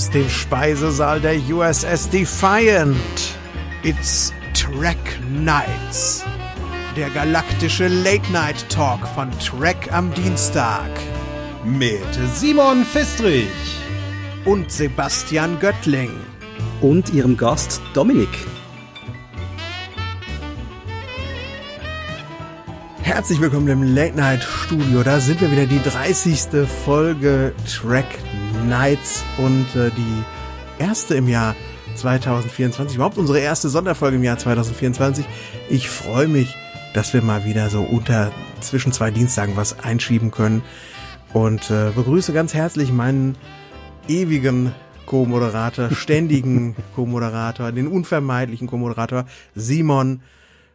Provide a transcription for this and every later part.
aus dem Speisesaal der USS Defiant. It's Trek Nights. Der galaktische Late Night Talk von Trek am Dienstag. Mit Simon Fistrich. Und Sebastian Göttling. Und ihrem Gast Dominik. Herzlich willkommen im Late Night Studio. Da sind wir wieder die 30. Folge Track Nights und äh, die erste im Jahr 2024. Überhaupt unsere erste Sonderfolge im Jahr 2024. Ich freue mich, dass wir mal wieder so unter zwischen zwei Dienstagen was einschieben können und äh, begrüße ganz herzlich meinen ewigen Co-Moderator, ständigen Co-Moderator, den unvermeidlichen Co-Moderator Simon.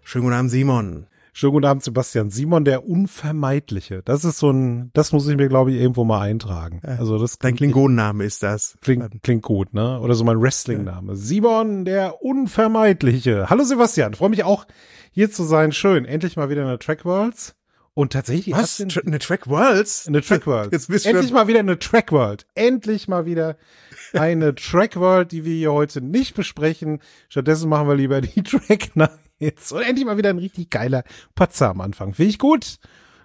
Schönen guten Abend, Simon. Schönen guten Abend, Sebastian. Simon, der Unvermeidliche. Das ist so ein, das muss ich mir, glaube ich, irgendwo mal eintragen. Also das Dein Klingonenname ist das. Klingt, klingt gut, ne? Oder so mein Wrestling-Name. Ja. Simon, der Unvermeidliche. Hallo Sebastian, freue mich auch, hier zu sein. Schön. Endlich mal wieder in der Track Worlds. Und tatsächlich. Was? Tra eine Track Worlds? Eine Track World. Jetzt bist Endlich mal wieder eine Track World. Endlich mal wieder eine Track World, die wir hier heute nicht besprechen. Stattdessen machen wir lieber die Track Night jetzt. Und endlich mal wieder ein richtig geiler Patzer am Anfang. Finde ich gut.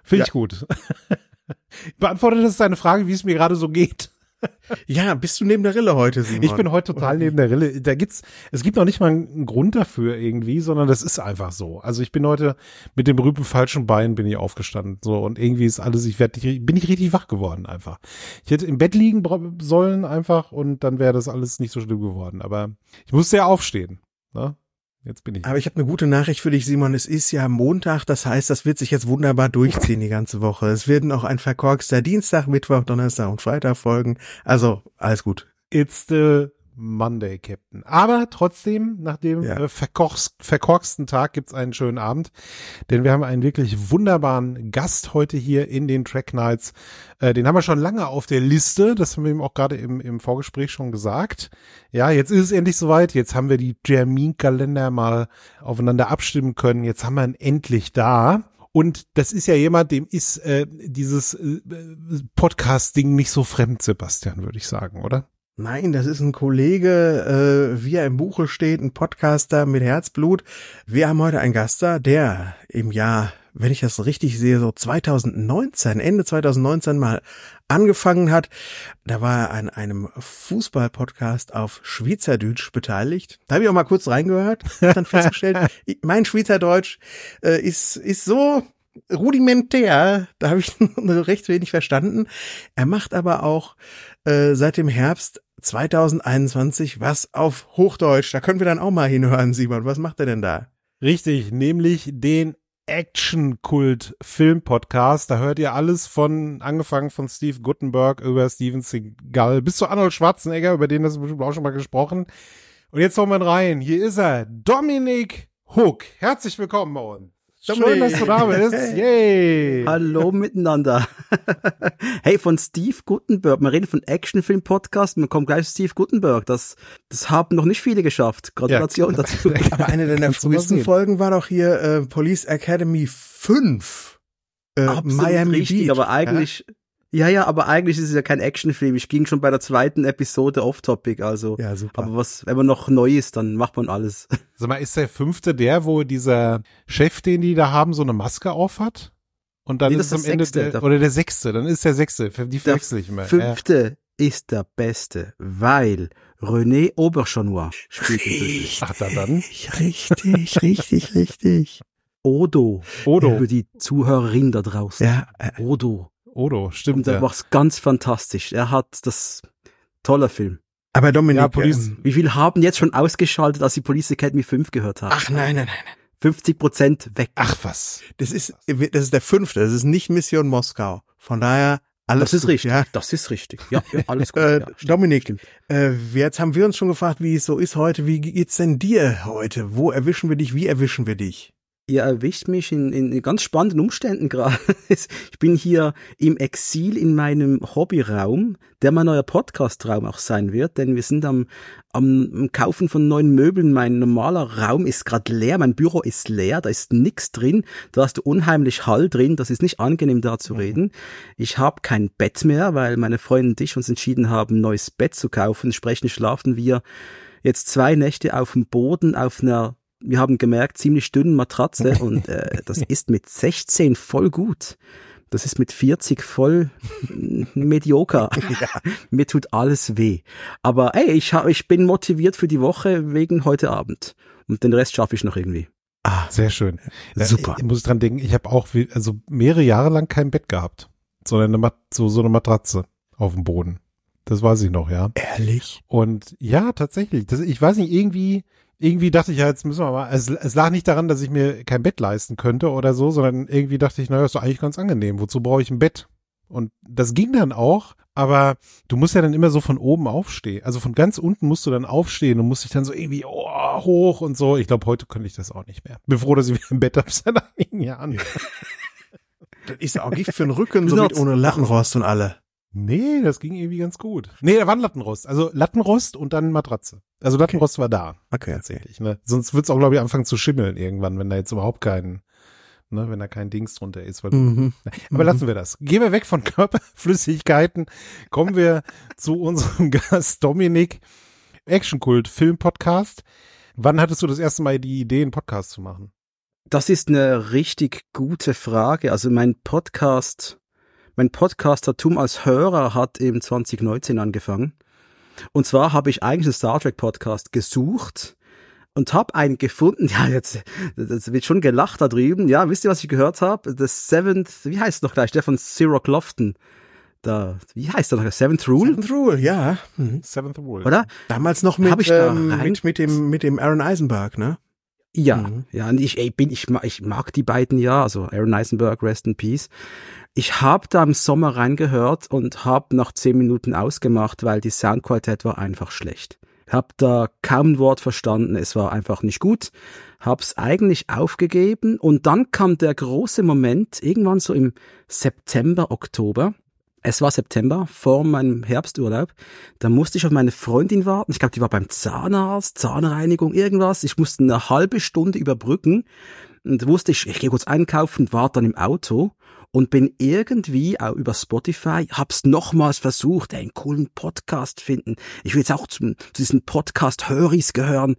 Finde ja. ich gut. Beantwortet das deine Frage, wie es mir gerade so geht. Ja, bist du neben der Rille heute, Simon? Ich bin heute total neben der Rille. Da gibt's, es gibt noch nicht mal einen Grund dafür irgendwie, sondern das ist einfach so. Also ich bin heute mit dem berühmten falschen Bein bin ich aufgestanden, so und irgendwie ist alles, ich werde, bin ich richtig wach geworden einfach. Ich hätte im Bett liegen sollen einfach und dann wäre das alles nicht so schlimm geworden. Aber ich musste ja aufstehen. Ne? Jetzt bin ich. Aber ich habe eine gute Nachricht für dich, Simon. Es ist ja Montag, das heißt, das wird sich jetzt wunderbar durchziehen die ganze Woche. Es werden auch ein verkorkster Dienstag, Mittwoch, Donnerstag und Freitag folgen. Also alles gut. It's the Monday, Captain. Aber trotzdem, nach dem ja. äh, verkorksten Tag gibt's einen schönen Abend, denn wir haben einen wirklich wunderbaren Gast heute hier in den Track Nights. Äh, den haben wir schon lange auf der Liste, das haben wir ihm auch gerade im, im Vorgespräch schon gesagt. Ja, jetzt ist es endlich soweit, jetzt haben wir die Terminkalender mal aufeinander abstimmen können, jetzt haben wir ihn endlich da. Und das ist ja jemand, dem ist äh, dieses äh, Podcast-Ding nicht so fremd, Sebastian, würde ich sagen, oder? Nein, das ist ein Kollege, äh, wie er im Buche steht, ein Podcaster mit Herzblut. Wir haben heute einen Gast da, der im Jahr, wenn ich das richtig sehe, so 2019, Ende 2019 mal angefangen hat. Da war er an einem Fußball-Podcast auf Schweizerdeutsch beteiligt. Da habe ich auch mal kurz reingehört, dann festgestellt, mein Schweizerdeutsch äh, ist, ist so rudimentär, da habe ich recht wenig verstanden. Er macht aber auch äh, seit dem Herbst 2021 was auf Hochdeutsch. Da können wir dann auch mal hinhören, Simon. Was macht er denn da? Richtig, nämlich den Action-Kult-Film-Podcast. Da hört ihr alles von, angefangen von Steve Guttenberg über Steven Seagal bis zu Arnold Schwarzenegger, über den das bestimmt auch schon mal gesprochen. Und jetzt kommen wir rein. Hier ist er, Dominik Hook. Herzlich willkommen bei uns. Schön, dass du da bist. Yay. Hallo miteinander. hey, von Steve Gutenberg. Wir reden von Actionfilm-Podcast. Man kommt gleich zu Steve Gutenberg. Das, das haben noch nicht viele geschafft. Gratulation ja. dazu. Aber eine deiner frühesten Folgen war doch hier äh, Police Academy 5. Äh, Miami richtig, Beach. aber eigentlich, ja? Ja, ja, aber eigentlich ist es ja kein Actionfilm. Ich ging schon bei der zweiten Episode off-topic, also. Ja, super. Aber was, wenn man noch neu ist, dann macht man alles. Sag mal, ist der fünfte der, wo dieser Chef, den die da haben, so eine Maske auf hat? Und dann nee, ist es am Ende sechste, der, oder der sechste, dann ist der sechste, die verwechsel ich immer. Fünfte ja. ist der beste, weil René Auberchanois spielt es. Ach, da dann. Richtig, richtig, richtig. Odo. Odo. Für die Zuhörerin da draußen. Ja. Äh, Odo. Odo, stimmt. Und er ja. macht's ganz fantastisch. Er hat das toller Film. Aber Dominik, ja, Police, ähm, wie viel haben jetzt schon ausgeschaltet, als sie Police Academy 5 gehört haben? Ach nein, nein, nein. 50 Prozent weg. Ach was. Das ist, das ist der fünfte. Das ist nicht Mission Moskau. Von daher alles. Das ist gut, richtig. Ja? Das ist richtig. Ja, ja alles gut. äh, ja, Dominik, äh, jetzt haben wir uns schon gefragt, wie es so ist heute. Wie geht's denn dir heute? Wo erwischen wir dich? Wie erwischen wir dich? Ihr erwischt mich in, in ganz spannenden Umständen gerade. Ich bin hier im Exil in meinem Hobbyraum, der mein neuer Podcastraum auch sein wird, denn wir sind am, am Kaufen von neuen Möbeln. Mein normaler Raum ist gerade leer, mein Büro ist leer, da ist nix drin, da hast du unheimlich Hall drin, das ist nicht angenehm da zu mhm. reden. Ich habe kein Bett mehr, weil meine Freundin und ich uns entschieden haben, ein neues Bett zu kaufen. Entsprechend schlafen wir jetzt zwei Nächte auf dem Boden auf einer wir haben gemerkt, ziemlich dünnen Matratze und äh, das ist mit 16 voll gut. Das ist mit 40 voll medioker. Ja. Mir tut alles weh. Aber ey, ich, hab, ich bin motiviert für die Woche wegen heute Abend. Und den Rest schaffe ich noch irgendwie. Ah, sehr schön. Super. Ich, ich muss dran denken, ich habe auch also mehrere Jahre lang kein Bett gehabt, sondern eine, so, so eine Matratze auf dem Boden. Das weiß ich noch, ja. Ehrlich? Und ja, tatsächlich. Das, ich weiß nicht, irgendwie, irgendwie dachte ich ja, jetzt müssen wir mal, es, es lag nicht daran, dass ich mir kein Bett leisten könnte oder so, sondern irgendwie dachte ich, naja, ist doch eigentlich ganz angenehm. Wozu brauche ich ein Bett? Und das ging dann auch, aber du musst ja dann immer so von oben aufstehen. Also von ganz unten musst du dann aufstehen und musst dich dann so irgendwie oh, hoch und so. Ich glaube, heute könnte ich das auch nicht mehr. Bin froh, dass ich wieder im Bett habe seit einigen Jahren. das ist auch Gift für den Rücken, so mit ohne Lachenrost und alle. Nee, das ging irgendwie ganz gut. Nee, da war ein Lattenrost. Also Lattenrost und dann Matratze. Also Lattenrost okay. war da. Okay. Tatsächlich. Ne? Sonst wird's auch, glaube ich, anfangen zu schimmeln irgendwann, wenn da jetzt überhaupt kein, ne, wenn da kein Dings drunter ist. Weil, mhm. Aber mhm. lassen wir das. Gehen wir weg von Körperflüssigkeiten. Kommen wir zu unserem Gast Dominik. Actionkult Film Podcast. Wann hattest du das erste Mal die Idee, einen Podcast zu machen? Das ist eine richtig gute Frage. Also mein Podcast mein Podcastertum als Hörer hat eben 2019 angefangen. Und zwar habe ich eigentlich einen Star Trek Podcast gesucht und habe einen gefunden. Ja, jetzt das wird schon gelacht da drüben. Ja, wisst ihr, was ich gehört habe? The Seventh, wie heißt es noch gleich? Der von Cyril Lofton. Da, wie heißt der noch? Seventh Rule? Seventh Rule, ja. Mhm. Seventh Rule. Oder? Damals noch mit, ähm, mit, mit dem, mit dem Aaron Eisenberg, ne? Ja, mhm. ja, und ich, ey, bin, ich, ich mag die beiden ja, also Aaron Eisenberg, Rest in Peace. Ich habe da im Sommer reingehört und habe nach zehn Minuten ausgemacht, weil die Soundqualität war einfach schlecht. Hab da kaum ein Wort verstanden, es war einfach nicht gut. Hab's eigentlich aufgegeben und dann kam der große Moment, irgendwann so im September, Oktober. Es war September, vor meinem Herbsturlaub. Da musste ich auf meine Freundin warten. Ich glaube, die war beim Zahnarzt, Zahnreinigung, irgendwas. Ich musste eine halbe Stunde überbrücken und wusste ich, ich gehe kurz einkaufen, war dann im Auto und bin irgendwie auch über Spotify, hab's nochmals versucht, einen coolen Podcast finden. Ich will jetzt auch zum, zu diesen Podcast-Höris gehören.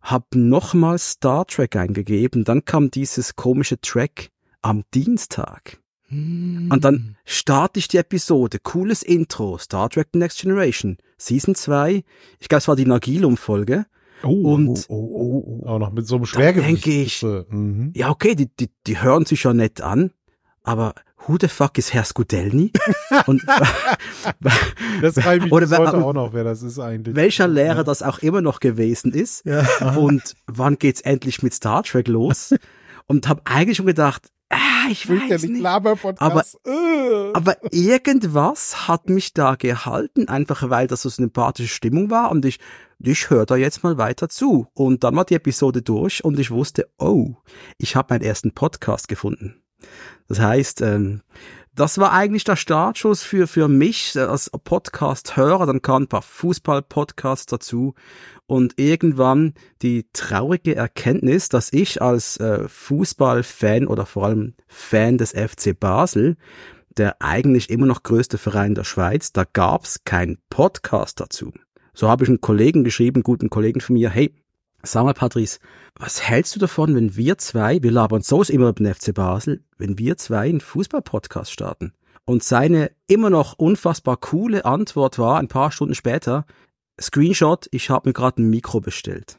Hab nochmals Star Trek eingegeben, dann kam dieses komische Track am Dienstag. Und dann starte ich die Episode. Cooles Intro. Star Trek The Next Generation. Season 2. Ich glaube, es war die Nagilum-Folge. Oh, und oh, oh, oh, Auch noch mit so einem Schwergewicht. denke ich, mhm. ja, okay, die, die, die hören sich ja nett an aber who the fuck ist Herr Skudelny? Und, das frage ich oder, heute auch noch, wer das ist eigentlich. Welcher Lehrer ja. das auch immer noch gewesen ist. Ja. Und wann geht's endlich mit Star Trek los? Und habe eigentlich schon gedacht, ah, ich weiß ja nicht. Aber, äh. aber irgendwas hat mich da gehalten, einfach weil das so eine sympathische Stimmung war und ich, ich höre da jetzt mal weiter zu. Und dann war die Episode durch und ich wusste, oh, ich habe meinen ersten Podcast gefunden. Das heißt, ähm, das war eigentlich der Startschuss für, für mich als Podcast-Hörer. Dann kamen ein paar Fußball-Podcasts dazu und irgendwann die traurige Erkenntnis, dass ich als äh, Fußball-Fan oder vor allem Fan des FC Basel, der eigentlich immer noch größte Verein der Schweiz, da gab's keinen Podcast dazu. So habe ich einen Kollegen geschrieben, guten Kollegen von mir, hey, Sag mal, Patrice, was hältst du davon, wenn wir zwei, wir labern so immer über den FC Basel, wenn wir zwei einen Fußball-Podcast starten? Und seine immer noch unfassbar coole Antwort war, ein paar Stunden später, Screenshot, ich habe mir gerade ein Mikro bestellt.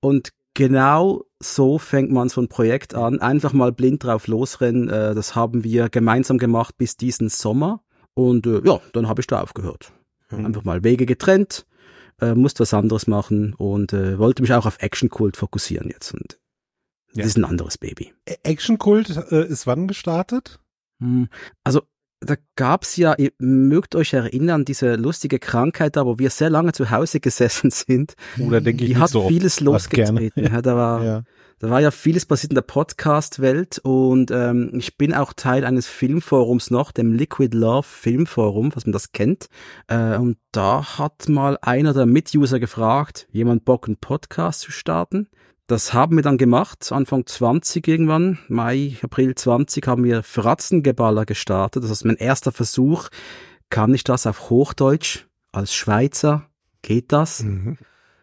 Und genau so fängt man so ein Projekt an, einfach mal blind drauf losrennen. Äh, das haben wir gemeinsam gemacht bis diesen Sommer. Und äh, ja, dann habe ich da aufgehört. Hm. Einfach mal Wege getrennt äh, musste was anderes machen und äh, wollte mich auch auf Action-Kult fokussieren jetzt. Und das ja. ist ein anderes Baby. Action-Kult äh, ist wann gestartet? Hm, also da gab's ja, ihr mögt euch erinnern, diese lustige Krankheit da, wo wir sehr lange zu Hause gesessen sind. Oder denke ich Die hat so vieles losgetreten. Ja, da war, ja. Da war ja vieles passiert in der Podcast-Welt und ähm, ich bin auch Teil eines Filmforums noch, dem Liquid Love Filmforum, was man das kennt. Äh, und da hat mal einer der Mituser gefragt, jemand Bock, einen Podcast zu starten. Das haben wir dann gemacht, Anfang 20 irgendwann, Mai, April 20 haben wir Fratzengeballer gestartet. Das ist mein erster Versuch. Kann ich das auf Hochdeutsch als Schweizer? Geht das? Mhm.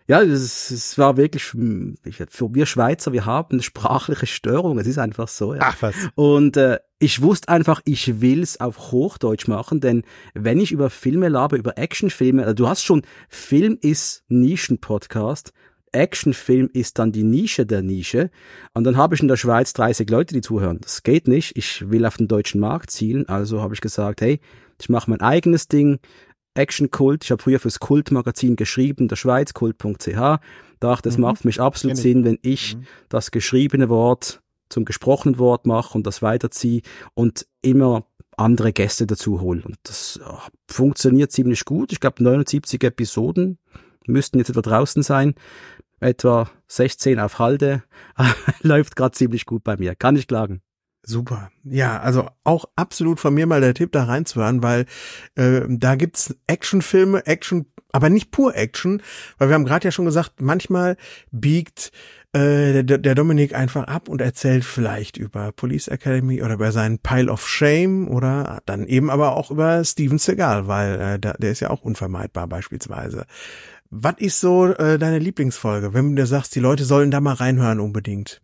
Ja, es, es war wirklich, für wir Schweizer, wir haben eine sprachliche Störung. Es ist einfach so. Ja. Ach was. Und äh, ich wusste einfach, ich will's auf Hochdeutsch machen, denn wenn ich über Filme labe, über Actionfilme, also du hast schon, Film ist Nischen-Podcast, Actionfilm ist dann die Nische der Nische. Und dann habe ich in der Schweiz 30 Leute, die zuhören. Das geht nicht. Ich will auf den deutschen Markt zielen. Also habe ich gesagt, hey, ich mache mein eigenes Ding. Action Kult. Ich habe früher fürs Kultmagazin geschrieben, der Schweiz, kult.ch. Dachte, es mhm. macht für mich absolut Sinn, wenn ich mhm. das geschriebene Wort zum gesprochenen Wort mache und das weiterziehe und immer andere Gäste dazu hole. Und das funktioniert ziemlich gut. Ich glaube, 79 Episoden müssten jetzt etwa draußen sein. Etwa 16 auf Halde. Läuft gerade ziemlich gut bei mir. Kann ich klagen. Super. Ja, also auch absolut von mir mal der Tipp, da reinzuhören, weil äh, da gibt's Actionfilme, Action, aber nicht pur Action, weil wir haben gerade ja schon gesagt, manchmal biegt äh, der, der Dominik einfach ab und erzählt vielleicht über Police Academy oder über seinen Pile of Shame oder dann eben aber auch über Steven Seagal, weil äh, der, der ist ja auch unvermeidbar beispielsweise. Was ist so äh, deine Lieblingsfolge, wenn du dir sagst, die Leute sollen da mal reinhören unbedingt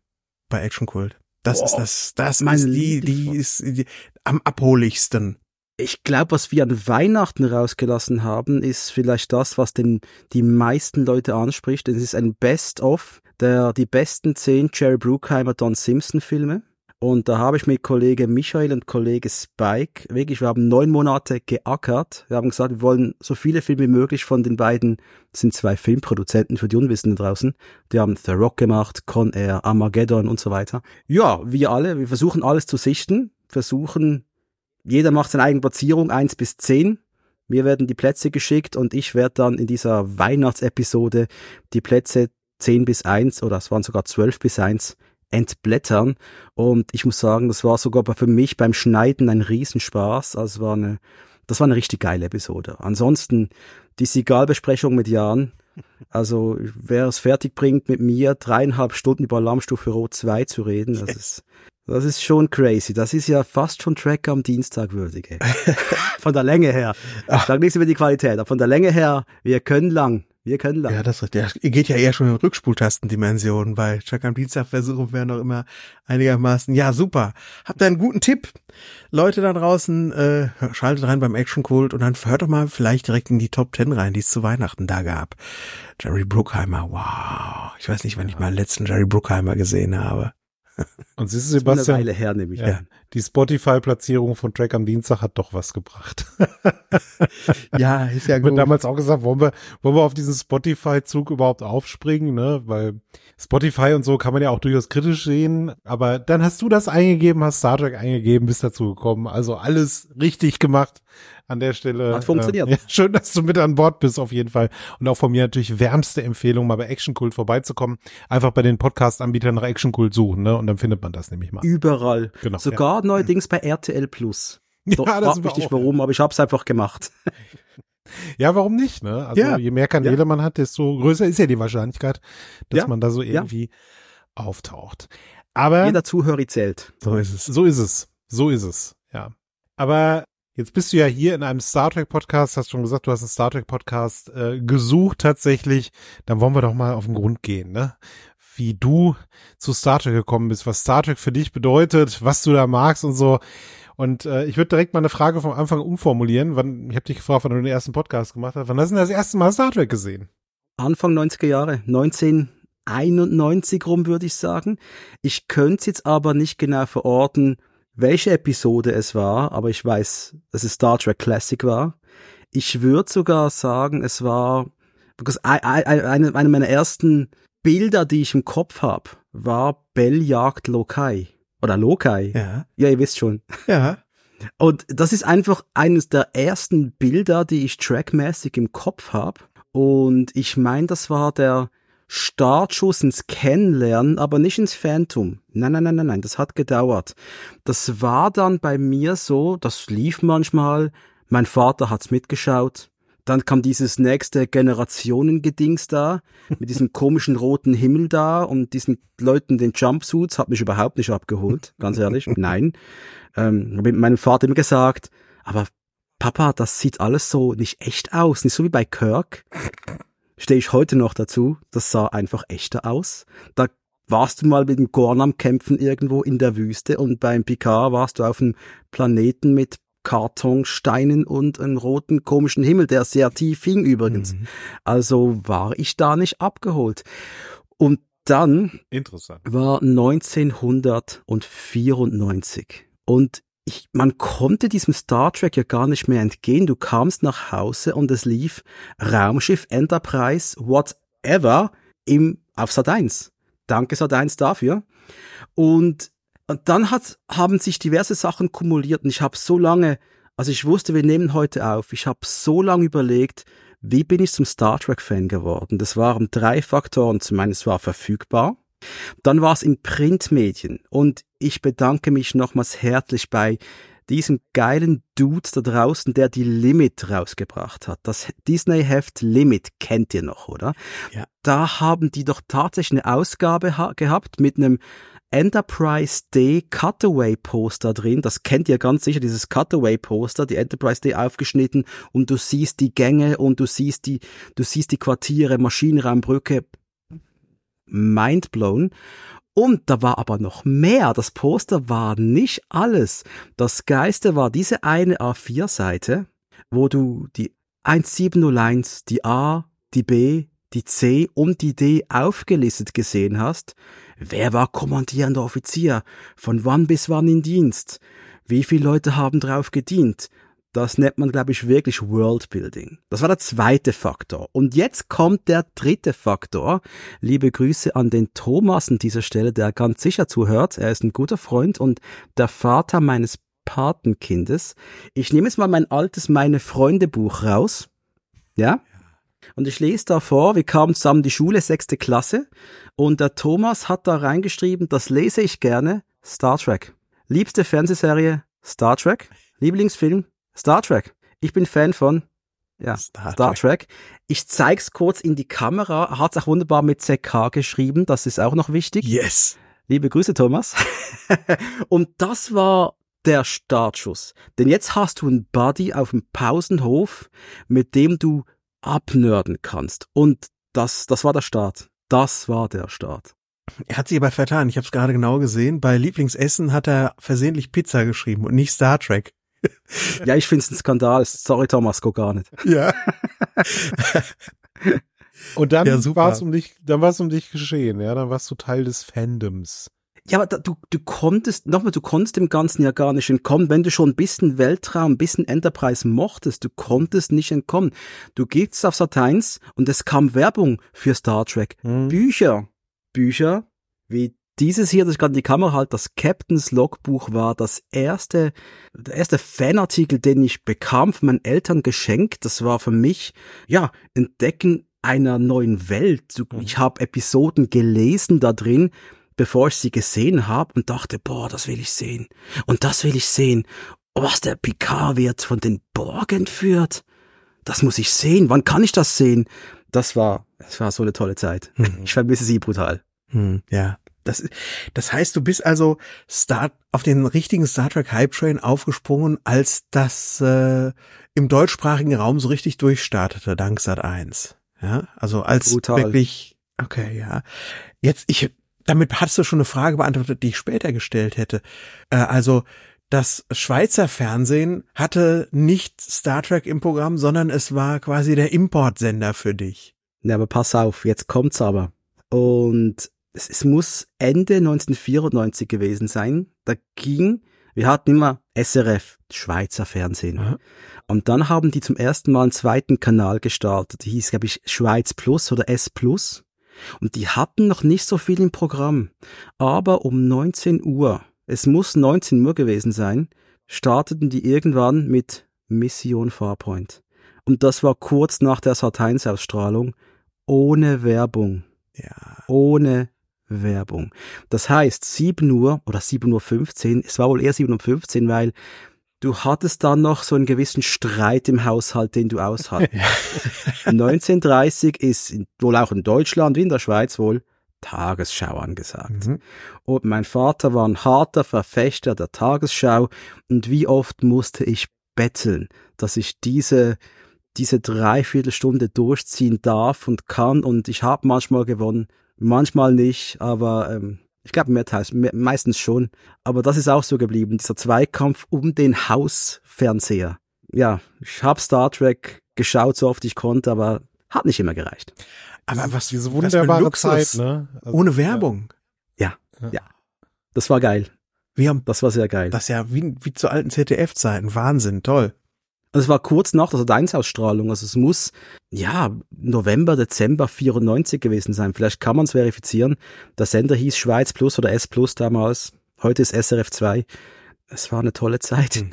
bei Action Kult? Das Boah, ist das, das meine ist die, die ist die, am abholigsten. Ich glaube, was wir an Weihnachten rausgelassen haben, ist vielleicht das, was den die meisten Leute anspricht. Es ist ein Best-of der die besten zehn Jerry Bruckheimer Don Simpson Filme. Und da habe ich mit Kollege Michael und Kollege Spike wirklich, wir haben neun Monate geackert. Wir haben gesagt, wir wollen so viele Filme wie möglich von den beiden, das sind zwei Filmproduzenten für die Unwissenden draußen. Die haben The Rock gemacht, Con Air, Armageddon und so weiter. Ja, wir alle, wir versuchen alles zu sichten, versuchen, jeder macht seine eigene Platzierung, eins bis zehn. Mir werden die Plätze geschickt und ich werde dann in dieser Weihnachtsepisode die Plätze 10 bis 1 oder es waren sogar 12 bis 1 entblättern. Und ich muss sagen, das war sogar für mich beim Schneiden ein Riesenspaß. Also war eine, das war eine richtig geile Episode. Ansonsten die Sigal-Besprechung mit Jan. Also wer es fertig bringt, mit mir dreieinhalb Stunden über Alarmstufe Rot 2 zu reden, das ist, das ist schon crazy. Das ist ja fast schon Track am Dienstag würdig. Ey. von der Länge her. Ich sage nichts über die Qualität, aber von der Länge her, wir können lang. Wir können lang. Ja, das ist richtig. Geht ja eher schon in Rückspultastendimensionen. Bei Chuck am Dienstag versuchen wir noch immer einigermaßen. Ja, super. Habt ihr einen guten Tipp? Leute da draußen, äh, schaltet rein beim Action Cult und dann hört doch mal vielleicht direkt in die Top Ten rein, die es zu Weihnachten da gab. Jerry Bruckheimer, wow. Ich weiß nicht, wann ich mal letzten Jerry Bruckheimer gesehen habe. Und siehst du, Sebastian, eine Weile her, nehme ich ja, die Spotify-Platzierung von Track am Dienstag hat doch was gebracht. ja, ist ja gut. Ich damals auch gesagt, wollen wir, wollen wir auf diesen Spotify-Zug überhaupt aufspringen, ne? Weil Spotify und so kann man ja auch durchaus kritisch sehen. Aber dann hast du das eingegeben, hast Star Trek eingegeben, bist dazu gekommen. Also alles richtig gemacht an der Stelle. Hat funktioniert. Äh, ja, schön, dass du mit an Bord bist, auf jeden Fall. Und auch von mir natürlich wärmste Empfehlung, mal bei Action Cult vorbeizukommen. Einfach bei den Podcast-Anbietern nach Action Cult suchen, ne? Und dann findet man das nämlich mal. Überall. Genau. Sogar ja. neuerdings bei RTL Plus. Ja, das frag mich nicht warum, aber ich hab's einfach gemacht. Ja, warum nicht, ne? Also ja, je mehr Kanäle ja. man hat, desto größer ist ja die Wahrscheinlichkeit, dass ja, man da so irgendwie auftaucht. Aber jeder Zuhörer zählt. So ist es. So ist es. So ist es. Ja. Aber Jetzt bist du ja hier in einem Star Trek Podcast, hast schon gesagt, du hast einen Star Trek Podcast äh, gesucht tatsächlich. Dann wollen wir doch mal auf den Grund gehen, ne? Wie du zu Star Trek gekommen bist, was Star Trek für dich bedeutet, was du da magst und so. Und äh, ich würde direkt mal eine Frage vom Anfang umformulieren. Wann, ich habe dich gefragt, wann du den ersten Podcast gemacht hast. Wann hast du denn das erste Mal Star Trek gesehen? Anfang 90er Jahre, 1991 rum würde ich sagen. Ich könnte es jetzt aber nicht genau verorten, welche Episode es war, aber ich weiß, dass es Star Trek Classic war. Ich würde sogar sagen, es war, because eine, eine meiner ersten Bilder, die ich im Kopf habe, war Bell jagt Lokai. Oder Lokai. Ja. Ja, ihr wisst schon. Ja. Und das ist einfach eines der ersten Bilder, die ich trackmäßig im Kopf habe. Und ich meine, das war der Startschuss ins Kennenlernen, aber nicht ins Phantom. Nein, nein, nein, nein, nein, das hat gedauert. Das war dann bei mir so, das lief manchmal, mein Vater hat's mitgeschaut, dann kam dieses nächste Generationengedings da, mit diesem komischen roten Himmel da und diesen Leuten den Jumpsuits, hat mich überhaupt nicht abgeholt, ganz ehrlich, nein. Ähm, habe mit meinem Vater immer gesagt, aber Papa, das sieht alles so nicht echt aus, nicht so wie bei Kirk. Stehe ich heute noch dazu, das sah einfach echter aus. Da warst du mal mit dem Gorn am Kämpfen irgendwo in der Wüste und beim Picard warst du auf einem Planeten mit Kartonsteinen und einen roten komischen Himmel, der sehr tief hing übrigens. Mhm. Also war ich da nicht abgeholt. Und dann war 1994 und ich, man konnte diesem Star Trek ja gar nicht mehr entgehen. Du kamst nach Hause und es lief Raumschiff Enterprise, whatever, im, auf Sat 1. Danke Sat 1 dafür. Und und dann hat, haben sich diverse Sachen kumuliert und ich habe so lange, also ich wusste, wir nehmen heute auf, ich habe so lange überlegt, wie bin ich zum Star Trek-Fan geworden? Das waren drei Faktoren. Zum einen, es war verfügbar. Dann war es in Printmedien. Und ich bedanke mich nochmals herzlich bei diesem geilen Dude da draußen, der die Limit rausgebracht hat. Das Disney-Heft Limit kennt ihr noch, oder? Ja. Da haben die doch tatsächlich eine Ausgabe gehabt mit einem Enterprise Day Cutaway Poster drin. Das kennt ihr ganz sicher, dieses Cutaway Poster, die Enterprise Day aufgeschnitten und du siehst die Gänge und du siehst die, du siehst die Quartiere, Maschinenraumbrücke. Mindblown. Und da war aber noch mehr. Das Poster war nicht alles. Das Geiste war diese eine A4-Seite, wo du die 1701, die A, die B, die C und die D aufgelistet gesehen hast. Wer war kommandierender Offizier? Von wann bis wann in Dienst? Wie viele Leute haben drauf gedient? Das nennt man, glaube ich, wirklich Worldbuilding. Das war der zweite Faktor. Und jetzt kommt der dritte Faktor. Liebe Grüße an den Thomas an dieser Stelle, der ganz sicher zuhört. Er ist ein guter Freund und der Vater meines Patenkindes. Ich nehme jetzt mal mein altes Meine Freunde Buch raus. Ja? Und ich lese da vor, wir kamen zusammen die Schule, sechste Klasse, und der Thomas hat da reingeschrieben, das lese ich gerne, Star Trek. Liebste Fernsehserie, Star Trek. Lieblingsfilm, Star Trek. Ich bin Fan von, ja, Star, Star Trek. Trek. Ich zeig's kurz in die Kamera, hat's auch wunderbar mit CK geschrieben, das ist auch noch wichtig. Yes. Liebe Grüße, Thomas. und das war der Startschuss. Denn jetzt hast du einen Buddy auf dem Pausenhof, mit dem du abnörden kannst. Und das, das war der Start. Das war der Start. Er hat sich aber vertan. Ich habe es gerade genau gesehen. Bei Lieblingsessen hat er versehentlich Pizza geschrieben und nicht Star Trek. ja, ich finde es ein Skandal. Sorry, Thomas, guck gar nicht. Ja. und dann ja, war es um dich, dann war es um dich geschehen, ja, dann warst du Teil des Fandoms. Ja, aber da, du, du konntest, nochmal, du konntest dem Ganzen ja gar nicht entkommen. Wenn du schon ein bisschen Weltraum, ein bisschen Enterprise mochtest, du konntest nicht entkommen. Du gehst auf Sat 1 und es kam Werbung für Star Trek. Mhm. Bücher. Bücher, wie dieses hier, das ich gerade in die Kamera halte, das Captain's Logbuch war das erste, der erste Fanartikel, den ich bekam von meinen Eltern geschenkt. Das war für mich, ja, Entdecken einer neuen Welt. Mhm. Ich habe Episoden gelesen da drin, bevor ich sie gesehen habe und dachte, boah, das will ich sehen. Und das will ich sehen. Was der Picard wird von den Borg entführt. Das muss ich sehen. Wann kann ich das sehen? Das war, das war so eine tolle Zeit. Mhm. Ich vermisse sie brutal. Mhm, ja. Das, das heißt, du bist also Star, auf den richtigen Star Trek Hype Train aufgesprungen, als das äh, im deutschsprachigen Raum so richtig durchstartete, dank Sat 1. Ja, also als Brutal. wirklich, okay, ja. Jetzt, ich, damit hast du schon eine Frage beantwortet, die ich später gestellt hätte. Äh, also das Schweizer Fernsehen hatte nicht Star Trek im Programm, sondern es war quasi der Importsender für dich. Ja, aber pass auf, jetzt kommt's aber. Und es, es muss Ende 1994 gewesen sein. Da ging, wir hatten immer SRF, Schweizer Fernsehen. Mhm. Und dann haben die zum ersten Mal einen zweiten Kanal gestartet. Die hieß, glaube ich, Schweiz Plus oder S Plus. Und die hatten noch nicht so viel im Programm. Aber um 19 Uhr, es muss 19 Uhr gewesen sein, starteten die irgendwann mit Mission Farpoint. Und das war kurz nach der Sat1-Ausstrahlung, ohne Werbung. Ja. Ohne Werbung. Das heißt, 7 Uhr oder 7.15 Uhr, es war wohl eher 7.15 Uhr, weil du hattest dann noch so einen gewissen Streit im Haushalt, den du aushattest. 1930 ist wohl auch in Deutschland wie in der Schweiz wohl Tagesschau angesagt. Mhm. Und mein Vater war ein harter Verfechter der Tagesschau und wie oft musste ich betteln, dass ich diese diese Dreiviertelstunde durchziehen darf und kann und ich habe manchmal gewonnen, manchmal nicht, aber ähm, ich glaube mehrteils, mehr, meistens schon. Aber das ist auch so geblieben, dieser Zweikampf um den Hausfernseher. Ja, ich habe Star Trek geschaut, so oft ich konnte, aber hat nicht immer gereicht. Aber was diese wunderbare Zeit, ne? Also, Ohne Werbung. Ja, ja, ja. Das war geil. Wir haben, das war sehr geil. Das ist ja wie, wie zu alten ZDF-Zeiten. Wahnsinn, toll. Also es war kurz nach der Sat1-Ausstrahlung. Also es muss, ja, November, Dezember 94 gewesen sein. Vielleicht kann man es verifizieren. Der Sender hieß Schweiz Plus oder S Plus damals. Heute ist SRF 2. Es war eine tolle Zeit. Hm.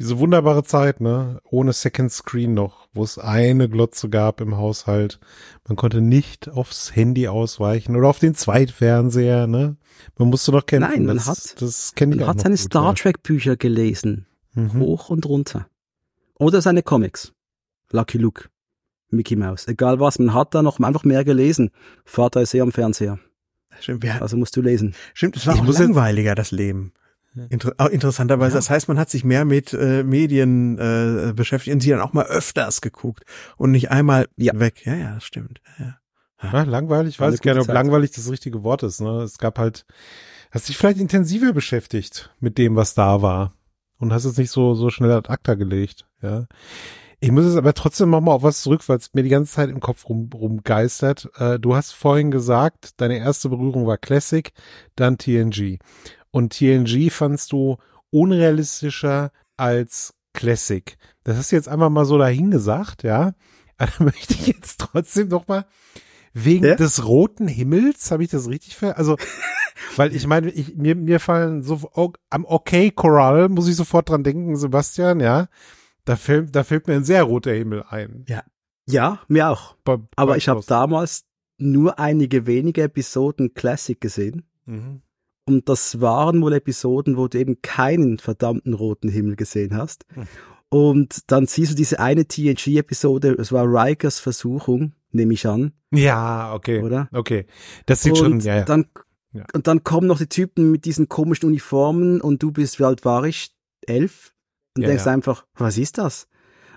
Diese wunderbare Zeit, ne? Ohne Second Screen noch, wo es eine Glotze gab im Haushalt. Man konnte nicht aufs Handy ausweichen oder auf den Zweitfernseher, ne? Man musste noch kämpfen. Nein, man das, hat, das man hat seine gut, Star Trek Bücher gelesen. Mhm. Hoch und runter. Oder seine Comics. Lucky Luke. Mickey Mouse. Egal was, man hat da noch einfach mehr gelesen. Vater ist eh am Fernseher. Stimmt, ja. Also musst du lesen. Stimmt, es war auch langweiliger, das Leben. Inter interessanterweise, ja. das heißt, man hat sich mehr mit äh, Medien äh, beschäftigt und sie dann auch mal öfters geguckt und nicht einmal ja. weg. Ja, ja, das stimmt. Ja. Ja, langweilig, weiß ich gerne, ob langweilig das richtige Wort ist. Ne? Es gab halt, hast dich vielleicht intensiver beschäftigt mit dem, was da war und hast es nicht so so schnell ad acta gelegt. Ja, ich muss es aber trotzdem noch mal auf was zurück, weil es mir die ganze Zeit im Kopf rum, rumgeistert. Äh, du hast vorhin gesagt, deine erste Berührung war Classic, dann TNG. Und TNG fandst du unrealistischer als Classic. Das hast du jetzt einfach mal so dahingesagt, ja. Aber da möchte ich jetzt trotzdem noch mal wegen ja? des roten Himmels, habe ich das richtig ver... Also, weil ich meine, ich, mir, mir fallen so am Okay Choral muss ich sofort dran denken, Sebastian, ja. Da fällt, da fällt mir ein sehr roter Himmel ein. Ja. Ja, mir auch. Bei, Aber ich habe damals nur einige wenige Episoden Classic gesehen. Mhm. Und das waren wohl Episoden, wo du eben keinen verdammten roten Himmel gesehen hast. Mhm. Und dann siehst du diese eine TNG-Episode, es war Rikers Versuchung, nehme ich an. Ja, okay. Oder? Okay. Das sieht und schon, ja, ja. Dann, ja. Und dann kommen noch die Typen mit diesen komischen Uniformen und du bist, wie alt war ich? Elf? Und ja, denkst ja. einfach, was ist das?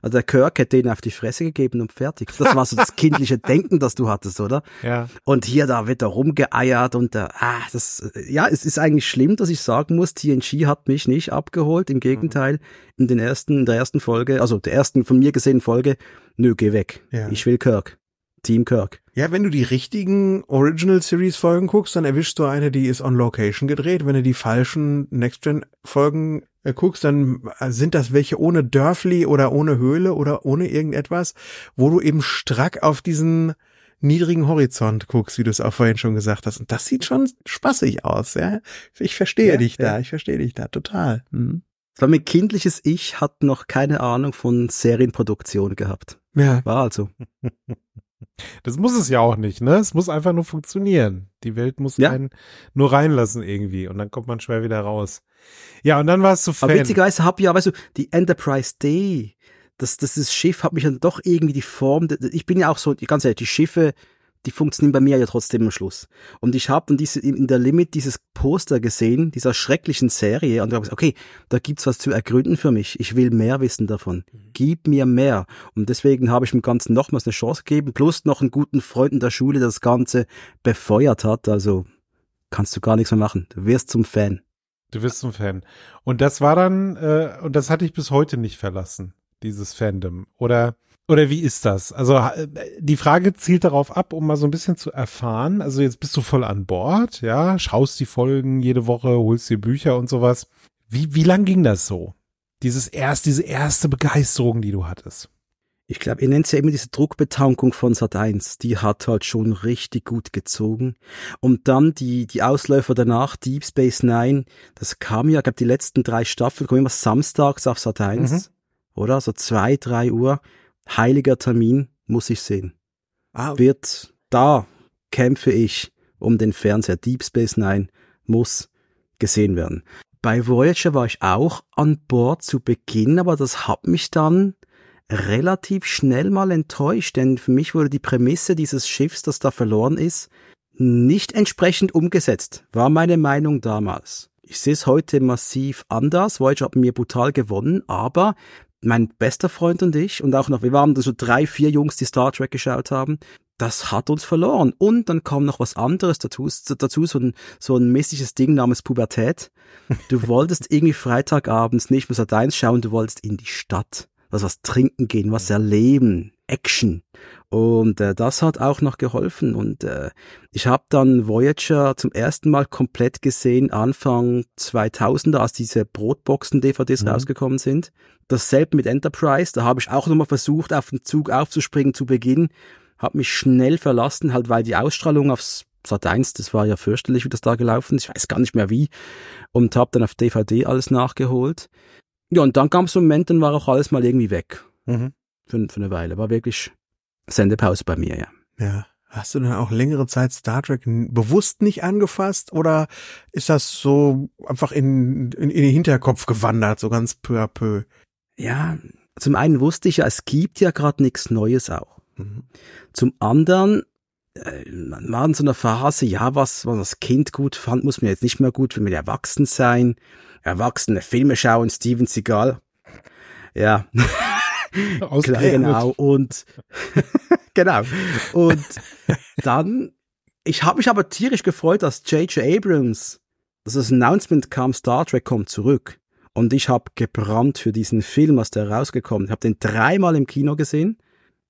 Also der Kirk hätte denen auf die Fresse gegeben und fertig. Das war so das kindliche Denken, das du hattest, oder? Ja. Und hier, da wird er rumgeeiert und da, ah, das, ja, es ist eigentlich schlimm, dass ich sagen muss, TNG hat mich nicht abgeholt. Im Gegenteil, mhm. in den ersten, in der ersten Folge, also der ersten von mir gesehenen Folge, nö, geh weg. Ja. Ich will Kirk. Team Kirk. Ja, wenn du die richtigen Original Series Folgen guckst, dann erwischst du eine, die ist on Location gedreht. Wenn du die falschen Next Gen Folgen äh, guckst, dann äh, sind das welche ohne Dörfli oder ohne Höhle oder ohne irgendetwas, wo du eben strack auf diesen niedrigen Horizont guckst, wie du es auch vorhin schon gesagt hast. Und das sieht schon spaßig aus, ja. Ich verstehe ja, dich ja. da, ich verstehe dich da total. Mhm. Weil mein kindliches Ich hat noch keine Ahnung von Serienproduktion gehabt. Ja. War also. Das muss es ja auch nicht, ne? Es muss einfach nur funktionieren. Die Welt muss ja. einen nur reinlassen irgendwie und dann kommt man schwer wieder raus. Ja, und dann warst du Fan. Aber witzigerweise hab ja, weißt du, die Enterprise D, das, das, das Schiff hat mich dann doch irgendwie die Form, ich bin ja auch so, ganz ehrlich, die Schiffe, die funktionieren bei mir ja trotzdem am Schluss. Und ich habe dann diese, in der Limit dieses Poster gesehen, dieser schrecklichen Serie, und ich habe gesagt, okay, da gibt's was zu ergründen für mich. Ich will mehr wissen davon. Mhm. Gib mir mehr. Und deswegen habe ich dem Ganzen nochmals eine Chance gegeben, plus noch einen guten Freund in der Schule, der das Ganze befeuert hat. Also kannst du gar nichts mehr machen. Du wirst zum Fan. Du wirst zum Fan. Und das war dann, äh, und das hatte ich bis heute nicht verlassen, dieses Fandom. Oder oder wie ist das? Also die Frage zielt darauf ab, um mal so ein bisschen zu erfahren. Also jetzt bist du voll an Bord, ja, schaust die Folgen jede Woche, holst dir Bücher und sowas. Wie, wie lang ging das so? Dieses erst, diese erste Begeisterung, die du hattest. Ich glaube, ihr nennt es ja immer diese Druckbetankung von Sat 1. Die hat halt schon richtig gut gezogen. Und dann die, die Ausläufer danach, Deep Space Nine, das kam ja, ich glaube, die letzten drei Staffeln kommen immer samstags auf Sat 1. Mhm. Oder? So zwei, drei Uhr heiliger Termin, muss ich sehen. Ah. Wird da kämpfe ich um den Fernseher. Deep Space Nine muss gesehen werden. Bei Voyager war ich auch an Bord zu Beginn, aber das hat mich dann relativ schnell mal enttäuscht, denn für mich wurde die Prämisse dieses Schiffs, das da verloren ist, nicht entsprechend umgesetzt, war meine Meinung damals. Ich sehe es heute massiv anders. Voyager hat mir brutal gewonnen, aber mein bester Freund und ich und auch noch, wir waren so drei, vier Jungs, die Star Trek geschaut haben, das hat uns verloren. Und dann kam noch was anderes dazu, dazu so ein, so ein mäßiges Ding namens Pubertät. Du wolltest irgendwie Freitagabends nicht mehr Sat 1 schauen, du wolltest in die Stadt, was was trinken gehen, was erleben, Action. Und äh, das hat auch noch geholfen. Und äh, ich habe dann Voyager zum ersten Mal komplett gesehen, Anfang 2000er, als diese Brotboxen-DVDs mhm. rausgekommen sind. Dasselbe mit Enterprise, da habe ich auch nochmal versucht, auf den Zug aufzuspringen zu Beginn. Habe mich schnell verlassen, halt weil die Ausstrahlung aufs Sat 1, das war ja fürchterlich, wie das da gelaufen ist. Ich weiß gar nicht mehr wie. Und habe dann auf DVD alles nachgeholt. Ja, und dann kam so ein Moment, dann war auch alles mal irgendwie weg. Mhm. Für, für eine Weile. War wirklich Sendepause bei mir, ja. Ja. Hast du denn auch längere Zeit Star Trek bewusst nicht angefasst oder ist das so einfach in, in, in den Hinterkopf gewandert, so ganz peu à peu? Ja, zum einen wusste ich ja, es gibt ja gerade nichts Neues auch. Mhm. Zum anderen äh, man war in so einer Phase, ja, was was das Kind gut fand, muss man jetzt nicht mehr gut, wenn wir erwachsen sein, erwachsene Filme schauen, Steven Seagal. Ja. Klar, genau. Und genau. Und dann, ich habe mich aber tierisch gefreut, dass J.J. Abrams, dass das Announcement kam, Star Trek kommt zurück. Und ich habe gebrannt für diesen Film, was der rausgekommen. Ich habe den dreimal im Kino gesehen,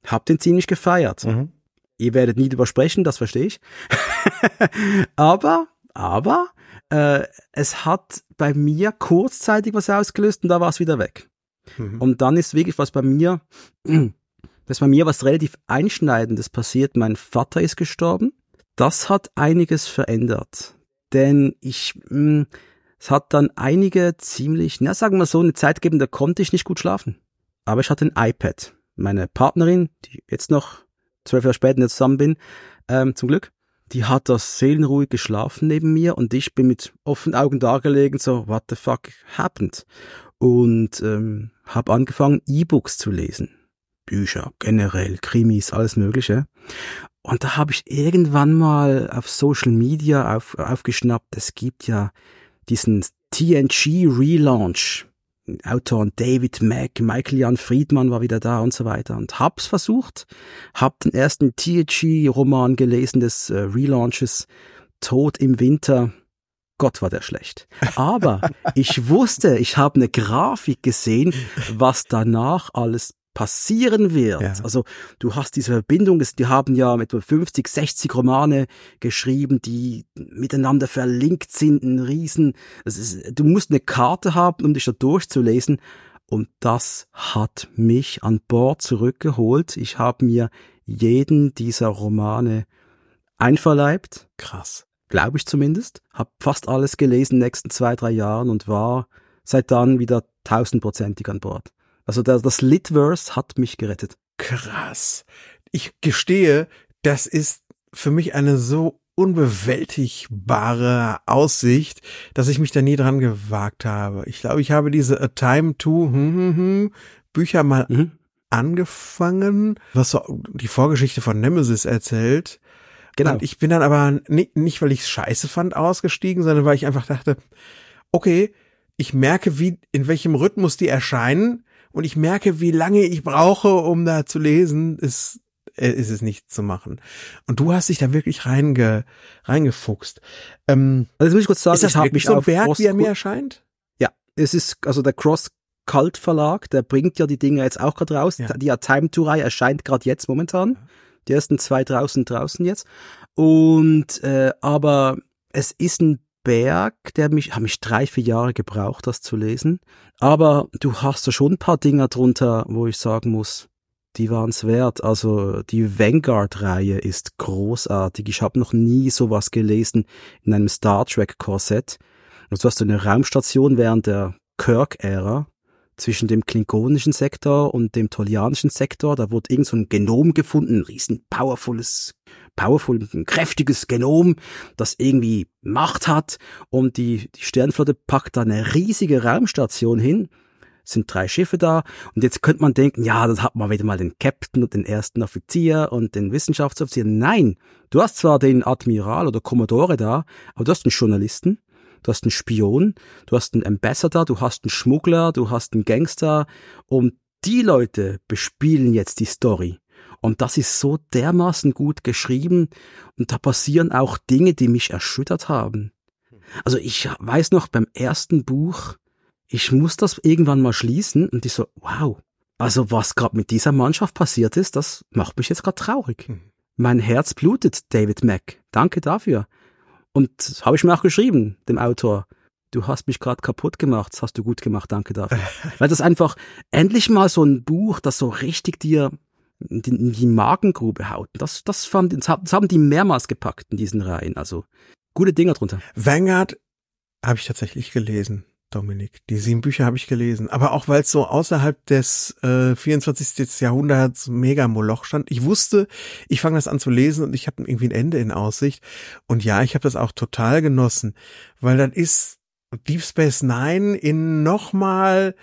habe den ziemlich gefeiert. Mhm. Ihr werdet nie drüber sprechen, das verstehe ich. aber, aber, äh, es hat bei mir kurzzeitig was ausgelöst und da war es wieder weg. Mhm. Und dann ist wirklich was bei mir, das bei mir was relativ Einschneidendes passiert. Mein Vater ist gestorben. Das hat einiges verändert. Denn ich, mh, hm, es hat dann einige ziemlich, na sagen wir so, eine Zeit gegeben, da konnte ich nicht gut schlafen. Aber ich hatte ein iPad. Meine Partnerin, die jetzt noch zwölf Jahre später zusammen bin, ähm, zum Glück, die hat das seelenruhig geschlafen neben mir und ich bin mit offenen Augen dagelegen, so, what the fuck happened? Und ähm, habe angefangen, E-Books zu lesen. Bücher, generell, Krimis, alles Mögliche. Und da habe ich irgendwann mal auf Social Media auf, aufgeschnappt, es gibt ja diesen TNG Relaunch. Autoren David Mack, Michael Jan Friedman war wieder da und so weiter. Und hab's versucht, hab den ersten TNG-Roman gelesen des äh, Relaunches Tod im Winter. Gott war der schlecht. Aber ich wusste, ich habe eine Grafik gesehen, was danach alles passieren wird. Ja. Also du hast diese Verbindung, die haben ja mit 50, 60 Romane geschrieben, die miteinander verlinkt sind, ein Riesen. Ist, du musst eine Karte haben, um dich da durchzulesen. Und das hat mich an Bord zurückgeholt. Ich habe mir jeden dieser Romane einverleibt. Krass glaube ich zumindest. Hab fast alles gelesen in den nächsten zwei, drei Jahren und war seit dann wieder tausendprozentig an Bord. Also der, das Litverse hat mich gerettet. Krass. Ich gestehe, das ist für mich eine so unbewältigbare Aussicht, dass ich mich da nie dran gewagt habe. Ich glaube, ich habe diese A Time to hm, hm, hm, Bücher mal mhm. angefangen, was so die Vorgeschichte von Nemesis erzählt. Genau. Und ich bin dann aber nicht, nicht weil ich es scheiße fand, ausgestiegen, sondern weil ich einfach dachte, okay, ich merke, wie, in welchem Rhythmus die erscheinen und ich merke, wie lange ich brauche, um da zu lesen, ist, äh, ist es nicht zu machen. Und du hast dich da wirklich reinge, reingefuchst. Ähm, also das muss ich kurz sagen, ist das wirklich so ein Werk, wie er mir erscheint? Ja, es ist, also der Cross Cult Verlag, der bringt ja die Dinge jetzt auch gerade raus. Ja. Die Time to Reihe erscheint gerade jetzt momentan. Die ersten zwei draußen draußen jetzt. Und äh, aber es ist ein Berg, der mich, hat mich drei, vier Jahre gebraucht, das zu lesen. Aber du hast da schon ein paar Dinger drunter, wo ich sagen muss, die waren's wert. Also die Vanguard-Reihe ist großartig. Ich habe noch nie sowas gelesen in einem Star Trek-Korsett. Also du hast eine Raumstation während der Kirk-Ära zwischen dem klingonischen Sektor und dem tolianischen Sektor. Da wurde irgend so ein Genom gefunden, ein riesen powerfules powerful, ein kräftiges Genom, das irgendwie Macht hat und die, die Sternflotte packt da eine riesige Raumstation hin, sind drei Schiffe da und jetzt könnte man denken, ja, das hat man wieder mal den Captain und den ersten Offizier und den Wissenschaftsoffizier. Nein, du hast zwar den Admiral oder Kommodore da, aber du hast einen Journalisten, du hast einen Spion, du hast einen Ambassador, du hast einen Schmuggler, du hast einen Gangster und die Leute bespielen jetzt die Story. Und das ist so dermaßen gut geschrieben und da passieren auch Dinge, die mich erschüttert haben. Also ich weiß noch beim ersten Buch, ich muss das irgendwann mal schließen und ich so, wow. Also was gerade mit dieser Mannschaft passiert ist, das macht mich jetzt gerade traurig. Hm. Mein Herz blutet, David Mack. Danke dafür. Und habe ich mir auch geschrieben, dem Autor. Du hast mich gerade kaputt gemacht, das hast du gut gemacht, danke dafür. Weil das einfach endlich mal so ein Buch, das so richtig dir die, die Magengrube haut. Das, das, fand, das haben die mehrmals gepackt in diesen Reihen. Also gute Dinger drunter. Vanguard habe ich tatsächlich gelesen. Dominik. Die sieben Bücher habe ich gelesen. Aber auch weil es so außerhalb des äh, 24. Jahrhunderts Mega-Moloch stand. Ich wusste, ich fange das an zu lesen und ich habe irgendwie ein Ende in Aussicht. Und ja, ich habe das auch total genossen, weil das ist Deep Space Nine in nochmal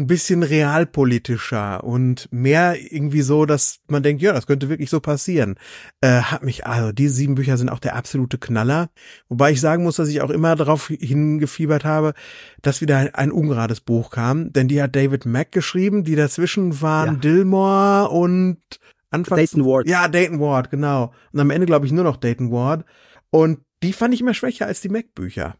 ein bisschen realpolitischer und mehr irgendwie so, dass man denkt, ja, das könnte wirklich so passieren. Äh, hat mich, also diese sieben Bücher sind auch der absolute Knaller. Wobei ich sagen muss, dass ich auch immer darauf hingefiebert habe, dass wieder ein, ein ungerades Buch kam. Denn die hat David Mack geschrieben, die dazwischen waren ja. Dillmore und Anfangs, Dayton Ward. Ja, Dayton Ward, genau. Und am Ende glaube ich nur noch Dayton Ward. Und die fand ich immer schwächer als die Mac-Bücher.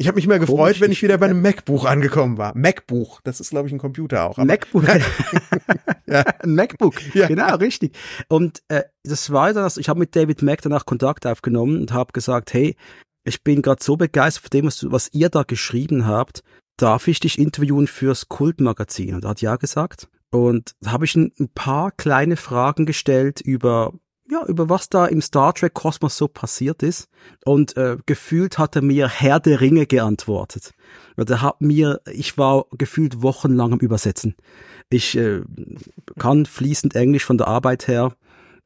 Ich habe mich immer gefreut, wenn ich wieder bei einem MacBook angekommen war. MacBook, das ist glaube ich ein Computer auch. MacBook. ja. Ein MacBook. Ja. Genau, richtig. Und äh, das war dann, ich habe mit David Mack danach Kontakt aufgenommen und habe gesagt, hey, ich bin gerade so begeistert von dem, was, was ihr da geschrieben habt. Darf ich dich interviewen fürs Kultmagazin? Und er hat ja gesagt. Und da habe ich ein, ein paar kleine Fragen gestellt über ja, über was da im Star Trek Kosmos so passiert ist. Und äh, gefühlt hat er mir Herr der Ringe geantwortet. Er hat mir, ich war gefühlt wochenlang am Übersetzen. Ich äh, kann fließend Englisch von der Arbeit her,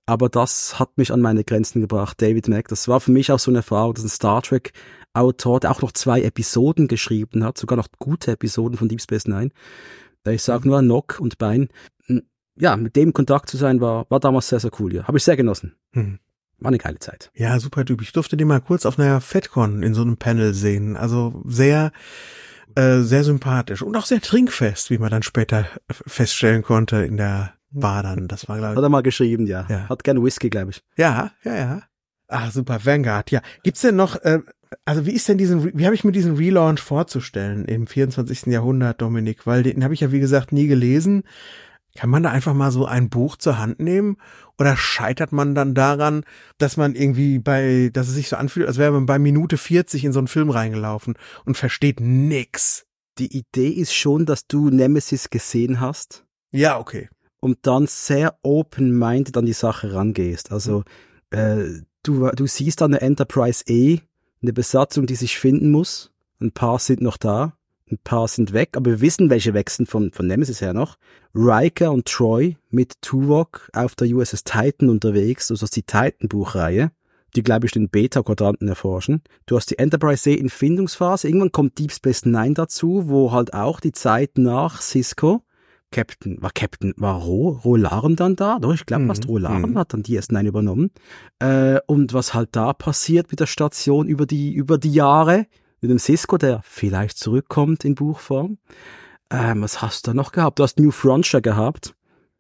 aber das hat mich an meine Grenzen gebracht. David Mack, das war für mich auch so eine Erfahrung, dass ein Star Trek Autor, der auch noch zwei Episoden geschrieben hat, sogar noch gute Episoden von Deep Space Nine. Ich sage nur Nock und Bein ja, mit dem Kontakt zu sein, war, war damals sehr, sehr cool. Ja. Habe ich sehr genossen. Hm. War eine geile Zeit. Ja, super Typ. Ich durfte den mal kurz auf einer FedCon in so einem Panel sehen. Also sehr, äh, sehr sympathisch und auch sehr trinkfest, wie man dann später feststellen konnte in der Bar dann. Das war, glaube ich. Hat er mal geschrieben, ja. ja. Hat gerne Whisky, glaube ich. Ja, ja, ja. Ah, super, Vanguard, ja. Gibt's denn noch, äh, also wie ist denn diesen, wie habe ich mir diesen Relaunch vorzustellen im 24. Jahrhundert, Dominik? Weil den habe ich ja, wie gesagt, nie gelesen. Kann man da einfach mal so ein Buch zur Hand nehmen? Oder scheitert man dann daran, dass man irgendwie bei, dass es sich so anfühlt, als wäre man bei Minute 40 in so einen Film reingelaufen und versteht nix? Die Idee ist schon, dass du Nemesis gesehen hast. Ja, okay. Und dann sehr open-minded an die Sache rangehst. Also, äh, du, du siehst dann eine Enterprise E, eine Besatzung, die sich finden muss. Ein paar sind noch da ein paar sind weg, aber wir wissen, welche weg sind von, von Nemesis her noch. Riker und Troy mit Tuvok auf der USS Titan unterwegs, also die Titan-Buchreihe, die, glaube ich, den Beta-Quadranten erforschen. Du hast die Enterprise C in Findungsphase. Irgendwann kommt Deep Space Nine dazu, wo halt auch die Zeit nach Cisco Captain, war Captain, war Ro, Rolarm dann da? Doch, ich glaube, mhm. fast Rolarm mhm. hat dann die S9 übernommen. Äh, und was halt da passiert mit der Station über die, über die Jahre, mit dem Cisco, der vielleicht zurückkommt in Buchform. Ähm, was hast du noch gehabt? Du hast New Frontier gehabt.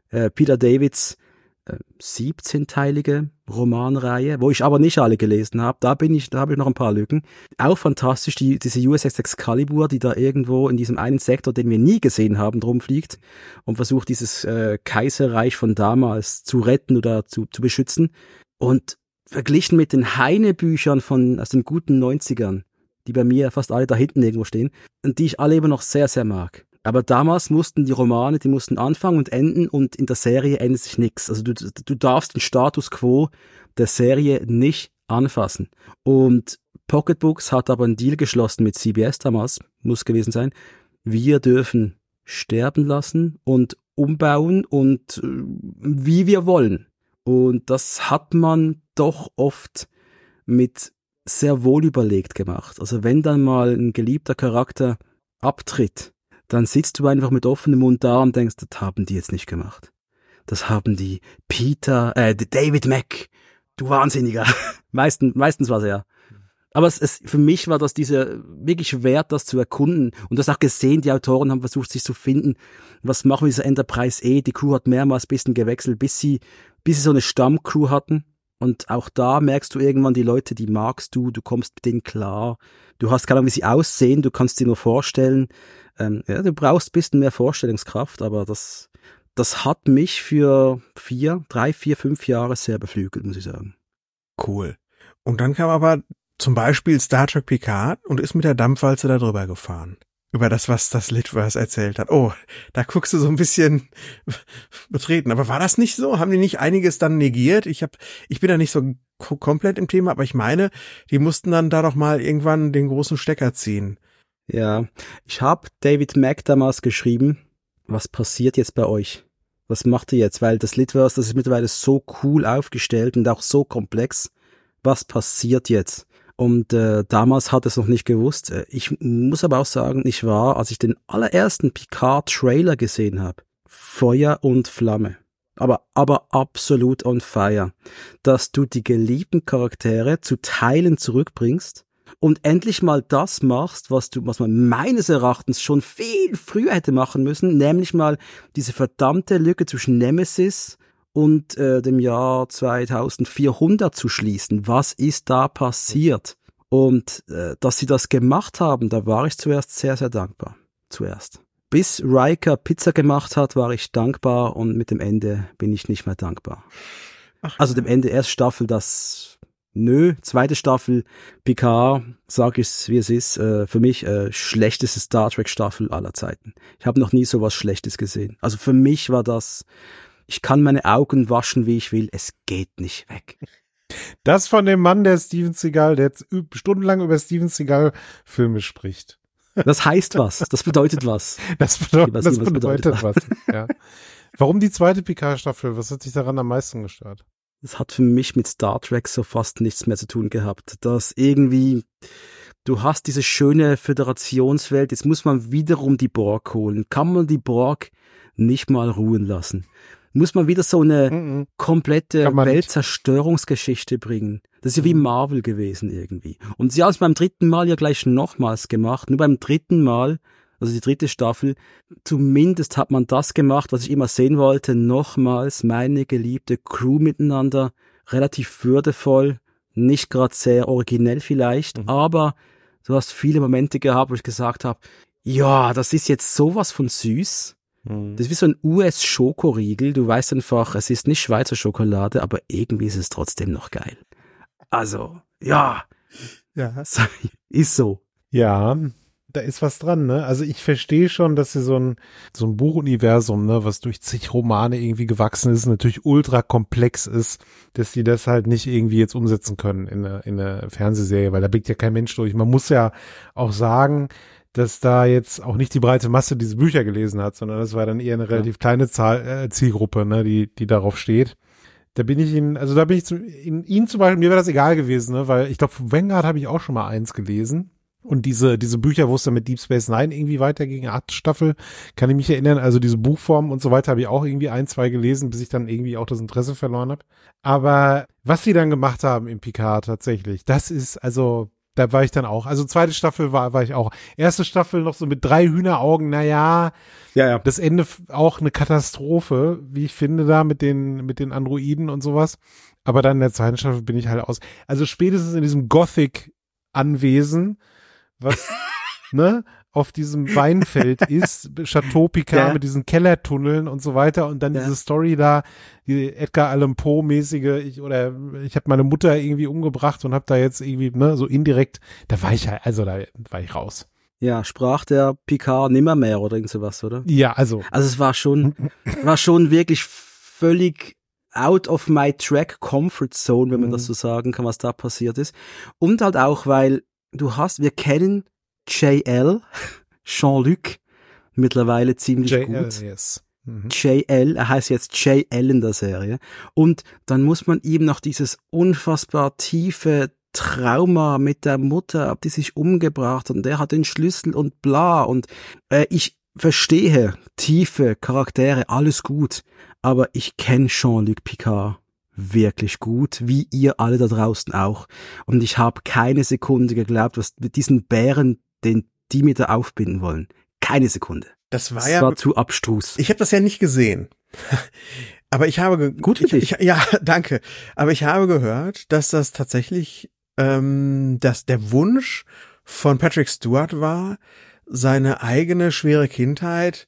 Äh, Peter Davids äh, 17-teilige Romanreihe, wo ich aber nicht alle gelesen habe. Da bin ich, da habe ich noch ein paar Lücken. Auch fantastisch, die, diese USS Excalibur, die da irgendwo in diesem einen Sektor, den wir nie gesehen haben, drum fliegt und versucht, dieses äh, Kaiserreich von damals zu retten oder zu, zu beschützen. Und verglichen mit den Heine-Büchern von aus den guten 90ern, die bei mir fast alle da hinten irgendwo stehen und die ich alle immer noch sehr, sehr mag. Aber damals mussten die Romane, die mussten anfangen und enden und in der Serie endet sich nichts. Also du, du darfst den Status quo der Serie nicht anfassen. Und Pocketbooks hat aber einen Deal geschlossen mit CBS damals, muss gewesen sein. Wir dürfen sterben lassen und umbauen und äh, wie wir wollen. Und das hat man doch oft mit sehr wohl überlegt gemacht. Also wenn dann mal ein geliebter Charakter abtritt, dann sitzt du einfach mit offenem Mund da und denkst, das haben die jetzt nicht gemacht. Das haben die Peter, äh, David Mack, du Wahnsinniger. meistens, meistens war es ja. Aber es, es, für mich war das diese wirklich wert, das zu erkunden. Und das auch gesehen, die Autoren haben versucht, sich zu finden. Was machen wir dieser Enterprise E? Die Crew hat mehrmals bisschen gewechselt, bis sie, bis sie so eine Stammcrew hatten. Und auch da merkst du irgendwann die Leute, die magst du, du kommst mit denen klar. Du hast keine Ahnung, wie sie aussehen, du kannst dir nur vorstellen. Ähm, ja, du brauchst bisschen mehr Vorstellungskraft, aber das, das hat mich für vier, drei, vier, fünf Jahre sehr beflügelt, muss ich sagen. Cool. Und dann kam aber zum Beispiel Star Trek Picard und ist mit der Dampfwalze da drüber gefahren. Über das, was das Litverse erzählt hat. Oh, da guckst du so ein bisschen betreten. Aber war das nicht so? Haben die nicht einiges dann negiert? Ich hab, ich bin da nicht so komplett im Thema, aber ich meine, die mussten dann da doch mal irgendwann den großen Stecker ziehen. Ja, ich habe David Mack damals geschrieben, was passiert jetzt bei euch? Was macht ihr jetzt? Weil das Litverse, das ist mittlerweile so cool aufgestellt und auch so komplex. Was passiert jetzt? Und äh, damals hat es noch nicht gewusst. Äh, ich muss aber auch sagen, ich war, als ich den allerersten Picard-Trailer gesehen habe, Feuer und Flamme. Aber, aber absolut on fire. Dass du die geliebten Charaktere zu Teilen zurückbringst und endlich mal das machst, was du, was man meines Erachtens schon viel früher hätte machen müssen, nämlich mal diese verdammte Lücke zwischen Nemesis und äh, dem Jahr 2400 zu schließen. Was ist da passiert? Und äh, dass sie das gemacht haben, da war ich zuerst sehr, sehr dankbar. Zuerst. Bis Riker Pizza gemacht hat, war ich dankbar und mit dem Ende bin ich nicht mehr dankbar. Ach. Also dem Ende erst Staffel, das nö, zweite Staffel Picard, sag ich's wie es ist, äh, für mich äh, schlechteste Star Trek Staffel aller Zeiten. Ich habe noch nie so was Schlechtes gesehen. Also für mich war das ich kann meine Augen waschen, wie ich will. Es geht nicht weg. Das von dem Mann, der Steven Seagal, der jetzt stundenlang über Steven Seagal Filme spricht. Das heißt was. Das bedeutet was. Das, bedeutet, das bedeutet, bedeutet was. Ja. Warum die zweite Picard-Staffel? Was hat sich daran am meisten gestört? Das hat für mich mit Star Trek so fast nichts mehr zu tun gehabt. Dass irgendwie, du hast diese schöne Föderationswelt, jetzt muss man wiederum die Borg holen. Kann man die Borg nicht mal ruhen lassen? Muss man wieder so eine mhm. komplette Weltzerstörungsgeschichte bringen. Das ist ja wie mhm. Marvel gewesen irgendwie. Und sie haben es beim dritten Mal ja gleich nochmals gemacht. Nur beim dritten Mal, also die dritte Staffel, zumindest hat man das gemacht, was ich immer sehen wollte. Nochmals meine geliebte Crew miteinander, relativ würdevoll, nicht gerade sehr originell vielleicht, mhm. aber du hast viele Momente gehabt, wo ich gesagt habe, ja, das ist jetzt sowas von süß. Mhm. Das ist wie so ein US-Schokoriegel. Du weißt einfach, es ist nicht Schweizer Schokolade, aber irgendwie ist es trotzdem noch geil. Also, ja. Ja. Ist so. Ja, da ist was dran, ne? Also ich verstehe schon, dass sie so ein, so ein Buchuniversum, ne, was durch zig Romane irgendwie gewachsen ist, natürlich ultra komplex ist, dass sie das halt nicht irgendwie jetzt umsetzen können in einer, in einer Fernsehserie, weil da blickt ja kein Mensch durch. Man muss ja auch sagen, dass da jetzt auch nicht die breite Masse diese Bücher gelesen hat, sondern das war dann eher eine relativ ja. kleine Zahl, äh, Zielgruppe, ne, die, die darauf steht. Da bin ich ihn, also da bin ich zu, in, ihn zum Beispiel, mir wäre das egal gewesen, ne, weil ich glaube, von Vanguard habe ich auch schon mal eins gelesen. Und diese, diese Bücher, wo es dann mit Deep Space Nine irgendwie weiterging, acht Staffel, kann ich mich erinnern, also diese Buchform und so weiter habe ich auch irgendwie ein, zwei gelesen, bis ich dann irgendwie auch das Interesse verloren habe. Aber was sie dann gemacht haben im Picard tatsächlich, das ist, also, da war ich dann auch. Also zweite Staffel war, war ich auch. Erste Staffel noch so mit drei Hühneraugen, naja. Ja, ja. Das Ende auch eine Katastrophe, wie ich finde, da mit den, mit den Androiden und sowas. Aber dann in der zweiten Staffel bin ich halt aus. Also spätestens in diesem Gothic-Anwesen, was, ne? Auf diesem Weinfeld ist, Chateau Picard ja. mit diesen Kellertunneln und so weiter und dann ja. diese Story da, die Edgar Allan Poe mäßige, ich oder ich habe meine Mutter irgendwie umgebracht und habe da jetzt irgendwie ne so indirekt, da war ich halt, also da war ich raus. Ja, sprach der Picard nimmer mehr oder irgend sowas, oder? Ja, also. Also es war schon, war schon wirklich völlig out of my track comfort zone, wenn man mhm. das so sagen kann, was da passiert ist. Und halt auch, weil du hast, wir kennen JL, Jean-Luc, mittlerweile ziemlich JL, gut. Yes. mhm. JL, er heißt jetzt JL in der Serie. Und dann muss man ihm noch dieses unfassbar tiefe Trauma mit der Mutter, die sich umgebracht hat und der hat den Schlüssel und bla und äh, ich verstehe tiefe Charaktere, alles gut, aber ich kenne Jean-Luc Picard wirklich gut, wie ihr alle da draußen auch und ich habe keine Sekunde geglaubt, was mit diesen Bären, den die mit da aufbinden wollen. Keine Sekunde. Das war das ja war zu abstrus. Ich habe das ja nicht gesehen. Aber ich habe gut für dich. Ich, ja, danke. Aber ich habe gehört, dass das tatsächlich, ähm, dass der Wunsch von Patrick Stewart war, seine eigene schwere Kindheit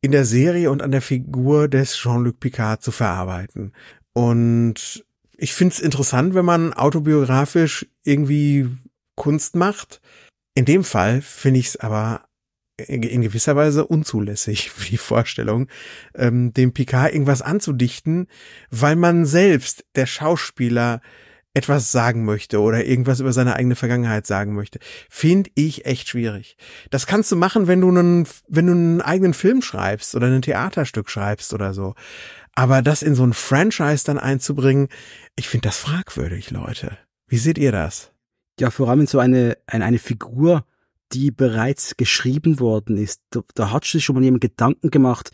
in der Serie und an der Figur des Jean-Luc Picard zu verarbeiten. Und ich finde es interessant, wenn man autobiografisch irgendwie Kunst macht. In dem Fall finde ich es aber in gewisser Weise unzulässig, die Vorstellung, ähm, dem Picard irgendwas anzudichten, weil man selbst, der Schauspieler, etwas sagen möchte oder irgendwas über seine eigene Vergangenheit sagen möchte, finde ich echt schwierig. Das kannst du machen, wenn du einen, wenn du einen eigenen Film schreibst oder ein Theaterstück schreibst oder so. Aber das in so ein Franchise dann einzubringen, ich finde das fragwürdig, Leute. Wie seht ihr das? Ja, vor allem so eine, eine, eine Figur, die bereits geschrieben worden ist. Da, da hat sich schon mal jemand Gedanken gemacht,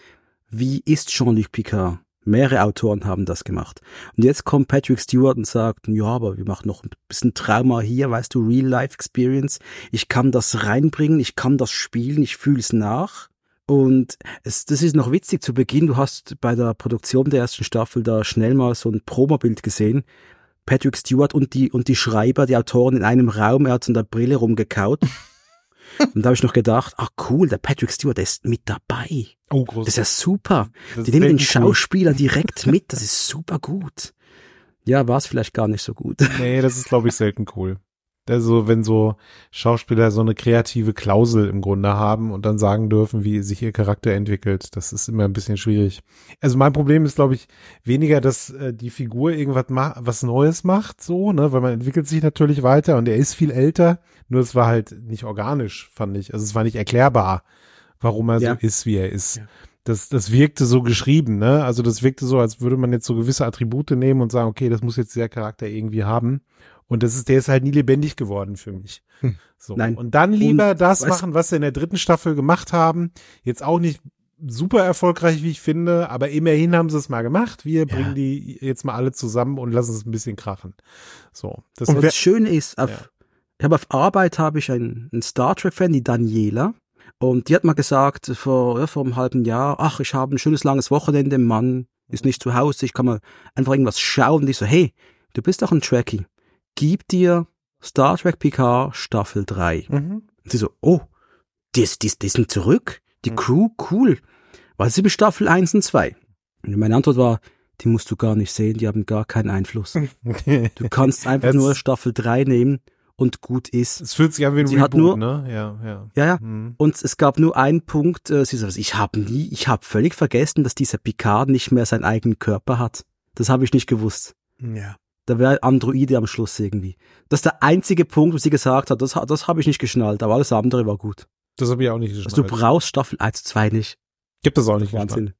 wie ist Jean-Luc Picard? Mehrere Autoren haben das gemacht. Und jetzt kommt Patrick Stewart und sagt, ja, aber wir machen noch ein bisschen Trauma hier, weißt du, Real-Life-Experience. Ich kann das reinbringen, ich kann das spielen, ich fühle es nach. Und es, das ist noch witzig zu Beginn. Du hast bei der Produktion der ersten Staffel da schnell mal so ein Promobild gesehen. Patrick Stewart und die, und die Schreiber, die Autoren in einem Raum, er hat so in der Brille rumgekaut. Und da habe ich noch gedacht, ach cool, der Patrick Stewart, der ist mit dabei. Oh, groß. Das ist ja super. Das die nehmen den Schauspieler direkt mit, das ist super gut. Ja, war es vielleicht gar nicht so gut. Nee, das ist, glaube ich, selten cool. Also wenn so Schauspieler so eine kreative Klausel im Grunde haben und dann sagen dürfen, wie sich ihr Charakter entwickelt, das ist immer ein bisschen schwierig. Also mein Problem ist, glaube ich, weniger, dass äh, die Figur irgendwas ma was Neues macht, so, ne, weil man entwickelt sich natürlich weiter und er ist viel älter. Nur es war halt nicht organisch, fand ich. Also es war nicht erklärbar, warum er ja. so ist, wie er ist. Ja. Das, das wirkte so geschrieben, ne? Also das wirkte so, als würde man jetzt so gewisse Attribute nehmen und sagen, okay, das muss jetzt der Charakter irgendwie haben. Und das ist, der ist halt nie lebendig geworden für mich. Hm. So. Nein. Und dann lieber und, das machen, was sie in der dritten Staffel gemacht haben. Jetzt auch nicht super erfolgreich, wie ich finde, aber immerhin haben sie es mal gemacht. Wir ja. bringen die jetzt mal alle zusammen und lassen es ein bisschen krachen. So. Das und was schön ist, auf, ja. ich habe auf Arbeit habe ich einen, einen Star Trek Fan, die Daniela. Und die hat mal gesagt, vor, ja, vor einem halben Jahr, ach, ich habe ein schönes langes Wochenende, Mann ist nicht zu Hause, ich kann mal einfach irgendwas schauen. Und ich so, hey, du bist doch ein Trekkie gib dir Star Trek Picard Staffel 3. Mhm. Und sie so, oh, die, die, die sind zurück? Die mhm. Crew, cool. Was ist mit Staffel 1 und 2? Und meine Antwort war, die musst du gar nicht sehen, die haben gar keinen Einfluss. du kannst einfach nur Staffel 3 nehmen und gut ist. Es fühlt sich an wie ein sie Reboot, nur, ne? Ja, ja. Ja, ja. Mhm. Und es gab nur einen Punkt, äh, sie sagt, ich habe nie, ich habe völlig vergessen, dass dieser Picard nicht mehr seinen eigenen Körper hat. Das habe ich nicht gewusst. Ja. Da wäre Androide am Schluss irgendwie. Das ist der einzige Punkt, wo sie gesagt hat, das, das habe ich nicht geschnallt, aber alles andere war gut. Das habe ich auch nicht geschnallt. Also du brauchst Staffel 1, 2 nicht. Gibt es auch nicht. Wahnsinn.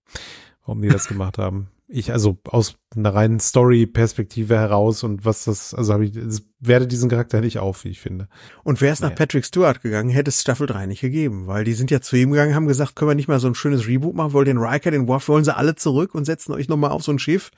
Warum die das gemacht haben. Ich, also aus einer reinen Story-Perspektive heraus und was das, also habe ich, es werde diesen Charakter nicht auf, wie ich finde. Und wäre es naja. nach Patrick Stewart gegangen, hätte es Staffel 3 nicht gegeben, weil die sind ja zu ihm gegangen, haben gesagt, können wir nicht mal so ein schönes Reboot machen, wollen den Riker, den Worf, wollen sie alle zurück und setzen euch nochmal auf so ein Schiff.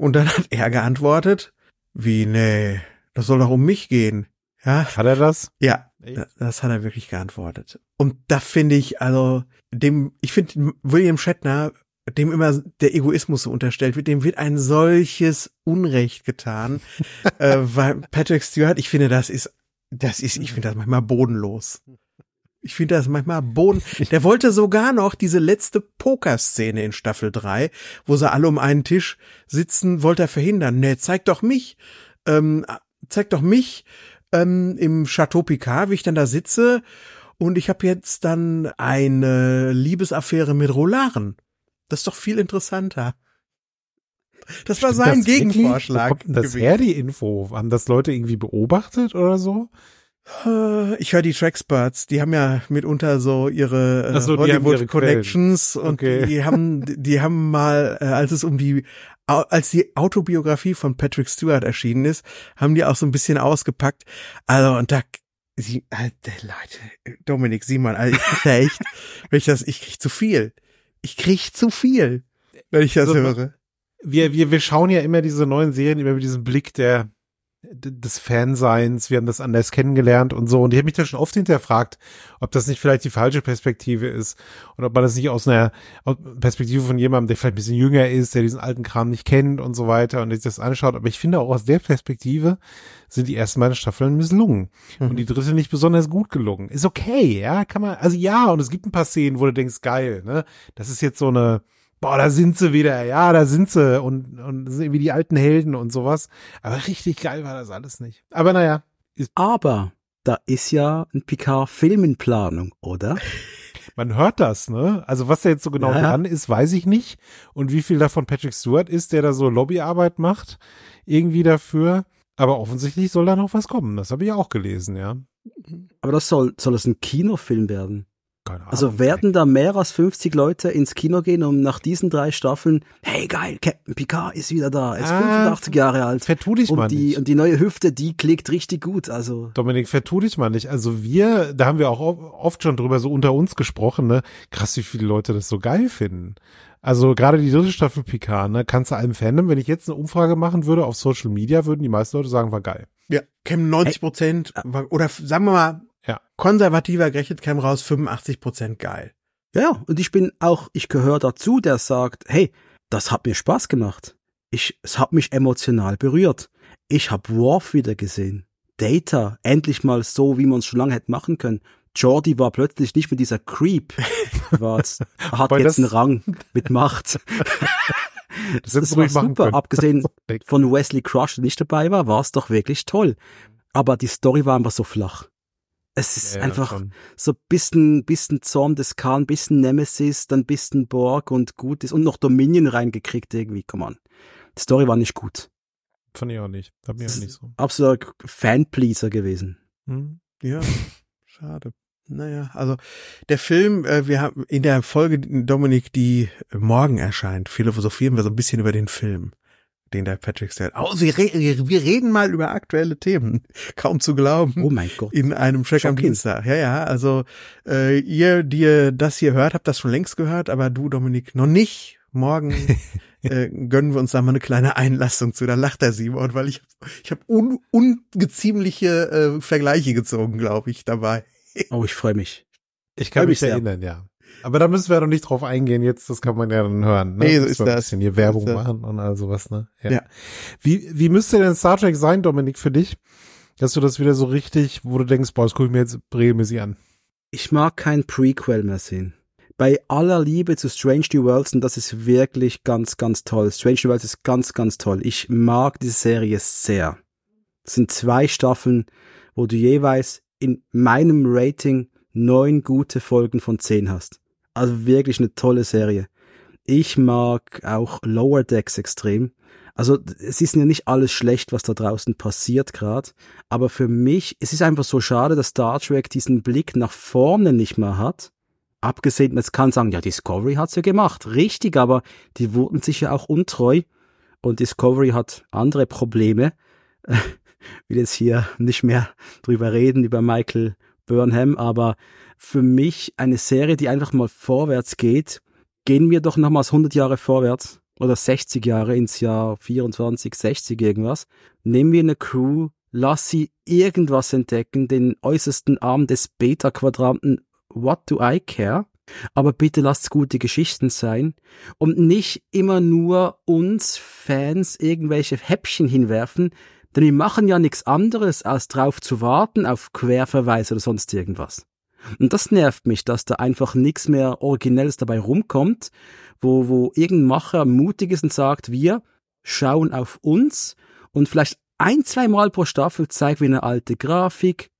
Und dann hat er geantwortet, wie, nee, das soll doch um mich gehen. Ja. Hat er das? Ja, Echt? das hat er wirklich geantwortet. Und da finde ich, also, dem, ich finde, William Shatner, dem immer der Egoismus so unterstellt wird, dem wird ein solches Unrecht getan, äh, weil Patrick Stewart, ich finde, das ist, das ist, ich finde das manchmal bodenlos. Ich finde das manchmal Boden. Der wollte sogar noch diese letzte Pokerszene in Staffel 3, wo sie alle um einen Tisch sitzen, wollte er verhindern. Nee, zeig doch mich. Ähm, zeig doch mich ähm, im Chateau Picard, wie ich dann da sitze. Und ich habe jetzt dann eine Liebesaffäre mit Rolaren. Das ist doch viel interessanter. Das war sein das Gegenvorschlag. Wo kommt das her, die Info? Haben das Leute irgendwie beobachtet oder so? Ich höre die Trackspots, die haben ja mitunter so ihre äh, so, Hollywood Connections und okay. die haben die haben mal äh, als es um die als die Autobiografie von Patrick Stewart erschienen ist, haben die auch so ein bisschen ausgepackt. Also und da sie halt Leute, Dominik Simon, also ich krieg echt, wenn ich das ich krieg zu viel. Ich krieg zu viel, wenn ich das also, höre. Wir wir wir schauen ja immer diese neuen Serien immer mit diesem Blick der des Fanseins, wir haben das anders kennengelernt und so. Und ich habe mich da schon oft hinterfragt, ob das nicht vielleicht die falsche Perspektive ist und ob man das nicht aus einer Perspektive von jemandem, der vielleicht ein bisschen jünger ist, der diesen alten Kram nicht kennt und so weiter und sich das anschaut. Aber ich finde auch aus der Perspektive sind die ersten beiden Staffeln misslungen mhm. und die dritte nicht besonders gut gelungen. Ist okay, ja, kann man, also ja, und es gibt ein paar Szenen, wo du denkst, geil, ne? Das ist jetzt so eine, boah, da sind sie wieder, ja, da sind sie und, und sind wie die alten Helden und sowas. Aber richtig geil war das alles nicht. Aber naja. Aber da ist ja ein Picard-Film in Planung, oder? Man hört das, ne? Also was da jetzt so genau ja. dran ist, weiß ich nicht. Und wie viel davon Patrick Stewart ist, der da so Lobbyarbeit macht, irgendwie dafür. Aber offensichtlich soll da noch was kommen. Das habe ich auch gelesen, ja. Aber das soll, soll es ein Kinofilm werden? Keine Ahnung. Also werden da mehr als 50 Leute ins Kino gehen, um nach diesen drei Staffeln, hey geil, Captain Picard ist wieder da, er ist ah, 85 Jahre alt. Vertu dich und mal die, nicht. Und die neue Hüfte, die klickt richtig gut, also. Dominik, vertu dich mal nicht. Also wir, da haben wir auch oft schon drüber so unter uns gesprochen, ne? Krass, wie viele Leute das so geil finden. Also gerade die dritte Staffel Picard, ne, kannst du einem Fandom, wenn ich jetzt eine Umfrage machen würde auf Social Media, würden die meisten Leute sagen, war geil. Ja, kämen 90 Prozent, oder sagen wir mal. Konservativer gerechnet käme raus 85 Prozent geil. Ja, und ich bin auch, ich gehöre dazu, der sagt, hey, das hat mir Spaß gemacht. Ich, es hat mich emotional berührt. Ich habe Worf wieder gesehen. Data, endlich mal so, wie man es schon lange hätte machen können. Jordi war plötzlich nicht mehr dieser Creep. War jetzt, hat jetzt einen Rang mit Macht. das, das war super. Abgesehen von Wesley Crush, der nicht dabei war, war es doch wirklich toll. Aber die Story war einfach so flach. Es ist ja, einfach schon. so bisschen, bisschen Zorn des Khan, bisschen Nemesis, dann bisschen Borg und gut ist und noch Dominion reingekriegt irgendwie, come on. Die Story war nicht gut. Fand ich auch nicht. Hab mir auch nicht so. Absoluter Fanpleaser gewesen. Hm. Ja, schade. Naja, also der Film, äh, wir haben in der Folge Dominik, die morgen erscheint, philosophieren wir so ein bisschen über den Film den der Patrick stellt. Oh, wir, re wir reden mal über aktuelle Themen. Kaum zu glauben. Oh mein Gott. In einem Track am Dienstag. Ja, ja, also äh, ihr, die ihr das hier hört, habt das schon längst gehört, aber du, Dominik, noch nicht. Morgen äh, gönnen wir uns da mal eine kleine Einlassung zu. Da lacht der Simon, weil ich, ich habe un, ungeziemliche äh, Vergleiche gezogen, glaube ich, dabei. oh, ich freue mich. Ich kann mich erinnern, ja. Aber da müssen wir doch nicht drauf eingehen jetzt, das kann man ja dann hören. Ne? Nee, so ist das. Ein bisschen hier Werbung machen und all sowas, ne? Ja. ja. Wie, wie müsste denn Star Trek sein, Dominik, für dich? Dass du das wieder so richtig, wo du denkst, boah, das gucke ich mir jetzt regelmäßig an. Ich mag kein Prequel mehr sehen. Bei aller Liebe zu Strange New Worlds, und das ist wirklich ganz, ganz toll. Strange New Worlds ist ganz, ganz toll. Ich mag diese Serie sehr. Es sind zwei Staffeln, wo du jeweils in meinem Rating neun gute Folgen von zehn hast. Also wirklich eine tolle Serie. Ich mag auch Lower Decks extrem. Also es ist ja nicht alles schlecht, was da draußen passiert gerade, aber für mich, es ist einfach so schade, dass Star Trek diesen Blick nach vorne nicht mehr hat. Abgesehen, man kann sagen, ja, Discovery hat's ja gemacht. Richtig, aber die wurden sich ja auch untreu. Und Discovery hat andere Probleme. will jetzt hier nicht mehr drüber reden, über Michael Burnham, aber für mich eine Serie, die einfach mal vorwärts geht. Gehen wir doch nochmals 100 Jahre vorwärts oder 60 Jahre ins Jahr 24, 60 irgendwas. Nehmen wir eine Crew, lass sie irgendwas entdecken, den äußersten Arm des Beta-Quadranten. What do I care? Aber bitte lasst gute Geschichten sein und nicht immer nur uns Fans irgendwelche Häppchen hinwerfen, denn wir machen ja nichts anderes, als drauf zu warten auf Querverweis oder sonst irgendwas. Und das nervt mich, dass da einfach nichts mehr Originelles dabei rumkommt, wo, wo irgendein Macher mutig ist und sagt, wir schauen auf uns und vielleicht ein, zwei Mal pro Staffel zeigen wir eine alte Grafik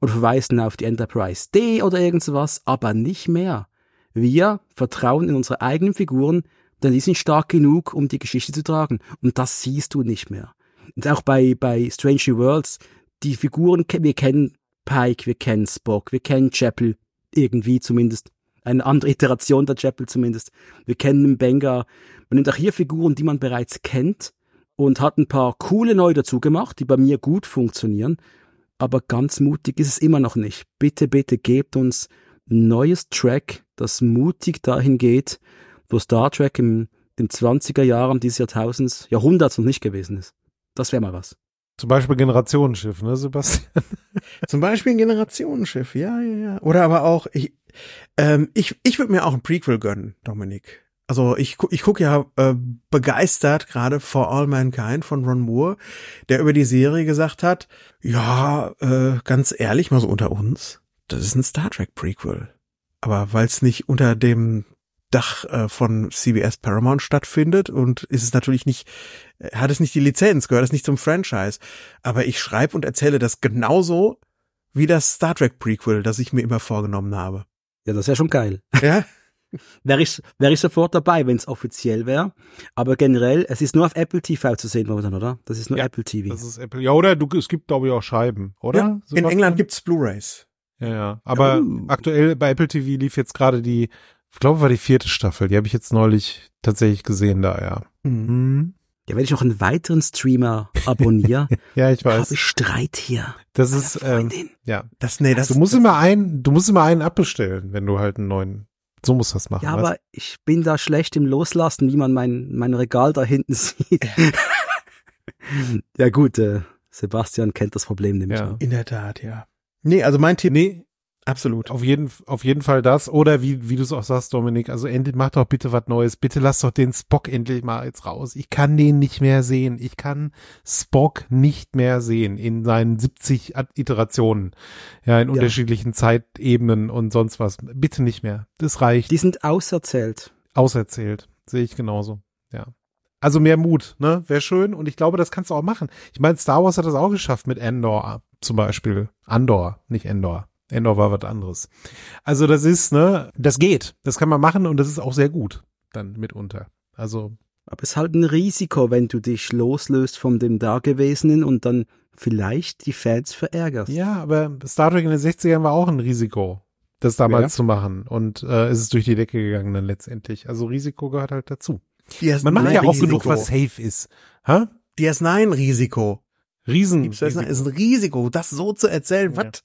oder verweisen auf die Enterprise D oder irgendwas, aber nicht mehr. Wir vertrauen in unsere eigenen Figuren, denn die sind stark genug, um die Geschichte zu tragen. Und das siehst du nicht mehr. Und auch bei, bei Strange New Worlds, die Figuren, wir kennen Pike, wir kennen Spock, wir kennen Chapel, irgendwie zumindest. Eine andere Iteration der Chapel zumindest. Wir kennen Benga. Man nimmt auch hier Figuren, die man bereits kennt und hat ein paar coole neu dazu gemacht, die bei mir gut funktionieren. Aber ganz mutig ist es immer noch nicht. Bitte, bitte gebt uns ein neues Track, das mutig dahin geht, wo Star Trek im den 20er Jahren dieses Jahrtausends, Jahrhunderts noch nicht gewesen ist. Das wäre mal was. Zum Beispiel Generationenschiff, ne, Sebastian? Zum Beispiel ein Generationenschiff, ja, ja, ja. Oder aber auch, ich, ähm, ich, ich würde mir auch ein Prequel gönnen, Dominik. Also ich, ich gucke ja äh, begeistert gerade For All Mankind von Ron Moore, der über die Serie gesagt hat, ja, äh, ganz ehrlich, mal so unter uns, das ist ein Star Trek Prequel. Aber weil es nicht unter dem Dach äh, von CBS Paramount stattfindet und ist es natürlich nicht, äh, hat es nicht die Lizenz, gehört es nicht zum Franchise. Aber ich schreibe und erzähle das genauso wie das Star Trek Prequel, das ich mir immer vorgenommen habe. Ja, das wäre schon geil. Ja. wäre ich, wäre ich sofort dabei, wenn es offiziell wäre. Aber generell, es ist nur auf Apple TV zu sehen momentan, oder? Das ist nur ja, Apple TV. Das ist Apple. Ja, oder du, es gibt, glaube ich, auch Scheiben, oder? Ja, in England gibt's Blu-Rays. Ja, ja. Aber oh. aktuell bei Apple TV lief jetzt gerade die ich glaube, war die vierte Staffel. Die habe ich jetzt neulich tatsächlich gesehen da, ja. Mhm. Ja, wenn ich noch einen weiteren Streamer abonniere, ja, ich weiß. habe ich Streit hier. Das ist, ähm, ja. Das, nee, das, du musst das, immer einen, du musst immer einen abbestellen, wenn du halt einen neuen, so muss das machen. Ja, aber ich bin da schlecht im Loslassen, wie man mein, mein Regal da hinten sieht. ja gut, äh, Sebastian kennt das Problem nämlich. Ja. In der Tat, ja. Nee, also mein Tipp. Nee, Absolut. Auf jeden, auf jeden Fall das. Oder wie, wie du es auch sagst, Dominik, also endlich mach doch bitte was Neues. Bitte lass doch den Spock endlich mal jetzt raus. Ich kann den nicht mehr sehen. Ich kann Spock nicht mehr sehen in seinen 70 Iterationen. Ja, in ja. unterschiedlichen Zeitebenen und sonst was. Bitte nicht mehr. Das reicht. Die sind auserzählt. Auserzählt. Sehe ich genauso. Ja. Also mehr Mut, ne? Wäre schön und ich glaube, das kannst du auch machen. Ich meine, Star Wars hat das auch geschafft mit Endor zum Beispiel. Andor, nicht Endor. Endor war was anderes. Also das ist, ne, das geht. Das kann man machen und das ist auch sehr gut dann mitunter. Also. Aber es ist halt ein Risiko, wenn du dich loslöst von dem Dagewesenen und dann vielleicht die Fans verärgerst. Ja, aber Star Trek in den 60ern war auch ein Risiko, das damals ja. zu machen. Und äh, es ist durch die Decke gegangen dann letztendlich. Also Risiko gehört halt dazu. Man macht ja auch Risiko. genug, was safe ist. Ha? DS9-Risiko. Riesen. Das ist ein Risiko, das so zu erzählen. Ja. Was?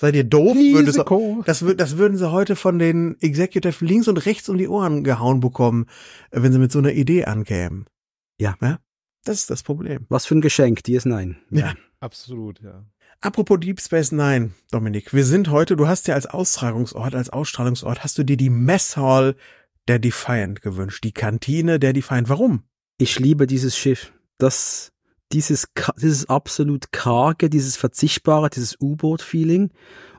Seid ihr doof? Risiko. Das, das würden sie heute von den Executive links und rechts um die Ohren gehauen bekommen, wenn sie mit so einer Idee ankämen. Ja. ja? Das ist das Problem. Was für ein Geschenk, die ist nein. Ja. ja. Absolut, ja. Apropos Deep Space Nine, Dominik, wir sind heute, du hast ja als Austragungsort, als Ausstrahlungsort, hast du dir die Messhall der Defiant gewünscht, die Kantine der Defiant. Warum? Ich liebe dieses Schiff. Das dieses, dieses absolut karge, dieses verzichtbare, dieses U-Boot-Feeling.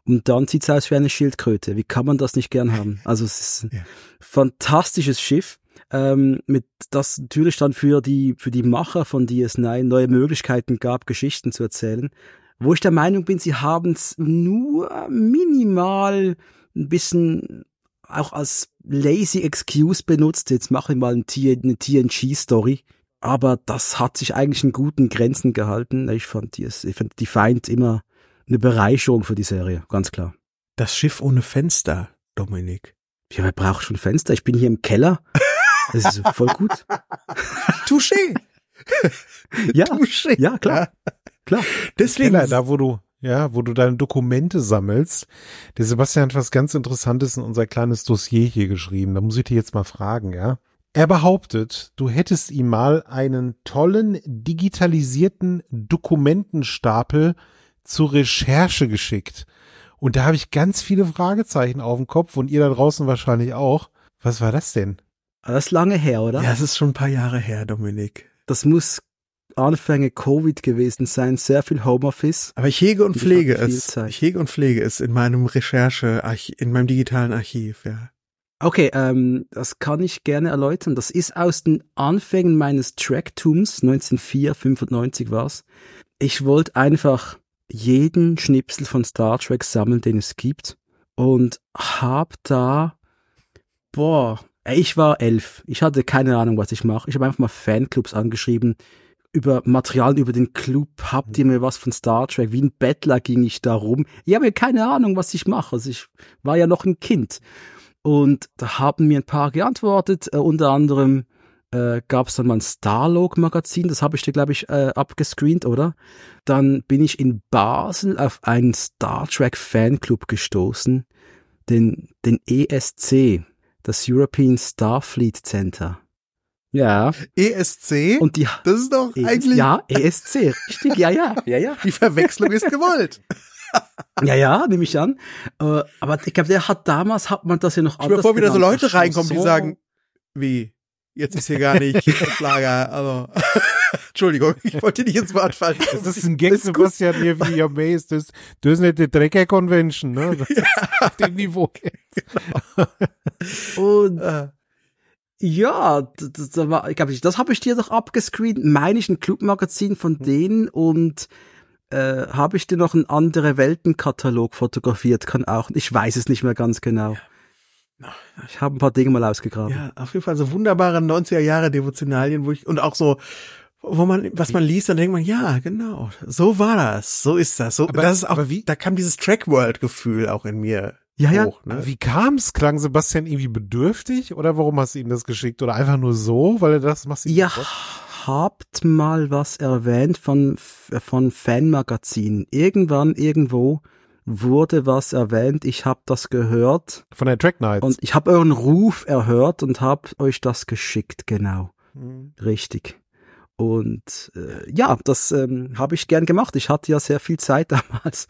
Und dann sieht's aus wie eine Schildkröte. Wie kann man das nicht gern haben? Also es ist ein ja. fantastisches Schiff, ähm, mit das natürlich dann für die, für die Macher von DS9 neue Möglichkeiten gab, Geschichten zu erzählen. Wo ich der Meinung bin, sie haben es nur minimal ein bisschen auch als lazy excuse benutzt. Jetzt mache ich mal eine TNG-Story aber das hat sich eigentlich in guten Grenzen gehalten. Ich fand die, ich fand die Feind immer eine Bereicherung für die Serie, ganz klar. Das Schiff ohne Fenster, Dominik. Ja, wer braucht schon Fenster? Ich bin hier im Keller. Das ist voll gut. Touché. ja, Touché. ja, klar. Klar. Deswegen. Keller, da wo du, ja, wo du deine Dokumente sammelst. Der Sebastian hat was ganz Interessantes in unser kleines Dossier hier geschrieben. Da muss ich dich jetzt mal fragen, ja. Er behauptet, du hättest ihm mal einen tollen digitalisierten Dokumentenstapel zur Recherche geschickt. Und da habe ich ganz viele Fragezeichen auf dem Kopf und ihr da draußen wahrscheinlich auch. Was war das denn? Das ist lange her, oder? Ja, es ist schon ein paar Jahre her, Dominik. Das muss Anfänge Covid gewesen sein, sehr viel Homeoffice. Aber ich hege und pflege es. Ich hege und pflege es in meinem Recherche, in meinem digitalen Archiv, ja. Okay, ähm, das kann ich gerne erläutern. Das ist aus den Anfängen meines Tracktums, 1904, 95 war's. Ich wollte einfach jeden Schnipsel von Star Trek sammeln, den es gibt. Und hab da, boah, ich war elf. Ich hatte keine Ahnung, was ich mache. Ich habe einfach mal Fanclubs angeschrieben. über Materialien über den Club, habt ihr mir was von Star Trek? Wie ein Bettler ging ich da rum. Ich habe ja keine Ahnung, was ich mache. Also ich war ja noch ein Kind. Und da haben mir ein paar geantwortet, äh, unter anderem äh, gab es dann mal ein Starlog-Magazin, das habe ich dir, glaube ich, äh, abgescreent, oder? Dann bin ich in Basel auf einen Star Trek Fanclub gestoßen, den, den ESC, das European Starfleet Center. Ja. ESC? Und die, das ist doch ES, eigentlich. Ja, ESC, richtig, ja, ja, ja, ja. Die Verwechslung ist gewollt. Ja, ja, nehme ich an. Äh, aber ich glaube, der hat damals, hat man das ja noch anders Bevor wieder so Leute reinkommen, die sagen, wie, jetzt ist hier gar nicht Lager, also. Entschuldigung, ich wollte nicht ins Wort fallen. Das ist ein Gag, Sebastian, hier wie ihr Maze, das, das ist nicht die Drecker Convention, ne? Das ja. ist auf dem Niveau. Genau. Und, äh, ja, das, das war, ich glaube, das habe ich dir doch abgescreent, meine ich ein Clubmagazin von mhm. denen und äh, habe ich dir noch einen andere Weltenkatalog fotografiert, kann auch, ich weiß es nicht mehr ganz genau. Ja. Ich habe ein paar Dinge mal ausgegraben. Ja, auf jeden Fall so wunderbare 90er Jahre Devotionalien, wo ich, und auch so, wo man, was man liest, dann denkt man, ja, genau, so war das, so ist das, so, aber, das ist auch, wie, da kam dieses Track World Gefühl auch in mir ja, ja. Hoch, ne? Wie kam's? Klang Sebastian irgendwie bedürftig oder warum hast du ihm das geschickt oder einfach nur so, weil er das machst? Ja, habt mal was erwähnt von von Fanmagazinen. Irgendwann irgendwo wurde was erwähnt. Ich habe das gehört von der Track Nights und ich habe euren Ruf erhört und habe euch das geschickt. Genau, mhm. richtig. Und äh, ja, das ähm, habe ich gern gemacht. Ich hatte ja sehr viel Zeit damals.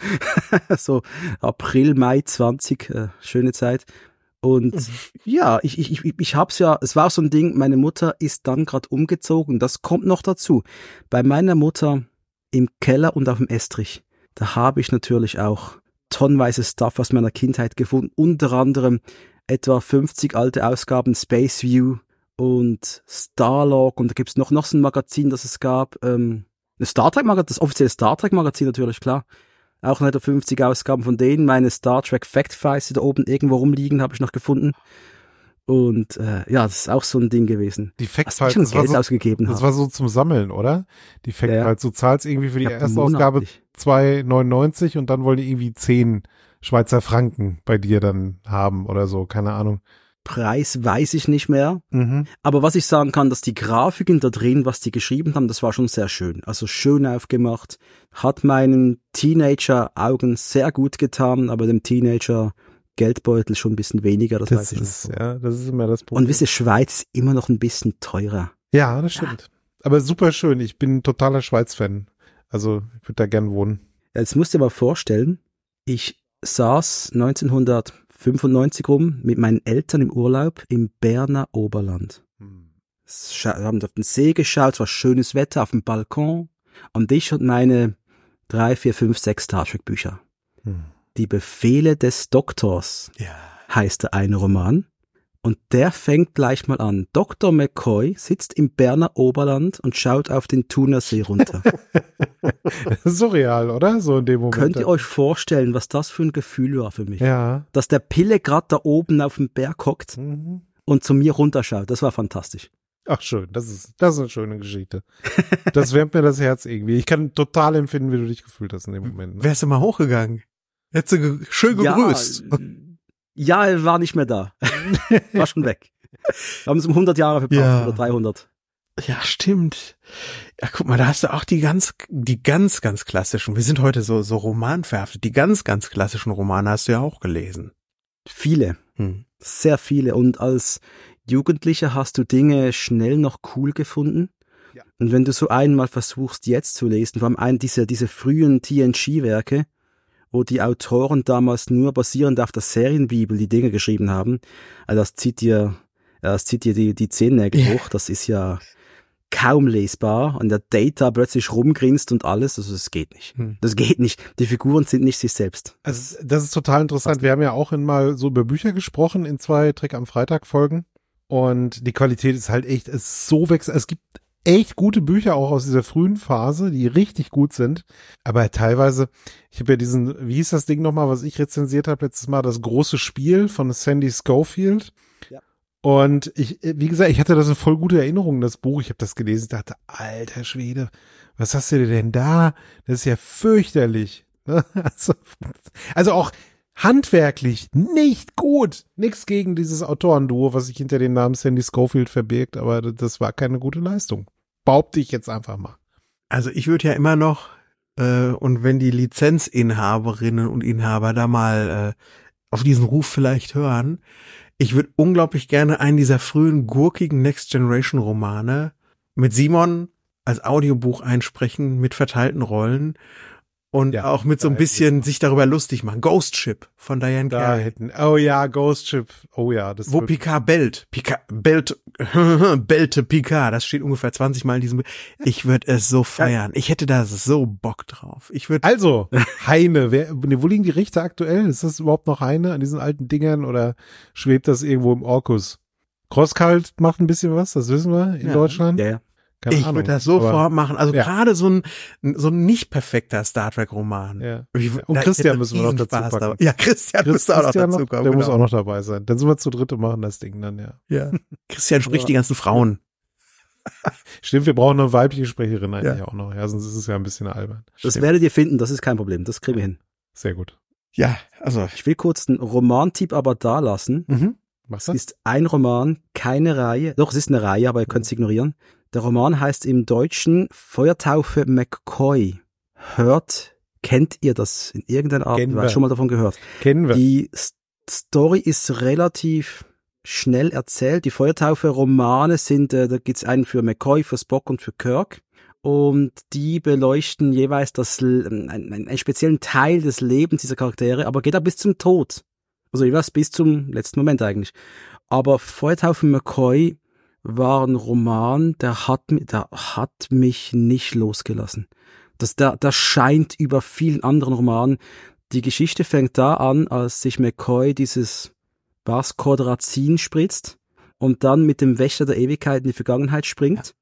so April, Mai 20, äh, schöne Zeit. Und mhm. ja, ich, ich, ich, ich hab's ja, es war auch so ein Ding, meine Mutter ist dann gerade umgezogen. Das kommt noch dazu. Bei meiner Mutter im Keller und auf dem Estrich, da habe ich natürlich auch tonnenweise Stuff aus meiner Kindheit gefunden. Unter anderem etwa 50 alte Ausgaben Space View, und Starlog und da gibt's noch, noch so ein Magazin, das es gab, ähm, ein Star Trek Magazin, das offizielle Star Trek Magazin natürlich, klar. Auch noch 50 Ausgaben von denen. Meine Star Trek Fact Files, die da oben irgendwo rumliegen, habe ich noch gefunden. Und äh, ja, das ist auch so ein Ding gewesen. Die Fact Files, das, war so, ausgegeben das war so zum Sammeln, oder? Die Fact Files, ja. du zahlst irgendwie für die erste Ausgabe 2,99 und dann wollen die irgendwie 10 Schweizer Franken bei dir dann haben oder so, keine Ahnung. Preis weiß ich nicht mehr. Mhm. Aber was ich sagen kann, dass die Grafiken da drin, was die geschrieben haben, das war schon sehr schön. Also schön aufgemacht. Hat meinen Teenager-Augen sehr gut getan, aber dem Teenager Geldbeutel schon ein bisschen weniger, das, das weiß ich ist, nicht. Ja, das ist immer das Problem. Und wisst ihr, Schweiz ist immer noch ein bisschen teurer. Ja, das stimmt. Ja. Aber super schön. Ich bin ein totaler Schweiz-Fan. Also, ich würde da gern wohnen. Jetzt musst du dir mal vorstellen, ich saß 1900 95 rum mit meinen Eltern im Urlaub im Berner Oberland. Hm. Wir haben auf den See geschaut, es war schönes Wetter auf dem Balkon und ich und meine drei, vier, fünf, sechs Star Trek Bücher. Hm. Die Befehle des Doktors ja. heißt der eine Roman. Und der fängt gleich mal an. Dr. McCoy sitzt im Berner Oberland und schaut auf den Thunersee runter. Surreal, oder? So in dem Moment. Könnt ihr euch vorstellen, was das für ein Gefühl war für mich? Ja. Dass der Pille gerade da oben auf dem Berg hockt mhm. und zu mir runterschaut. Das war fantastisch. Ach schön, das ist, das ist eine schöne Geschichte. Das wärmt mir das Herz irgendwie. Ich kann total empfinden, wie du dich gefühlt hast in dem Moment. Ne? Wärst du mal hochgegangen? Hättest du ge schön gegrüßt. Ja, ja, er war nicht mehr da. war schon weg. Wir haben es um 100 Jahre verbraucht ja. oder 300. Ja, stimmt. Ja, guck mal, da hast du auch die ganz, die ganz, ganz klassischen. Wir sind heute so, so romanverhaftet. Die ganz, ganz klassischen Romane hast du ja auch gelesen. Viele. Hm. Sehr viele. Und als Jugendlicher hast du Dinge schnell noch cool gefunden. Ja. Und wenn du so einmal versuchst, jetzt zu lesen, vor allem ein, diese, diese frühen TNG-Werke, wo die Autoren damals nur basierend auf der Serienbibel die Dinge geschrieben haben. Also das zieht dir, das zieht dir die, die Zehennägel yeah. hoch. Das ist ja kaum lesbar und der Data plötzlich rumgrinst und alles, also das geht nicht. Hm. Das geht nicht. Die Figuren sind nicht sich selbst. Also das ist total interessant. Wir haben ja auch in mal so über Bücher gesprochen in zwei Trick am Freitag Folgen und die Qualität ist halt echt, es ist so wechsel. Es gibt echt gute Bücher auch aus dieser frühen Phase, die richtig gut sind. Aber teilweise, ich habe ja diesen, wie hieß das Ding nochmal, was ich rezensiert habe letztes Mal, das große Spiel von Sandy Schofield. Ja. Und ich, wie gesagt, ich hatte das eine voll gute Erinnerung, das Buch. Ich habe das gelesen, dachte, alter Schwede, was hast du denn da? Das ist ja fürchterlich. Also, also auch handwerklich nicht gut. Nix gegen dieses Autorenduo, was sich hinter dem Namen Sandy Schofield verbirgt, aber das war keine gute Leistung. Behaupte ich jetzt einfach mal. Also ich würde ja immer noch, äh, und wenn die Lizenzinhaberinnen und Inhaber da mal äh, auf diesen Ruf vielleicht hören, ich würde unglaublich gerne einen dieser frühen gurkigen Next Generation Romane mit Simon als Audiobuch einsprechen mit verteilten Rollen und ja, auch mit so ein bisschen sich darüber lustig machen. Ghost Ship von Diane da Carey. Hätten, oh ja, Ghost Ship. Oh ja, das Wo Picard bellt. Picard bellt, bellte Picard. Das steht ungefähr 20 Mal in diesem. Ich würde es so feiern. Ich hätte da so Bock drauf. Ich würde. Also, Heine. Wer, wo liegen die Richter aktuell? Ist das überhaupt noch Heine an diesen alten Dingern oder schwebt das irgendwo im Orkus? Crosskalt macht ein bisschen was, das wissen wir in ja. Deutschland. Ja, ja. Keine ich würde das sofort machen. Also ja. gerade so ein so ein nicht perfekter Star Trek Roman. Ja. Und Christian müssen wir noch dazu Spaß packen. Ja, Christian, Christ, müsste auch noch dazu kommen. Der genau. muss auch noch dabei sein. Dann sind wir zu dritt und machen das Ding dann, ja. Ja. Christian spricht ja. die ganzen Frauen. Stimmt, wir brauchen eine weibliche Sprecherin eigentlich ja. auch noch. Ja, sonst ist es ja ein bisschen albern. Das Stimmt. werdet ihr finden, das ist kein Problem. Das kriegen wir hin. Sehr gut. Ja, also. Ich will kurz einen Romantipp aber da lassen. Mhm. Was das? ist ein Roman, keine Reihe. Doch, es ist eine Reihe, aber ihr könnt es ignorieren. Der Roman heißt im Deutschen Feuertaufe McCoy. Hört, kennt ihr das in irgendeiner Art und Weise schon mal davon gehört? Kennen wir. Die Story ist relativ schnell erzählt. Die Feuertaufe-Romane sind, äh, da gibt's einen für McCoy, für Spock und für Kirk. Und die beleuchten jeweils das, einen, einen speziellen Teil des Lebens dieser Charaktere, aber geht auch bis zum Tod. Also jeweils bis zum letzten Moment eigentlich. Aber Feuertaufe McCoy war ein Roman, der hat, der hat mich nicht losgelassen. Das, der, der scheint über vielen anderen Romanen. Die Geschichte fängt da an, als sich McCoy dieses Baskodrazin spritzt und dann mit dem Wächter der Ewigkeit in die Vergangenheit springt. Ja.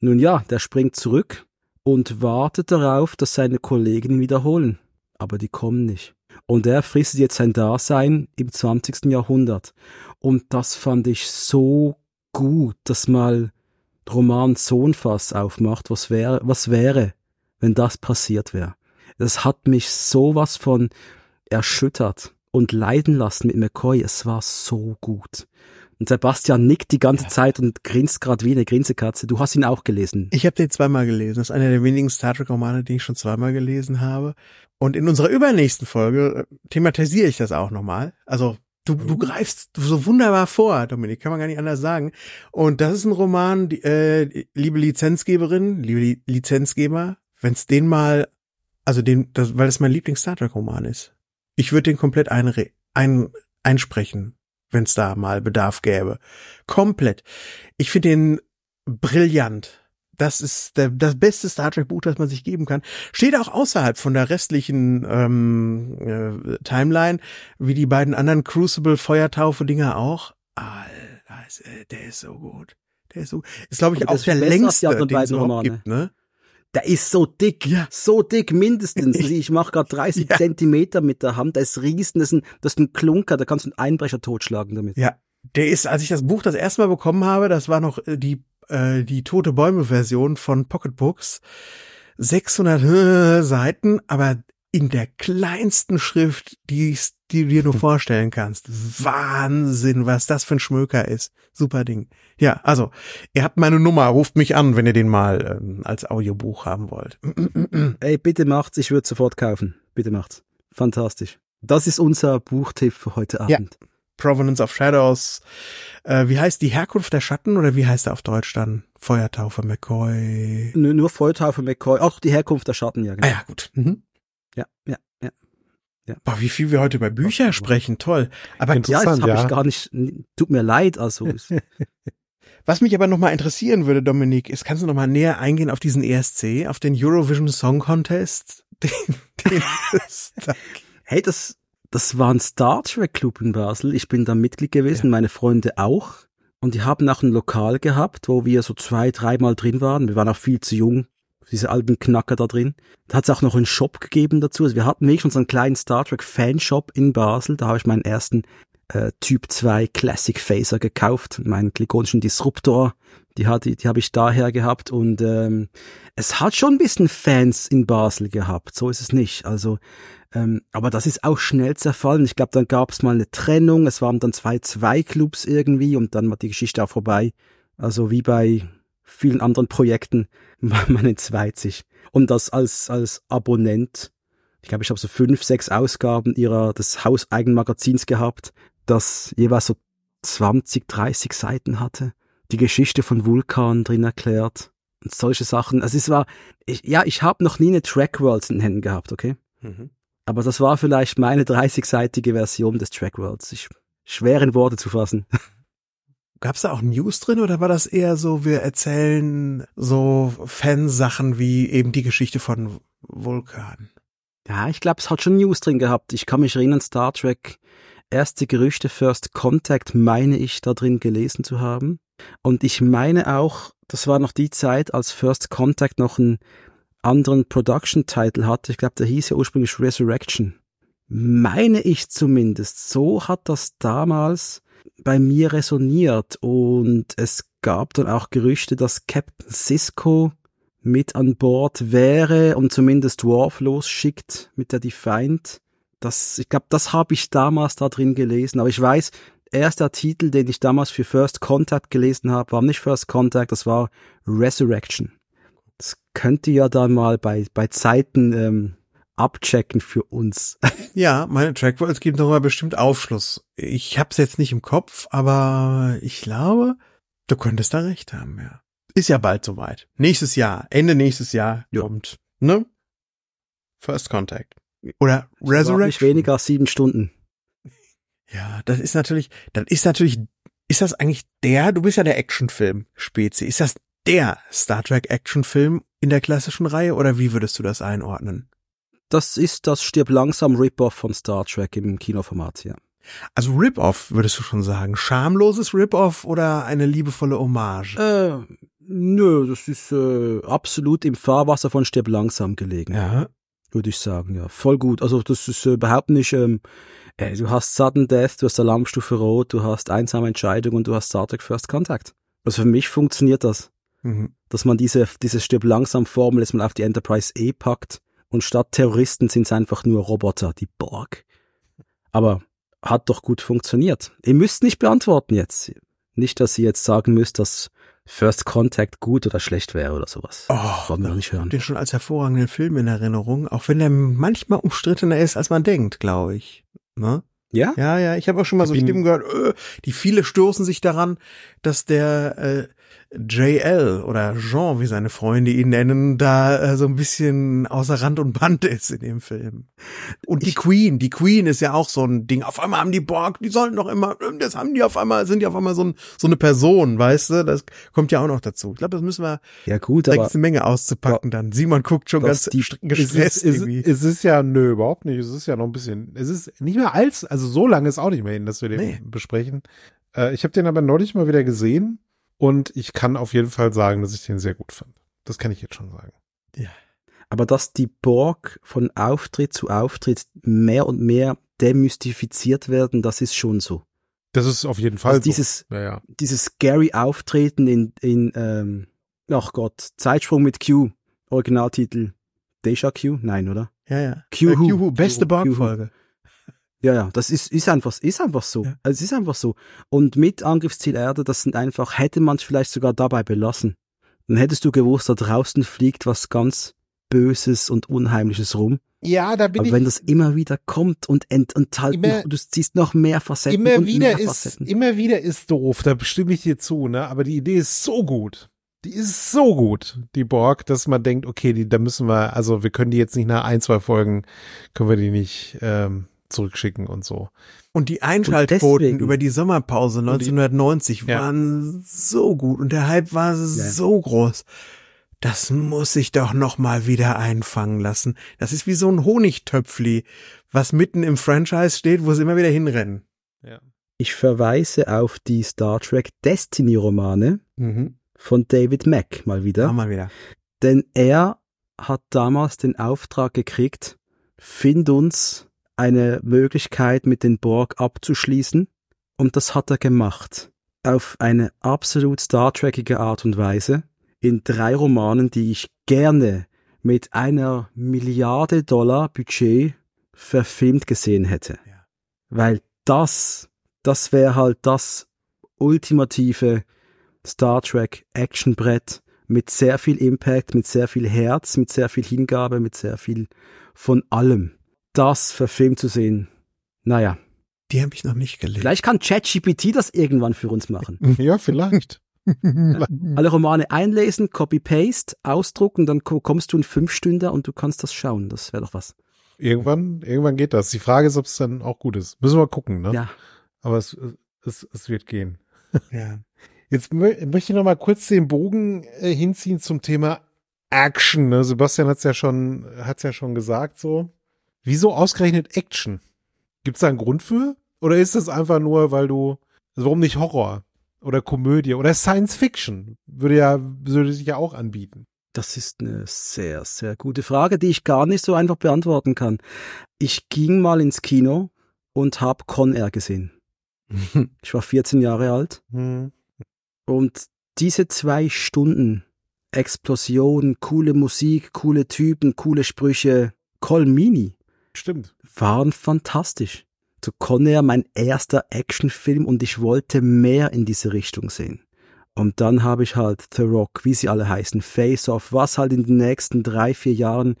Nun ja, der springt zurück und wartet darauf, dass seine Kollegen ihn wiederholen. Aber die kommen nicht. Und er frisst jetzt sein Dasein im 20. Jahrhundert. Und das fand ich so gut, dass mal Roman so ein Fass aufmacht, was wäre, was wäre, wenn das passiert wäre. Das hat mich sowas von erschüttert und leiden lassen mit McCoy. Es war so gut. Und Sebastian nickt die ganze ja. Zeit und grinst gerade wie eine Grinsekatze. Du hast ihn auch gelesen. Ich habe den zweimal gelesen. Das ist einer der wenigen Star Trek Romane, die ich schon zweimal gelesen habe. Und in unserer übernächsten Folge äh, thematisiere ich das auch nochmal. Also Du, du greifst so wunderbar vor, Dominik, kann man gar nicht anders sagen. Und das ist ein Roman, die, äh, liebe Lizenzgeberin, liebe Lizenzgeber, wenn es den mal, also den, das, weil es mein Lieblings-Star Trek-Roman ist. Ich würde den komplett einre ein, einsprechen, wenn es da mal Bedarf gäbe. Komplett. Ich finde den brillant das ist der, das beste Star Trek Buch, das man sich geben kann. Steht auch außerhalb von der restlichen ähm, äh, Timeline, wie die beiden anderen Crucible Feuertaufe Dinger auch. Alter, der ist so gut. Der ist so, ist glaube ich auch der längste, den es überhaupt gibt, ne? Der ist so dick, ja. so dick mindestens. Ich mache gerade 30 ja. Zentimeter mit der Hand. Der ist riesen, das ist ein, das ist ein Klunker, da kannst du einen Einbrecher totschlagen damit. Ja, der ist, als ich das Buch das erste Mal bekommen habe, das war noch äh, die äh, die Tote Bäume Version von Pocketbooks. 600 äh, Seiten, aber in der kleinsten Schrift, die, die du dir nur vorstellen kannst. Wahnsinn, was das für ein Schmöker ist. Super Ding. Ja, also, ihr habt meine Nummer, ruft mich an, wenn ihr den mal ähm, als Audiobuch haben wollt. Ey, bitte macht's, ich würde sofort kaufen. Bitte macht's. Fantastisch. Das ist unser Buchtipp für heute Abend. Ja. Provenance of Shadows. Äh, wie heißt die Herkunft der Schatten oder wie heißt er auf Deutsch dann? Feuertaufe McCoy. Nur, nur Feuertaufe McCoy. Auch die Herkunft der Schatten, ja. Genau. Ah ja, gut. Mhm. Ja, ja, ja. Ja. Boah, wie viel wir heute über Bücher okay. sprechen, toll. Aber ja, das habe ja. ich gar nicht. Tut mir leid, also. Was mich aber nochmal interessieren würde, Dominik, ist, kannst du nochmal näher eingehen auf diesen ESC, auf den Eurovision Song Contest? Den, den hey, das, das war ein Star Trek Club in Basel. Ich bin da Mitglied gewesen, ja. meine Freunde auch. Und die haben auch ein Lokal gehabt, wo wir so zwei, dreimal drin waren. Wir waren auch viel zu jung, diese alten Knacker da drin. Da hat es auch noch einen Shop gegeben dazu. Also wir hatten wirklich unseren kleinen Star Trek Fanshop in Basel. Da habe ich meinen ersten äh, Typ 2 Classic Phaser gekauft, meinen Kligonischen Disruptor. Die, hat, die, die habe ich daher gehabt und ähm, es hat schon ein bisschen Fans in Basel gehabt, so ist es nicht. Also, ähm, aber das ist auch schnell zerfallen. Ich glaube, dann gab es mal eine Trennung, es waren dann zwei Zwei-Clubs irgendwie und dann war die Geschichte auch vorbei. Also wie bei vielen anderen Projekten, man entzweit sich. Und das als, als Abonnent, ich glaube, ich habe so fünf, sechs Ausgaben ihrer des Hauseigenmagazins gehabt, das jeweils so 20, 30 Seiten hatte, die Geschichte von Vulkan drin erklärt und solche Sachen. Also es war, ich, ja, ich habe noch nie eine Track Worlds in den Händen gehabt, okay? Mhm. Aber das war vielleicht meine 30-seitige Version des Track Worlds. Ich, schwer in Worte zu fassen. Gab es da auch News drin oder war das eher so, wir erzählen so Fansachen wie eben die Geschichte von Vulkan? Ja, ich glaube, es hat schon News drin gehabt. Ich kann mich erinnern, Star Trek, erste Gerüchte, First Contact, meine ich, da drin gelesen zu haben. Und ich meine auch, das war noch die Zeit, als First Contact noch einen anderen Production-Title hatte. Ich glaube, der hieß ja ursprünglich Resurrection. Meine ich zumindest. So hat das damals bei mir resoniert und es gab dann auch Gerüchte, dass Captain Cisco mit an Bord wäre und zumindest Dwarf losschickt mit der Defiant. Das, ich glaube, das habe ich damals da drin gelesen, aber ich weiß, erster Titel, den ich damals für First Contact gelesen habe, war nicht First Contact, das war Resurrection. Das könnte ja dann mal bei, bei Zeiten ähm, abchecken für uns. Ja, meine Trackwords geben darüber bestimmt Aufschluss. Ich hab's jetzt nicht im Kopf, aber ich glaube, du könntest da recht haben, ja. Ist ja bald soweit. Nächstes Jahr, Ende nächstes Jahr ja. kommt, ne? First Contact. Oder Resurrection. Nicht weniger als sieben Stunden. Ja, das ist natürlich, dann ist natürlich, ist das eigentlich der, du bist ja der Actionfilm-Spezi, ist das der Star Trek Actionfilm in der klassischen Reihe oder wie würdest du das einordnen? Das ist das Stirb langsam Rip-Off von Star Trek im Kinoformat, ja. Also Rip-Off, würdest du schon sagen. Schamloses Rip-Off oder eine liebevolle Hommage? Äh, nö, das ist äh, absolut im Fahrwasser von Stirb langsam gelegen. Ja. Würde ich sagen, ja. Voll gut. Also das ist äh, überhaupt nicht, ähm, äh, du hast Sudden Death, du hast Alarmstufe Rot, du hast einsame Entscheidung und du hast Star Trek First Contact. Also für mich funktioniert das. Mhm. Dass man diese, diese Stirb langsam Formel jetzt mal auf die Enterprise E packt und statt Terroristen sind es einfach nur Roboter, die Borg. Aber hat doch gut funktioniert. Ihr müsst nicht beantworten jetzt. Nicht, dass ihr jetzt sagen müsst, dass First Contact gut oder schlecht wäre oder sowas. Oh, Wollen wir noch nicht hören. Den schon als hervorragenden Film in Erinnerung, auch wenn er manchmal umstrittener ist, als man denkt, glaube ich. Ne? Ja? Ja, ja, ich habe auch schon mal so Stimmen gehört, öh, die viele stoßen sich daran, dass der äh, JL oder Jean, wie seine Freunde ihn nennen, da äh, so ein bisschen außer Rand und Band ist in dem Film. Und die Queen, die Queen ist ja auch so ein Ding. Auf einmal haben die Borg, die sollen doch immer, das haben die auf einmal, sind die auf einmal so, ein, so eine Person, weißt du? Das kommt ja auch noch dazu. Ich glaube, das müssen wir. Ja gut, da aber eine Menge auszupacken ja, dann. Simon guckt schon ganz die, gestresst es ist, irgendwie. Es ist ja, nö, überhaupt nicht. Es ist ja noch ein bisschen, es ist nicht mehr als, also so lange ist auch nicht mehr hin, dass wir den nee. besprechen. Äh, ich habe den aber neulich mal wieder gesehen und ich kann auf jeden Fall sagen, dass ich den sehr gut fand. Das kann ich jetzt schon sagen. Ja. Aber dass die Borg von Auftritt zu Auftritt mehr und mehr demystifiziert werden, das ist schon so. Das ist auf jeden Fall also dieses, so. Ja, ja. dieses scary Auftreten in, in ähm, ach Gott, Zeitsprung mit Q, Originaltitel Deja Q? Nein, oder? Ja, ja. Q, äh, Q beste Borg-Folge. Ja, ja, das ist, ist einfach, ist einfach so. Ja. Es ist einfach so. Und mit Angriffsziel Erde, das sind einfach, hätte man es vielleicht sogar dabei belassen. Dann hättest du gewusst, da draußen fliegt was ganz Böses und Unheimliches rum. Ja, da bin Aber ich. wenn das immer wieder kommt und ent, enthalten, immer, du siehst noch mehr Facetten. Immer wieder ist, Facetten. immer wieder ist doof, da bestimme ich dir zu, ne? Aber die Idee ist so gut. Die ist so gut, die Borg, dass man denkt, okay, die, da müssen wir, also wir können die jetzt nicht nach ein, zwei Folgen, können wir die nicht ähm, zurückschicken und so. Und die Einschaltquoten über die Sommerpause 1990 die, waren ja. so gut und der Hype war ja. so groß. Das muss sich doch noch mal wieder einfangen lassen. Das ist wie so ein Honigtöpfli, was mitten im Franchise steht, wo sie immer wieder hinrennen. Ja. Ich verweise auf die Star Trek Destiny Romane mhm. von David Mack mal wieder. Ja, mal wieder. Denn er hat damals den Auftrag gekriegt, find uns eine Möglichkeit, mit den Borg abzuschließen. Und das hat er gemacht. Auf eine absolut Star Trekige Art und Weise. In drei Romanen, die ich gerne mit einer Milliarde Dollar Budget verfilmt gesehen hätte. Ja. Weil das, das wäre halt das ultimative Star Trek Actionbrett mit sehr viel Impact, mit sehr viel Herz, mit sehr viel Hingabe, mit sehr viel von allem. Das verfilmt zu sehen, naja. Die habe ich noch nicht gelesen. Vielleicht kann ChatGPT das irgendwann für uns machen. Ja, vielleicht. Alle Romane einlesen, Copy-Paste, ausdrucken, dann kommst du in fünf Stunden und du kannst das schauen. Das wäre doch was. Irgendwann, irgendwann geht das. Die Frage ist, ob es dann auch gut ist. Müssen wir gucken, ne? Ja. Aber es, es, es wird gehen. Ja. Jetzt möchte ich noch mal kurz den Bogen äh, hinziehen zum Thema Action. Ne? Sebastian hat's ja schon, hat's ja schon gesagt so. Wieso ausgerechnet Action? Gibt's da einen Grund für? Oder ist das einfach nur, weil du, also warum nicht Horror? Oder Komödie? Oder Science Fiction? Würde ja, würde sich ja auch anbieten. Das ist eine sehr, sehr gute Frage, die ich gar nicht so einfach beantworten kann. Ich ging mal ins Kino und habe Con Air gesehen. ich war 14 Jahre alt. Mhm. Und diese zwei Stunden Explosion, coole Musik, coole Typen, coole Sprüche, Colmini. Stimmt. Waren fantastisch. So Conair mein erster Actionfilm und ich wollte mehr in diese Richtung sehen. Und dann habe ich halt The Rock, wie sie alle heißen, Face Off, was halt in den nächsten drei, vier Jahren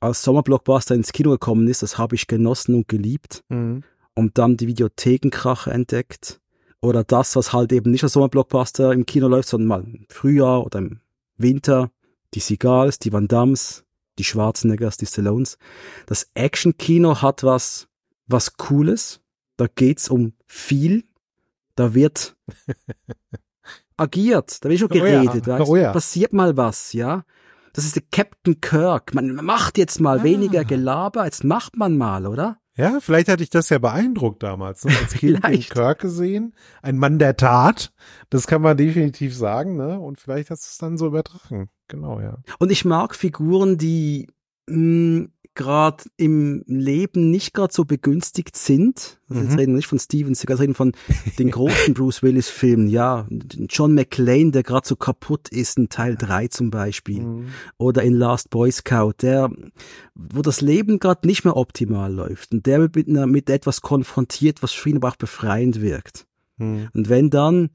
als Sommerblockbuster ins Kino gekommen ist, das habe ich genossen und geliebt. Mhm. Und dann die Videothekenkrache entdeckt. Oder das, was halt eben nicht als Sommerblockbuster im Kino läuft, sondern mal im Frühjahr oder im Winter. Die Seagulls, die Van Dams, die Schwarzeneggers, die Stallones. Das Action-Kino hat was, was Cooles. Da geht's um viel. Da wird agiert, da wird schon geredet, oh ja. Oh ja. passiert mal was, ja. Das ist der Captain Kirk. Man macht jetzt mal ah. weniger Gelaber, jetzt macht man mal, oder? Ja, vielleicht hatte ich das ja beeindruckt damals. Ne? Als Kind den Kirk gesehen, ein Mann der Tat. Das kann man definitiv sagen, ne? Und vielleicht hast du es dann so übertragen. Genau, ja. Und ich mag Figuren, die hm, gerade im Leben nicht gerade so begünstigt sind. Also mhm. Jetzt reden wir nicht von Steven Seagal, reden von den großen Bruce Willis Filmen. Ja, John McClane, der gerade so kaputt ist in Teil 3 zum Beispiel. Mhm. Oder in Last Boy Scout, der, wo das Leben gerade nicht mehr optimal läuft und der mit, mit etwas konfrontiert, was für ihn aber auch befreiend wirkt. Mhm. Und wenn dann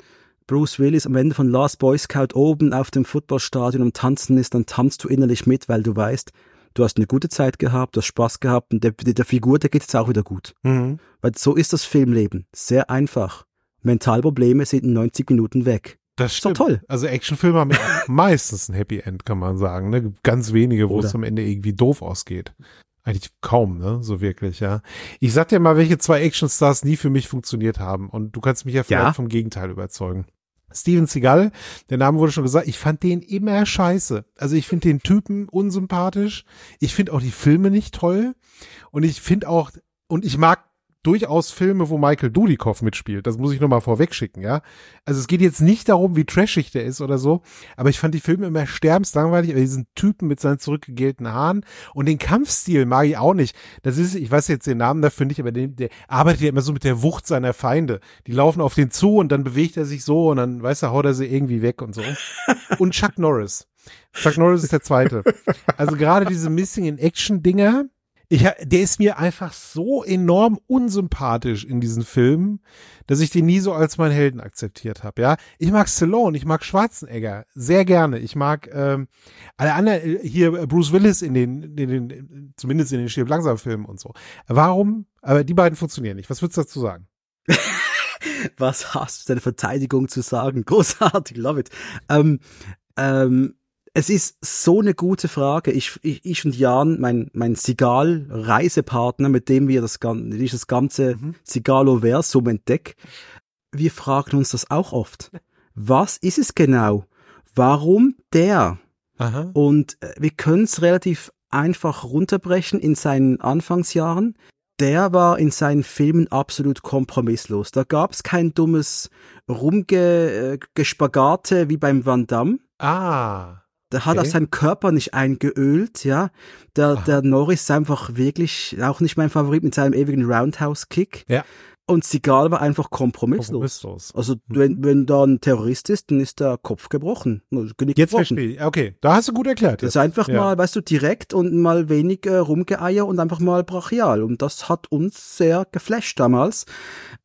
Bruce Willis am Ende von Last Boy Scout oben auf dem Footballstadion am Tanzen ist, dann tanzt du innerlich mit, weil du weißt, du hast eine gute Zeit gehabt, du hast Spaß gehabt und der, der Figur, der geht jetzt auch wieder gut. Mhm. Weil so ist das Filmleben. Sehr einfach. Mentalprobleme sind in 90 Minuten weg. Das stimmt. Ist doch toll. Also Actionfilme haben meistens ein Happy End, kann man sagen. Ne? Ganz wenige, wo Oder. es am Ende irgendwie doof ausgeht. Eigentlich kaum, ne? So wirklich, ja. Ich sag dir mal, welche zwei Actionstars nie für mich funktioniert haben. Und du kannst mich ja vielleicht ja? vom Gegenteil überzeugen. Steven Seagal, der Name wurde schon gesagt, ich fand den immer scheiße. Also ich finde den Typen unsympathisch. Ich finde auch die Filme nicht toll. Und ich finde auch, und ich mag durchaus Filme, wo Michael Dudikoff mitspielt. Das muss ich nochmal vorwegschicken, ja. Also es geht jetzt nicht darum, wie trashig der ist oder so, aber ich fand die Filme immer sterbenslangweilig, aber diesen Typen mit seinen zurückgegelten Haaren und den Kampfstil mag ich auch nicht. Das ist, ich weiß jetzt den Namen dafür nicht, aber den, der arbeitet ja immer so mit der Wucht seiner Feinde. Die laufen auf den zu und dann bewegt er sich so und dann, weiß er, haut er sie irgendwie weg und so. Und Chuck Norris. Chuck Norris ist der zweite. Also gerade diese Missing in Action Dinger, ich, der ist mir einfach so enorm unsympathisch in diesen Filmen, dass ich den nie so als meinen Helden akzeptiert habe. Ja, ich mag Stallone, ich mag Schwarzenegger sehr gerne. Ich mag ähm, alle anderen äh, hier äh, Bruce Willis in den, in den zumindest in den Stirb langsam Filmen und so. Warum? Aber die beiden funktionieren nicht. Was würdest du dazu sagen? Was hast du deine Verteidigung zu sagen? Großartig, love it. Ähm, ähm, es ist so eine gute Frage. Ich, ich, ich und Jan, mein, mein Sigal-Reisepartner, mit dem wir das, ich das ganze mhm. Sigalo-Versum entdecken, wir fragen uns das auch oft. Was ist es genau? Warum der? Aha. Und äh, wir können es relativ einfach runterbrechen in seinen Anfangsjahren. Der war in seinen Filmen absolut kompromisslos. Da gab es kein dummes Rumgespagate äh, wie beim Van Damme. Ah. Der hat okay. auch seinen Körper nicht eingeölt, ja. Der, der Norris ist einfach wirklich auch nicht mein Favorit mit seinem ewigen Roundhouse-Kick. Ja. Und Seagal war einfach kompromisslos. kompromisslos. Also mhm. wenn, wenn da ein Terrorist ist, dann ist der Kopf gebrochen. Jetzt gebrochen. verstehe ich. Okay, da hast du gut erklärt. Das ist einfach ja. mal, weißt du, direkt und mal wenig äh, rumgeeier und einfach mal brachial. Und das hat uns sehr geflasht damals.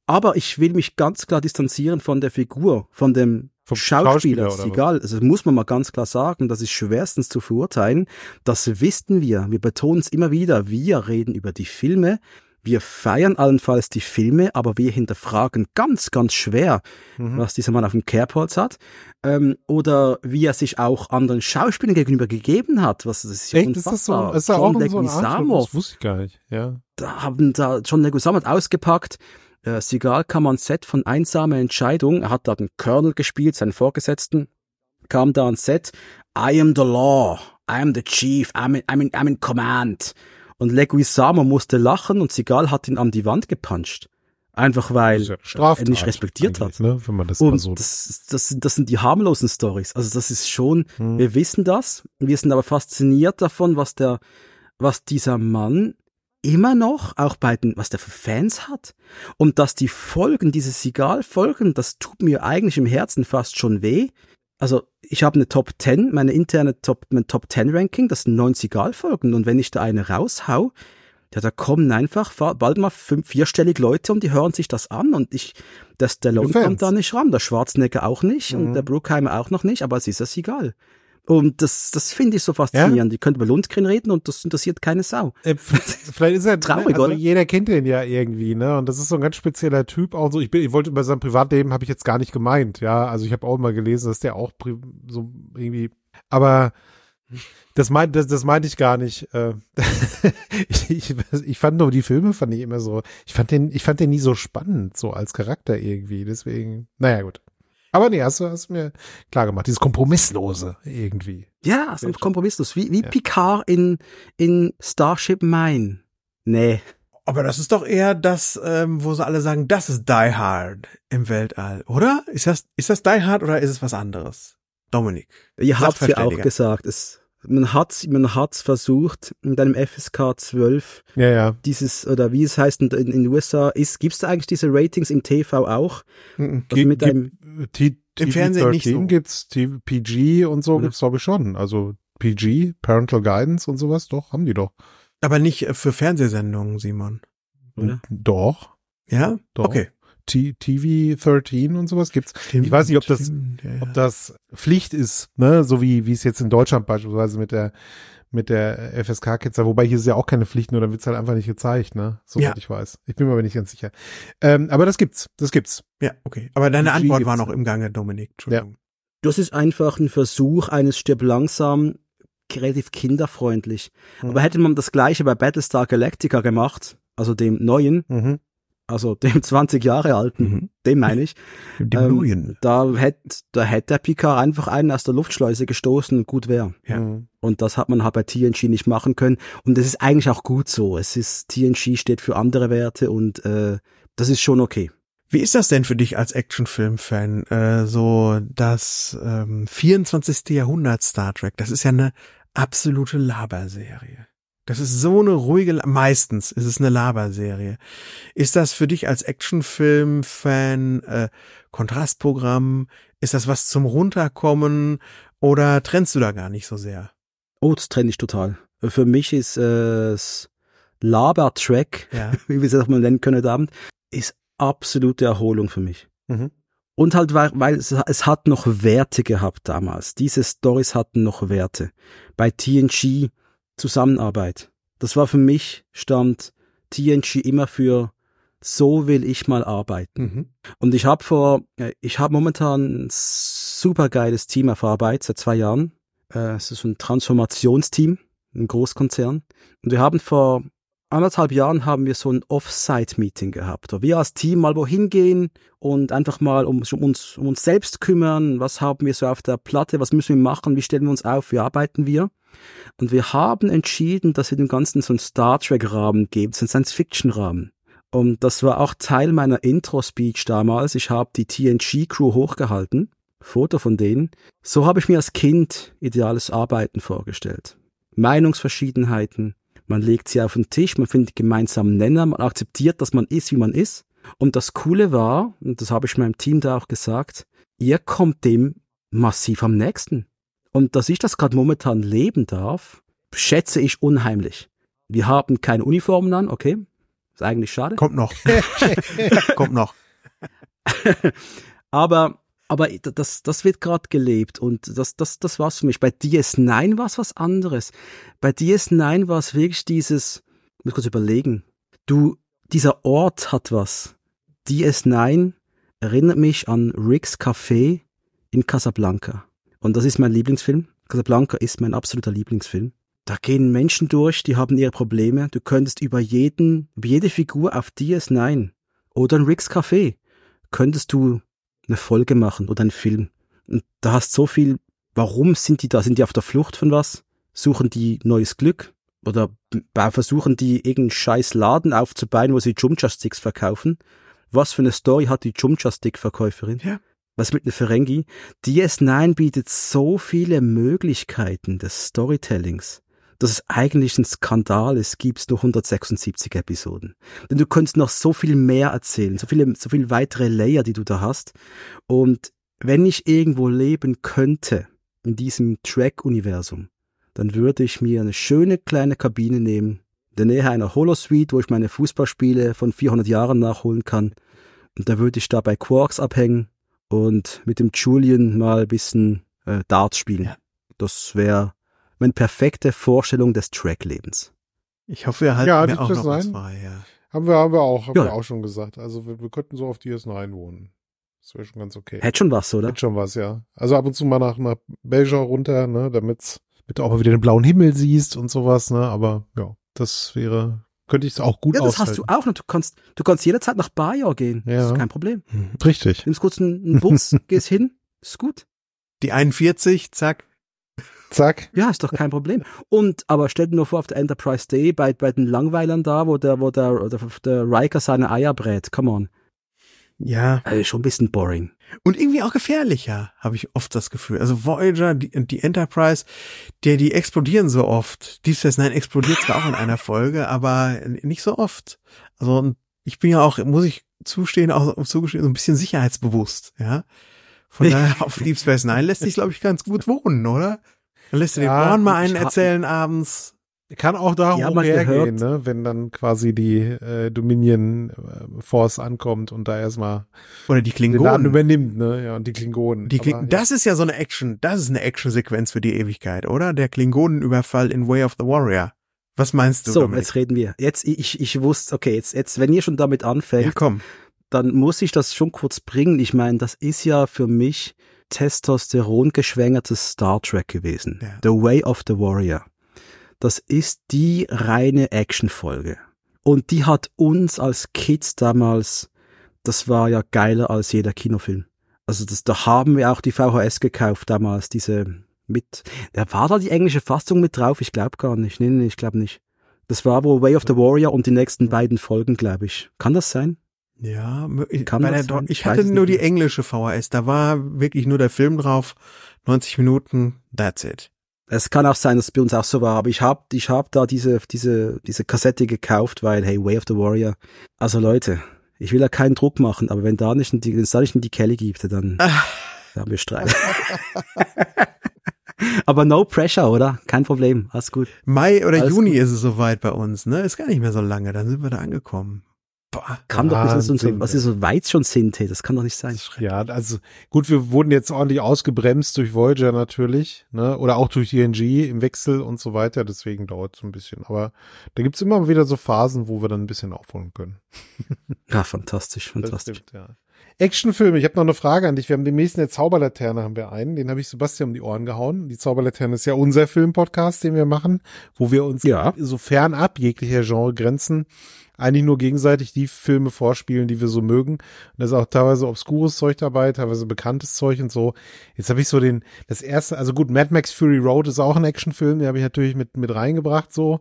Aber ich will mich ganz klar distanzieren von der Figur, von dem vom Schauspieler, Schauspieler egal. Also muss man mal ganz klar sagen, das ist schwerstens zu verurteilen. Das wissen wir. Wir betonen es immer wieder. Wir reden über die Filme, wir feiern allenfalls die Filme, aber wir hinterfragen ganz, ganz schwer, mhm. was dieser Mann auf dem Kerbholz hat. Ähm, oder wie er sich auch anderen Schauspielern gegenüber gegeben hat. Was, das ist ja Echt? unfassbar. Ist das so, ist John Leguizamo. So das wusste ich gar nicht, ja. Da haben da John Leguizamo ausgepackt. Äh, Seagal kam ans Set von Einsame Entscheidung. Er hat da den Colonel gespielt, seinen Vorgesetzten. Kam da ans Set. I am the law. I am the chief. I'm in, I'm in, I'm in command. Und Leguizamo musste lachen und Sigal hat ihn an die Wand gepuncht. Einfach weil er nicht respektiert hat. Ne, wenn man das und so das, das, das sind die harmlosen Stories. Also das ist schon, hm. wir wissen das, wir sind aber fasziniert davon, was der, was dieser Mann immer noch, auch bei den, was der für Fans hat. Und dass die Folgen, diese Sigal-Folgen, das tut mir eigentlich im Herzen fast schon weh, also ich habe eine Top 10, meine interne Top, mein Top 10 Ranking, das sind 90 Folgen und wenn ich da eine raushau, ja, da kommen einfach bald mal fünf, vierstellig Leute und die hören sich das an und ich, der Stallone kommt da nicht ran, der Schwarzenegger auch nicht mhm. und der Bruckheimer auch noch nicht, aber es ist das egal. Und das, das finde ich so faszinierend. Ja? Die können über Lundgren reden und das interessiert keine Sau. Äh, vielleicht ist er traurig, ne? also oder? Jeder kennt den ja irgendwie, ne? Und das ist so ein ganz spezieller Typ. Auch so, ich, bin, ich wollte über sein Privatleben habe ich jetzt gar nicht gemeint, ja. Also ich habe auch mal gelesen, dass der auch so irgendwie. Aber das meint, das, das meinte ich gar nicht. Äh, ich, ich, ich fand nur die Filme fand ich immer so. Ich fand den, ich fand den nie so spannend, so als Charakter irgendwie. Deswegen, naja, gut. Aber nee, hast du hast mir klar gemacht, dieses Kompromisslose irgendwie. Ja, ist kompromisslos. Wie, wie ja. Picard in, in Starship Mine. Nee. Aber das ist doch eher das, ähm, wo sie alle sagen, das ist Die Hard im Weltall, oder? Ist das, ist das Die Hard oder ist es was anderes? Dominik. Ihr habt ja auch gesagt, es man hat man hat's versucht mit einem FSK 12 ja, ja. dieses oder wie es heißt in, in den USA ist gibt's da eigentlich diese Ratings im TV auch? Mhm. also mit einem T im Fernsehen nicht so. gibt's PG und so gibt's glaube ich schon. Also PG Parental Guidance und sowas doch haben die doch. Aber nicht für Fernsehsendungen Simon. Oder? doch. Ja? Doch. Okay TV 13 und sowas gibt's. Stimmt, ich weiß nicht, ob das, stimmt, ja, ja. ob das Pflicht ist, ne, so wie, wie es jetzt in Deutschland beispielsweise mit der, mit der FSK-Kids, wobei hier ist ja auch keine Pflicht, nur dann wird's halt einfach nicht gezeigt, ne, soweit ja. ich weiß. Ich bin mir aber nicht ganz sicher. Ähm, aber das gibt's, das gibt's. Ja, okay. Aber deine Antwort war noch im Gange, Dominik. Entschuldigung. Ja. Das ist einfach ein Versuch eines stirb langsam relativ kinderfreundlich. Mhm. Aber hätte man das gleiche bei Battlestar Galactica gemacht, also dem neuen, mhm also dem 20 Jahre alten, mhm. dem meine ich. Dem ähm, Da hätte da hätte der Picard einfach einen aus der Luftschleuse gestoßen und gut wäre. Ja. Mhm. Und das hat man halt bei TNG nicht machen können. Und das ist eigentlich auch gut so. Es ist TNG steht für andere Werte und äh, das ist schon okay. Wie ist das denn für dich als Actionfilm-Fan? Äh, so das ähm, 24. Jahrhundert Star Trek, das ist ja eine absolute Laberserie. Das ist so eine ruhige, meistens ist es eine Laberserie. Ist das für dich als Actionfilm-Fan äh, Kontrastprogramm? Ist das was zum Runterkommen oder trennst du da gar nicht so sehr? Oh, das trenne ich total. Für mich ist es äh, Laber-Track, ja. wie wir es auch mal nennen können heute Abend, ist absolute Erholung für mich. Mhm. Und halt, weil, weil es, es hat noch Werte gehabt damals. Diese Stories hatten noch Werte. Bei TNG Zusammenarbeit. Das war für mich, stand TNG immer für so will ich mal arbeiten. Mhm. Und ich habe vor, äh, ich habe momentan ein super geiles Team auf Arbeit seit zwei Jahren. Äh, es ist ein Transformationsteam, ein Großkonzern. Und wir haben vor anderthalb Jahren haben wir so ein Off-Site-Meeting gehabt, wo wir als Team mal wohin gehen und einfach mal um, um, uns, um uns selbst kümmern. Was haben wir so auf der Platte? Was müssen wir machen? Wie stellen wir uns auf? Wie arbeiten wir? Und wir haben entschieden, dass wir dem Ganzen so einen Star Trek-Rahmen geben, so einen Science-Fiction-Rahmen. Und das war auch Teil meiner Intro-Speech damals. Ich habe die TNG-Crew hochgehalten, Foto von denen. So habe ich mir als Kind ideales Arbeiten vorgestellt. Meinungsverschiedenheiten, man legt sie auf den Tisch, man findet gemeinsamen Nenner, man akzeptiert, dass man ist, wie man ist. Und das Coole war, und das habe ich meinem Team da auch gesagt, ihr kommt dem massiv am nächsten. Und dass ich das gerade momentan leben darf, schätze ich unheimlich. Wir haben keine Uniformen an, okay. Ist eigentlich schade. Kommt noch. Kommt noch. aber aber das, das wird gerade gelebt und das, das, das war's für mich. Bei DS9 war es was anderes. Bei DS9 war es wirklich dieses, ich muss kurz überlegen, du, dieser Ort hat was. DS9 erinnert mich an Rick's Café in Casablanca. Und das ist mein Lieblingsfilm. Casablanca ist mein absoluter Lieblingsfilm. Da gehen Menschen durch, die haben ihre Probleme. Du könntest über jeden, über jede Figur auf DS9 oder in Rick's Café könntest du eine Folge machen oder einen Film. Und da hast so viel, warum sind die da? Sind die auf der Flucht von was? Suchen die neues Glück? Oder versuchen die irgendeinen scheiß Laden aufzubauen, wo sie Jumja-Sticks verkaufen? Was für eine Story hat die Jumja-Stick-Verkäuferin? Ja. Was mit einer Ferengi? DS9 bietet so viele Möglichkeiten des Storytellings dass es eigentlich ein Skandal ist, gibt es nur 176 Episoden. Denn du könntest noch so viel mehr erzählen, so viele, so viel weitere Layer, die du da hast. Und wenn ich irgendwo leben könnte, in diesem Track-Universum, dann würde ich mir eine schöne kleine Kabine nehmen, in der Nähe einer Holosuite, wo ich meine Fußballspiele von 400 Jahren nachholen kann. Und da würde ich da bei Quarks abhängen und mit dem Julian mal ein bisschen äh, Darts spielen. Ja. Das wäre meine perfekte Vorstellung des Tracklebens. Ich hoffe, er hat ja, mir auch noch sein. was frei, ja. Haben wir, haben wir auch, haben ja. wir auch schon gesagt. Also wir, wir könnten so auf DS9 wohnen. Das wäre schon ganz okay. Hätte schon was, oder? Hätte schon was, ja. Also ab und zu mal nach, nach Belgier runter, ne, damit du auch mal wieder den blauen Himmel siehst und sowas, ne, aber ja, das wäre, könnte ich es auch gut Ja, das aushalten. hast du auch noch. Du kannst, du kannst jederzeit nach Bajor gehen. Ja. Das ist kein Problem. Richtig. Nimmst kurz einen, einen Bus, gehst hin, ist gut. Die 41, zack, Zack. Ja, ist doch kein Problem. Und, aber stell dir nur vor, auf der Enterprise Day, bei, bei den Langweilern da, wo der, wo der, der, der Riker seine Eier brät, come on. Ja. Also schon ein bisschen boring. Und irgendwie auch gefährlicher, habe ich oft das Gefühl. Also Voyager, die, die Enterprise, die, die explodieren so oft. Deep Space Nine explodiert zwar auch in einer Folge, aber nicht so oft. Also ich bin ja auch, muss ich zustehen, auch zugestehen, so ein bisschen sicherheitsbewusst, ja. Von daher auf Deep Space Nine lässt sich, glaube ich, ganz gut wohnen, oder? Dann lässt du ja, den Born mal einen erzählen abends. Kann auch darum ja, hergehen, ne? wenn dann quasi die äh, Dominion äh, Force ankommt und da erstmal oder die Klingonen übernimmt, ne? Ja, und die Klingonen. Die Kling Aber, das ja. ist ja so eine Action, das ist eine Action-Sequenz für die Ewigkeit, oder? Der Klingonenüberfall in Way of the Warrior. Was meinst du? So, Dominik? jetzt reden wir. Jetzt ich ich wusste, okay, jetzt jetzt wenn ihr schon damit anfängt, ja, komm. dann muss ich das schon kurz bringen. Ich meine, das ist ja für mich Testosteron geschwängertes Star Trek gewesen. Ja. The Way of the Warrior. Das ist die reine Actionfolge. Und die hat uns als Kids damals, das war ja geiler als jeder Kinofilm. Also das, da haben wir auch die VHS gekauft damals, diese mit, da war da die englische Fassung mit drauf? Ich glaube gar nicht. Nee, nee, ich glaube nicht. Das war wohl Way of the Warrior und die nächsten beiden Folgen, glaube ich. Kann das sein? Ja, Kann bei der, ich, hatte nur die englische VHS, da war wirklich nur der Film drauf, 90 Minuten, that's it. Es kann auch sein, dass es bei uns auch so war, aber ich habe ich hab da diese, diese, diese Kassette gekauft, weil, hey, Way of the Warrior. Also Leute, ich will ja keinen Druck machen, aber wenn da nicht wenn es da nicht in die Kelly gibt, dann, dann haben wir Streit. aber no pressure, oder? Kein Problem, alles gut. Mai oder alles Juni gut. ist es soweit bei uns, ne? Ist gar nicht mehr so lange, dann sind wir da angekommen. Boah, kann doch nicht so, was ist so weit schon sind, hey, das kann doch nicht sein. Ja, also gut, wir wurden jetzt ordentlich ausgebremst durch Voyager natürlich, ne, oder auch durch TNG im Wechsel und so weiter, deswegen dauert es ein bisschen. Aber da gibt's immer wieder so Phasen, wo wir dann ein bisschen aufholen können. Ja, fantastisch, fantastisch. Stimmt, ja. Actionfilme, ich habe noch eine Frage an dich. Wir haben demnächst eine Zauberlaterne, haben wir einen, den habe ich Sebastian um die Ohren gehauen. Die Zauberlaterne ist ja unser Filmpodcast, den wir machen, wo wir uns ja. so fernab jeglicher Genregrenzen eigentlich nur gegenseitig die Filme vorspielen, die wir so mögen. Und da ist auch teilweise obskures Zeug dabei, teilweise bekanntes Zeug und so. Jetzt habe ich so den, das erste, also gut, Mad Max Fury Road ist auch ein Actionfilm, den habe ich natürlich mit, mit reingebracht so.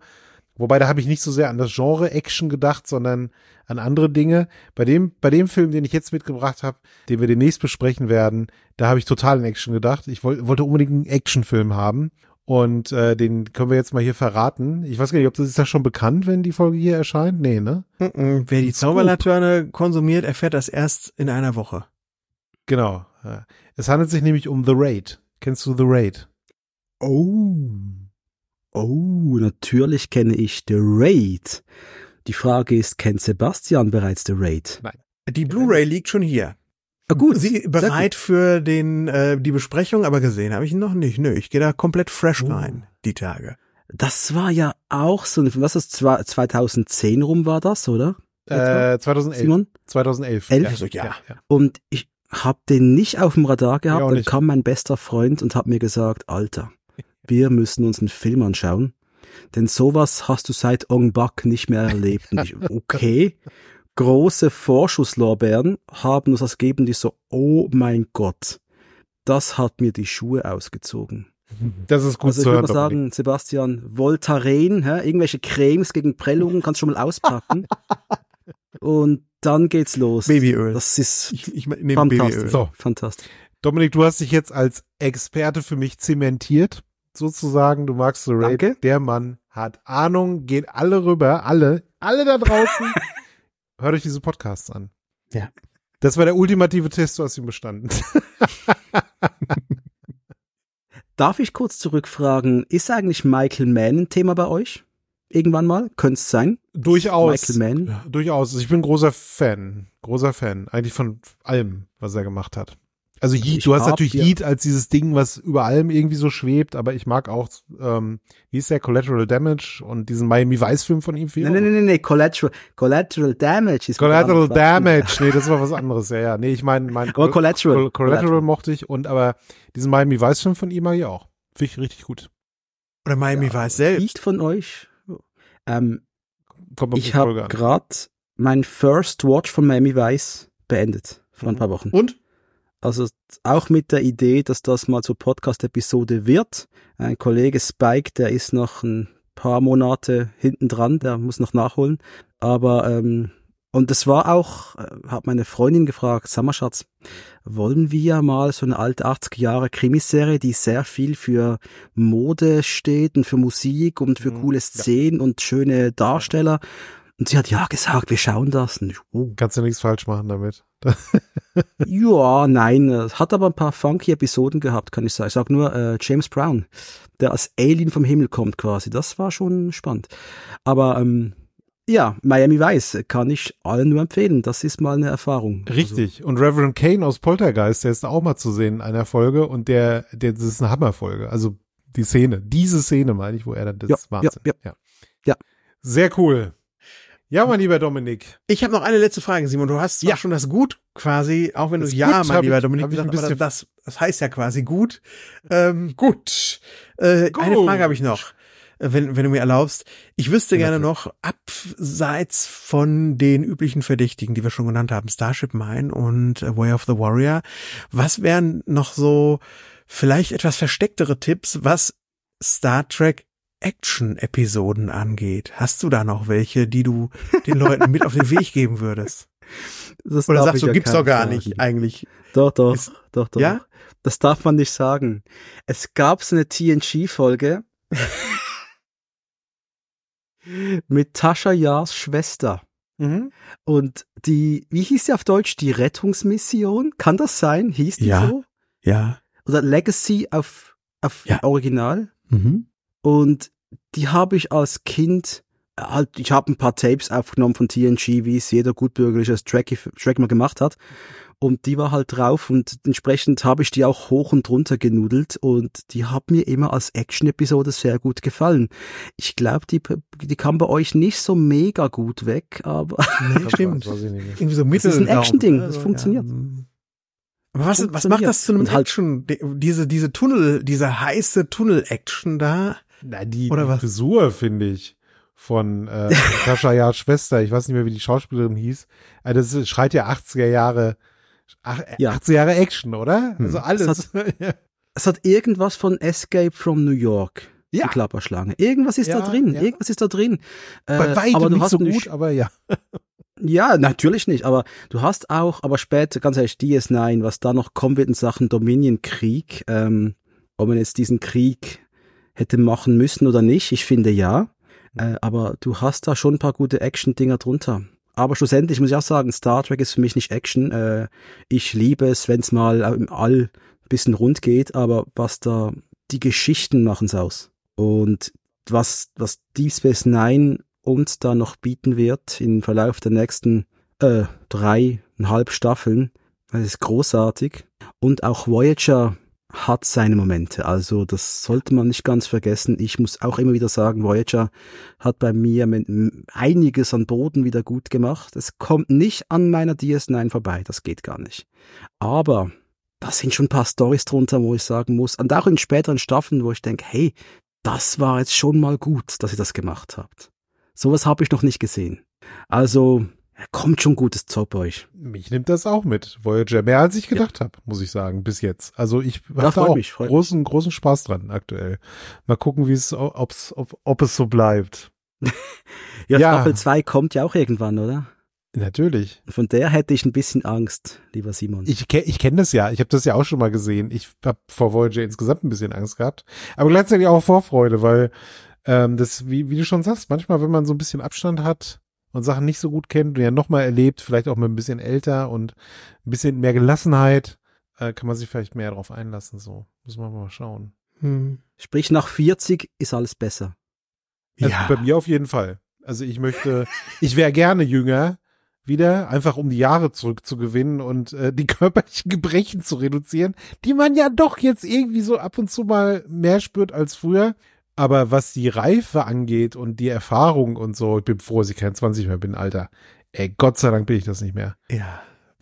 Wobei da habe ich nicht so sehr an das Genre Action gedacht, sondern an andere Dinge. Bei dem, bei dem Film, den ich jetzt mitgebracht habe, den wir demnächst besprechen werden, da habe ich total an Action gedacht. Ich wollte wollte unbedingt einen Actionfilm haben. Und äh, den können wir jetzt mal hier verraten. Ich weiß gar nicht, ob das ist das schon bekannt, wenn die Folge hier erscheint? Nee, ne? Mm -mm. Wer die Zauberlaterne konsumiert, erfährt das erst in einer Woche. Genau. Es handelt sich nämlich um The Raid. Kennst du The Raid? Oh. Oh, natürlich kenne ich The Raid. Die Frage ist, kennt Sebastian bereits The Raid? Nein. Die Blu-ray liegt schon hier. Ah, gut. Sie bereit gut. für den äh, die Besprechung, aber gesehen habe ich ihn noch nicht. Nö, ich gehe da komplett fresh oh. rein die Tage. Das war ja auch so, was ist 2010 rum war das, oder? Äh, 2011. Simon? 2011. 11? Also, ja. ja. Und ich habe den nicht auf dem Radar gehabt. Dann kam mein bester Freund und hat mir gesagt, Alter, wir müssen uns einen Film anschauen. Denn sowas hast du seit Ong Bak nicht mehr erlebt. Und ich, okay große Vorschusslorbeeren haben uns das gegeben, die so, oh mein Gott, das hat mir die Schuhe ausgezogen. Das ist gut also ich würde mal sagen, Sebastian, Voltaren, hä, irgendwelche Cremes gegen Prellungen kannst du schon mal auspacken. Und dann geht's los. Babyöl. Das ist ich, ich fantastisch. Babyöl. So. fantastisch. Dominik, du hast dich jetzt als Experte für mich zementiert, sozusagen. Du magst The Raid. Der Mann hat Ahnung, geht alle rüber, alle, alle da draußen. Hört euch diese Podcasts an. Ja. Das war der ultimative Test, du hast ihn bestanden. Darf ich kurz zurückfragen, ist eigentlich Michael Mann ein Thema bei euch? Irgendwann mal? Könnte es sein? Durchaus. Michael Mann? Durchaus. Ich bin großer Fan. Großer Fan. Eigentlich von allem, was er gemacht hat. Also Heat, du hast natürlich ja. Heat als dieses Ding, was über allem irgendwie so schwebt, aber ich mag auch, ähm, wie ist der, Collateral Damage und diesen Miami Vice Film von ihm viel. Nee, nee, nee, nee, Collateral, Collateral Damage ist Collateral Damage, nee, das war was anderes, ja, ja. Nee, ich meine, mein, mein Collateral. Collateral. Collateral mochte ich und aber diesen Miami Vice Film von ihm mag ich auch. Finde ich richtig gut. Oder Miami ja, Vice selbst. Nicht von euch. Ähm, ich habe gerade mein First Watch von Miami Vice beendet vor ein paar Wochen. Und? Also auch mit der Idee, dass das mal zur Podcast-Episode wird. Ein Kollege Spike, der ist noch ein paar Monate hinten dran, der muss noch nachholen. Aber ähm, und es war auch, äh, hat meine Freundin gefragt, sag mal Schatz, wollen wir mal so eine alte 80 Jahre Krimiserie, die sehr viel für Mode steht und für Musik und für mhm, coole Szenen ja. und schöne Darsteller. Und sie hat ja gesagt, wir schauen das. Und ich, oh. Kannst du nichts falsch machen damit. ja, nein, hat aber ein paar funky Episoden gehabt, kann ich sagen. Ich sag nur äh, James Brown, der als Alien vom Himmel kommt quasi. Das war schon spannend. Aber ähm, ja, Miami Vice kann ich allen nur empfehlen. Das ist mal eine Erfahrung. Richtig. Also. Und Reverend Kane aus Poltergeist, der ist auch mal zu sehen in einer Folge und der, der das ist eine Hammerfolge. Also die Szene, diese Szene meine ich, wo er dann das ja, Wahnsinn. Ja, ja. ja. Sehr cool. Ja, mein lieber Dominik. Ich habe noch eine letzte Frage, Simon. Du hast ja schon das Gut quasi, auch wenn du ja, mein lieber Dominik, gesagt, aber das, das heißt ja quasi gut. Ähm, gut. Äh, gut. Eine Frage habe ich noch, wenn, wenn du mir erlaubst. Ich wüsste gerne noch, abseits von den üblichen Verdächtigen, die wir schon genannt haben, Starship Mine und äh, Way of the Warrior, was wären noch so vielleicht etwas verstecktere Tipps, was Star Trek Action-Episoden angeht. Hast du da noch welche, die du den Leuten mit auf den Weg geben würdest? Das Oder sagst du, ja gibt's doch gar sagen. nicht eigentlich? Doch, doch, Ist, doch, doch. Ja? Das darf man nicht sagen. Es gab so eine TNG-Folge mit Tascha Jars Schwester. Mhm. Und die, wie hieß sie auf Deutsch? Die Rettungsmission? Kann das sein? Hieß die ja. so? Ja. Oder Legacy auf, auf ja. Original? Mhm. Und die habe ich als Kind halt, ich habe ein paar Tapes aufgenommen von TNG, wie es jeder gutbürgerliche Track, Track mal gemacht hat. Und die war halt drauf und entsprechend habe ich die auch hoch und runter genudelt und die hat mir immer als Action-Episode sehr gut gefallen. Ich glaube, die, die kam bei euch nicht so mega gut weg, aber. Nee, stimmt. Irgendwie so das ist ein Action-Ding, das funktioniert. Ja. Aber was, was macht das zu einem halt Action? Diese, diese Tunnel, diese heiße Tunnel-Action da? Na, die, Oder was? Frisur, finde ich, von äh, Tascha Jahrs Schwester, ich weiß nicht mehr, wie die Schauspielerin hieß. Also das schreit ja 80er Jahre, ach, ja. 80er Jahre Action, oder? Hm. Also alles. Es hat, es hat irgendwas von Escape from New York. Ja. Die Klapperschlange. Irgendwas ist ja, da drin. Ja. Irgendwas ist da drin. Bei äh, weitem aber du nicht hast so gut, aber ja. Ja, natürlich nicht, aber du hast auch, aber später, ganz ehrlich, DS9, was da noch kommen wird in Sachen Dominion-Krieg, ähm, ob man jetzt diesen Krieg hätte machen müssen oder nicht. Ich finde ja. Äh, aber du hast da schon ein paar gute Action-Dinger drunter. Aber schlussendlich muss ich auch sagen, Star Trek ist für mich nicht Action. Äh, ich liebe es, wenn es mal im All ein bisschen rund geht, aber was da die Geschichten machen's aus. Und was, was Deep Space Nine uns da noch bieten wird im Verlauf der nächsten äh, dreieinhalb Staffeln, das ist großartig. Und auch Voyager hat seine Momente. Also das sollte man nicht ganz vergessen. Ich muss auch immer wieder sagen, Voyager hat bei mir einiges an Boden wieder gut gemacht. Es kommt nicht an meiner DS9 vorbei, das geht gar nicht. Aber da sind schon ein paar Stories drunter, wo ich sagen muss, und auch in späteren Staffeln, wo ich denke, hey, das war jetzt schon mal gut, dass ihr das gemacht habt. Sowas habe ich noch nicht gesehen. Also, kommt schon gutes Zeug bei euch. Mich nimmt das auch mit, Voyager. Mehr als ich gedacht ja. habe, muss ich sagen, bis jetzt. Also ich habe da auch mich, großen, mich. großen Spaß dran aktuell. Mal gucken, wie es, ob's, ob, ob es so bleibt. ja, ja, Staffel 2 kommt ja auch irgendwann, oder? Natürlich. Von der hätte ich ein bisschen Angst, lieber Simon. Ich, ich kenne das ja. Ich habe das ja auch schon mal gesehen. Ich habe vor Voyager insgesamt ein bisschen Angst gehabt. Aber gleichzeitig auch Vorfreude, weil ähm, das, wie, wie du schon sagst, manchmal, wenn man so ein bisschen Abstand hat und Sachen nicht so gut kennt und ja nochmal erlebt, vielleicht auch mit ein bisschen älter und ein bisschen mehr Gelassenheit, äh, kann man sich vielleicht mehr darauf einlassen. So, muss man mal schauen. Hm. Sprich, nach 40 ist alles besser. Also ja. Bei mir auf jeden Fall. Also ich möchte, ich wäre gerne jünger, wieder, einfach um die Jahre zurückzugewinnen und äh, die körperlichen Gebrechen zu reduzieren, die man ja doch jetzt irgendwie so ab und zu mal mehr spürt als früher. Aber was die Reife angeht und die Erfahrung und so, ich bin froh, dass ich kein 20 mehr bin, Alter. Ey, Gott sei Dank bin ich das nicht mehr. Ja.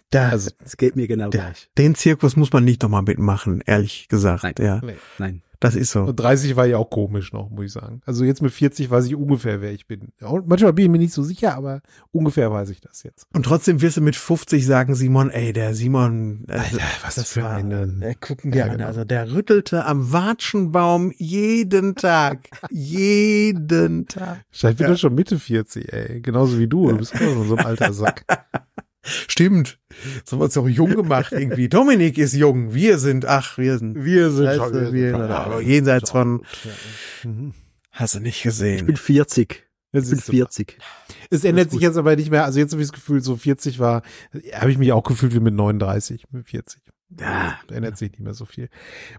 Da, also, es geht mir genau der, gleich. Den Zirkus muss man nicht nochmal mitmachen, ehrlich gesagt. Nein, ja. Nee, nein. Das ist so. Und 30 war ja auch komisch noch, muss ich sagen. Also jetzt mit 40 weiß ich ungefähr, wer ich bin. Und manchmal bin ich mir nicht so sicher, aber ungefähr weiß ich das jetzt. Und trotzdem wirst du mit 50 sagen, Simon, ey, der Simon, also, Alter, was das für einen. Der gucken wir ja, an. Genau. Also der rüttelte am Watschenbaum jeden Tag. jeden Tag. Vielleicht bin ja. schon Mitte 40, ey. Genauso wie du. Du bist schon so ein alter Sack. Stimmt. So wird es auch jung gemacht irgendwie. Dominik ist jung. Wir sind, ach, wir sind. Wir sind schon, wir, wir, ja, jenseits von. Mhm. Hast du nicht gesehen? Ich bin 40. Ich bin 40. Es ändert sich jetzt aber nicht mehr. Also jetzt habe ich das Gefühl, so 40 war, habe ich mich auch gefühlt wie mit 39, mit 40. Ja, da ändert sich nicht mehr so viel.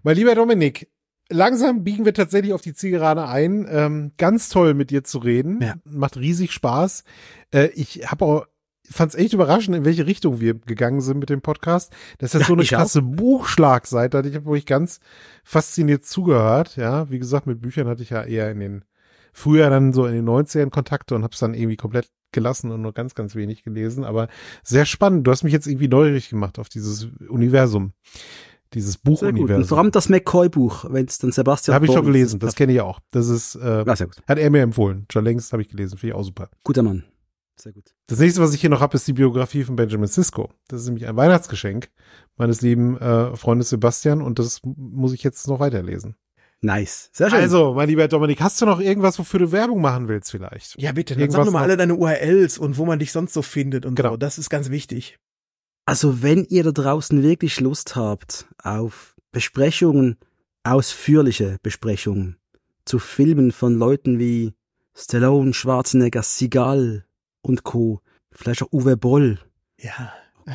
Mein lieber Dominik, langsam biegen wir tatsächlich auf die Zielgerade ein. Ähm, ganz toll mit dir zu reden. Ja. Macht riesig Spaß. Äh, ich habe auch fand es echt überraschend, in welche Richtung wir gegangen sind mit dem Podcast. Das ist ja so eine krasse auch. Buchschlagseite, ich habe ich ganz fasziniert zugehört. Ja, wie gesagt, mit Büchern hatte ich ja eher in den früher dann so in den 90ern Kontakte und habe es dann irgendwie komplett gelassen und nur ganz, ganz wenig gelesen. Aber sehr spannend. Du hast mich jetzt irgendwie neugierig gemacht auf dieses Universum. Dieses Buchuniversum. Vor allem das McCoy-Buch, wenn es dann Sebastian. Habe ich schon gelesen, das kenne ich auch. Das ist, äh, ja, hat er mir empfohlen. Schon längst habe ich gelesen, finde ich auch super. Guter Mann. Sehr gut. Das nächste, was ich hier noch habe, ist die Biografie von Benjamin Sisko. Das ist nämlich ein Weihnachtsgeschenk meines lieben äh, Freundes Sebastian und das muss ich jetzt noch weiterlesen. Nice. Sehr schön. Also, mein lieber Dominik, hast du noch irgendwas, wofür du Werbung machen willst vielleicht? Ja, bitte. Dann sag mal alle deine URLs und wo man dich sonst so findet und genau. so. Das ist ganz wichtig. Also, wenn ihr da draußen wirklich Lust habt auf Besprechungen, ausführliche Besprechungen zu Filmen von Leuten wie Stallone, Schwarzenegger, Seagal, und Co. Vielleicht auch Uwe Boll. Ja.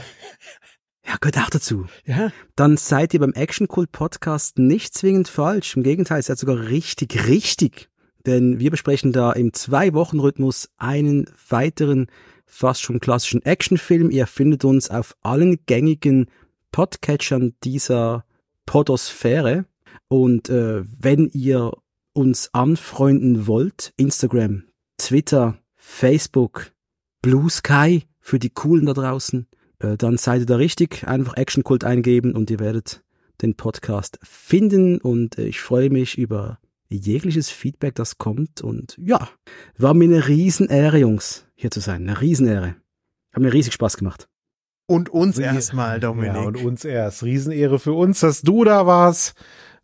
Ja, gehört auch dazu. Ja. Dann seid ihr beim Action Cult Podcast nicht zwingend falsch. Im Gegenteil, seid sogar richtig, richtig. Denn wir besprechen da im Zwei-Wochen-Rhythmus einen weiteren, fast schon klassischen Actionfilm. Ihr findet uns auf allen gängigen Podcatchern dieser Podosphäre. Und äh, wenn ihr uns anfreunden wollt, Instagram, Twitter, Facebook, Blue Sky für die Coolen da draußen, äh, dann seid ihr da richtig. Einfach Action Cult eingeben und ihr werdet den Podcast finden und äh, ich freue mich über jegliches Feedback, das kommt und ja, war mir eine Riesenehre, Jungs, hier zu sein. Eine Riesenehre. Hat mir riesig Spaß gemacht. Und uns erstmal, Dominik. Ja, und uns erst. Riesenehre für uns, dass du da warst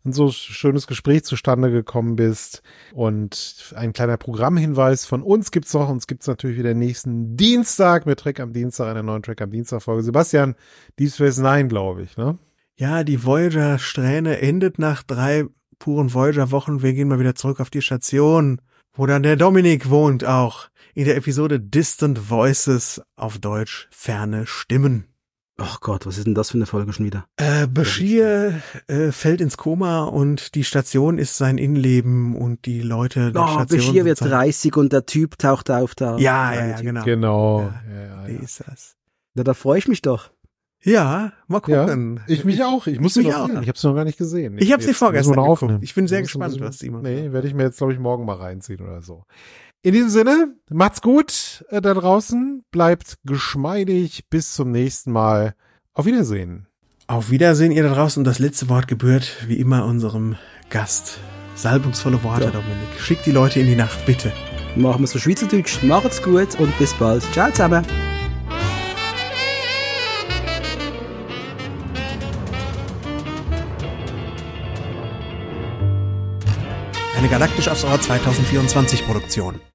ein so schönes Gespräch zustande gekommen bist. Und ein kleiner Programmhinweis von uns gibt's noch. Uns gibt's natürlich wieder nächsten Dienstag mit Track am Dienstag, einer neuen Track am Dienstag Folge. Sebastian, Deep Space Nine, glaube ich, ne? Ja, die Voyager-Strähne endet nach drei puren Voyager-Wochen. Wir gehen mal wieder zurück auf die Station, wo dann der Dominik wohnt auch. In der Episode Distant Voices auf Deutsch Ferne Stimmen. Ach Gott, was ist denn das für eine Folge schon wieder? Äh, Bashir äh, fällt ins Koma und die Station ist sein Innenleben und die Leute der oh, Station. Bashir wird 30 und der Typ taucht auf da. Ja, ja, ja, genau. Genau. Ja, ja, ja, wie ist das? Ja, da freue ich mich doch. Ja, mal gucken. Ja, ich mich auch. Ich muss sie noch sehen. Ich habe sie noch gar nicht gesehen. Ich, ich habe sie vorgestern aufnehmen. Ich bin sehr gespannt, was Simon. Nee, werde ich mir jetzt glaube ich morgen mal reinziehen oder so. In diesem Sinne, macht's gut äh, da draußen, bleibt geschmeidig, bis zum nächsten Mal. Auf Wiedersehen. Auf Wiedersehen, ihr da draußen. Und das letzte Wort gebührt, wie immer, unserem Gast. Salbungsvolle Worte, ja. Dominik. Schickt die Leute in die Nacht, bitte. Machen wir so Schweizerdeutsch. Macht's gut und bis bald. Ciao zusammen. Eine Galaktisch aufs Ohr 2024 Produktion.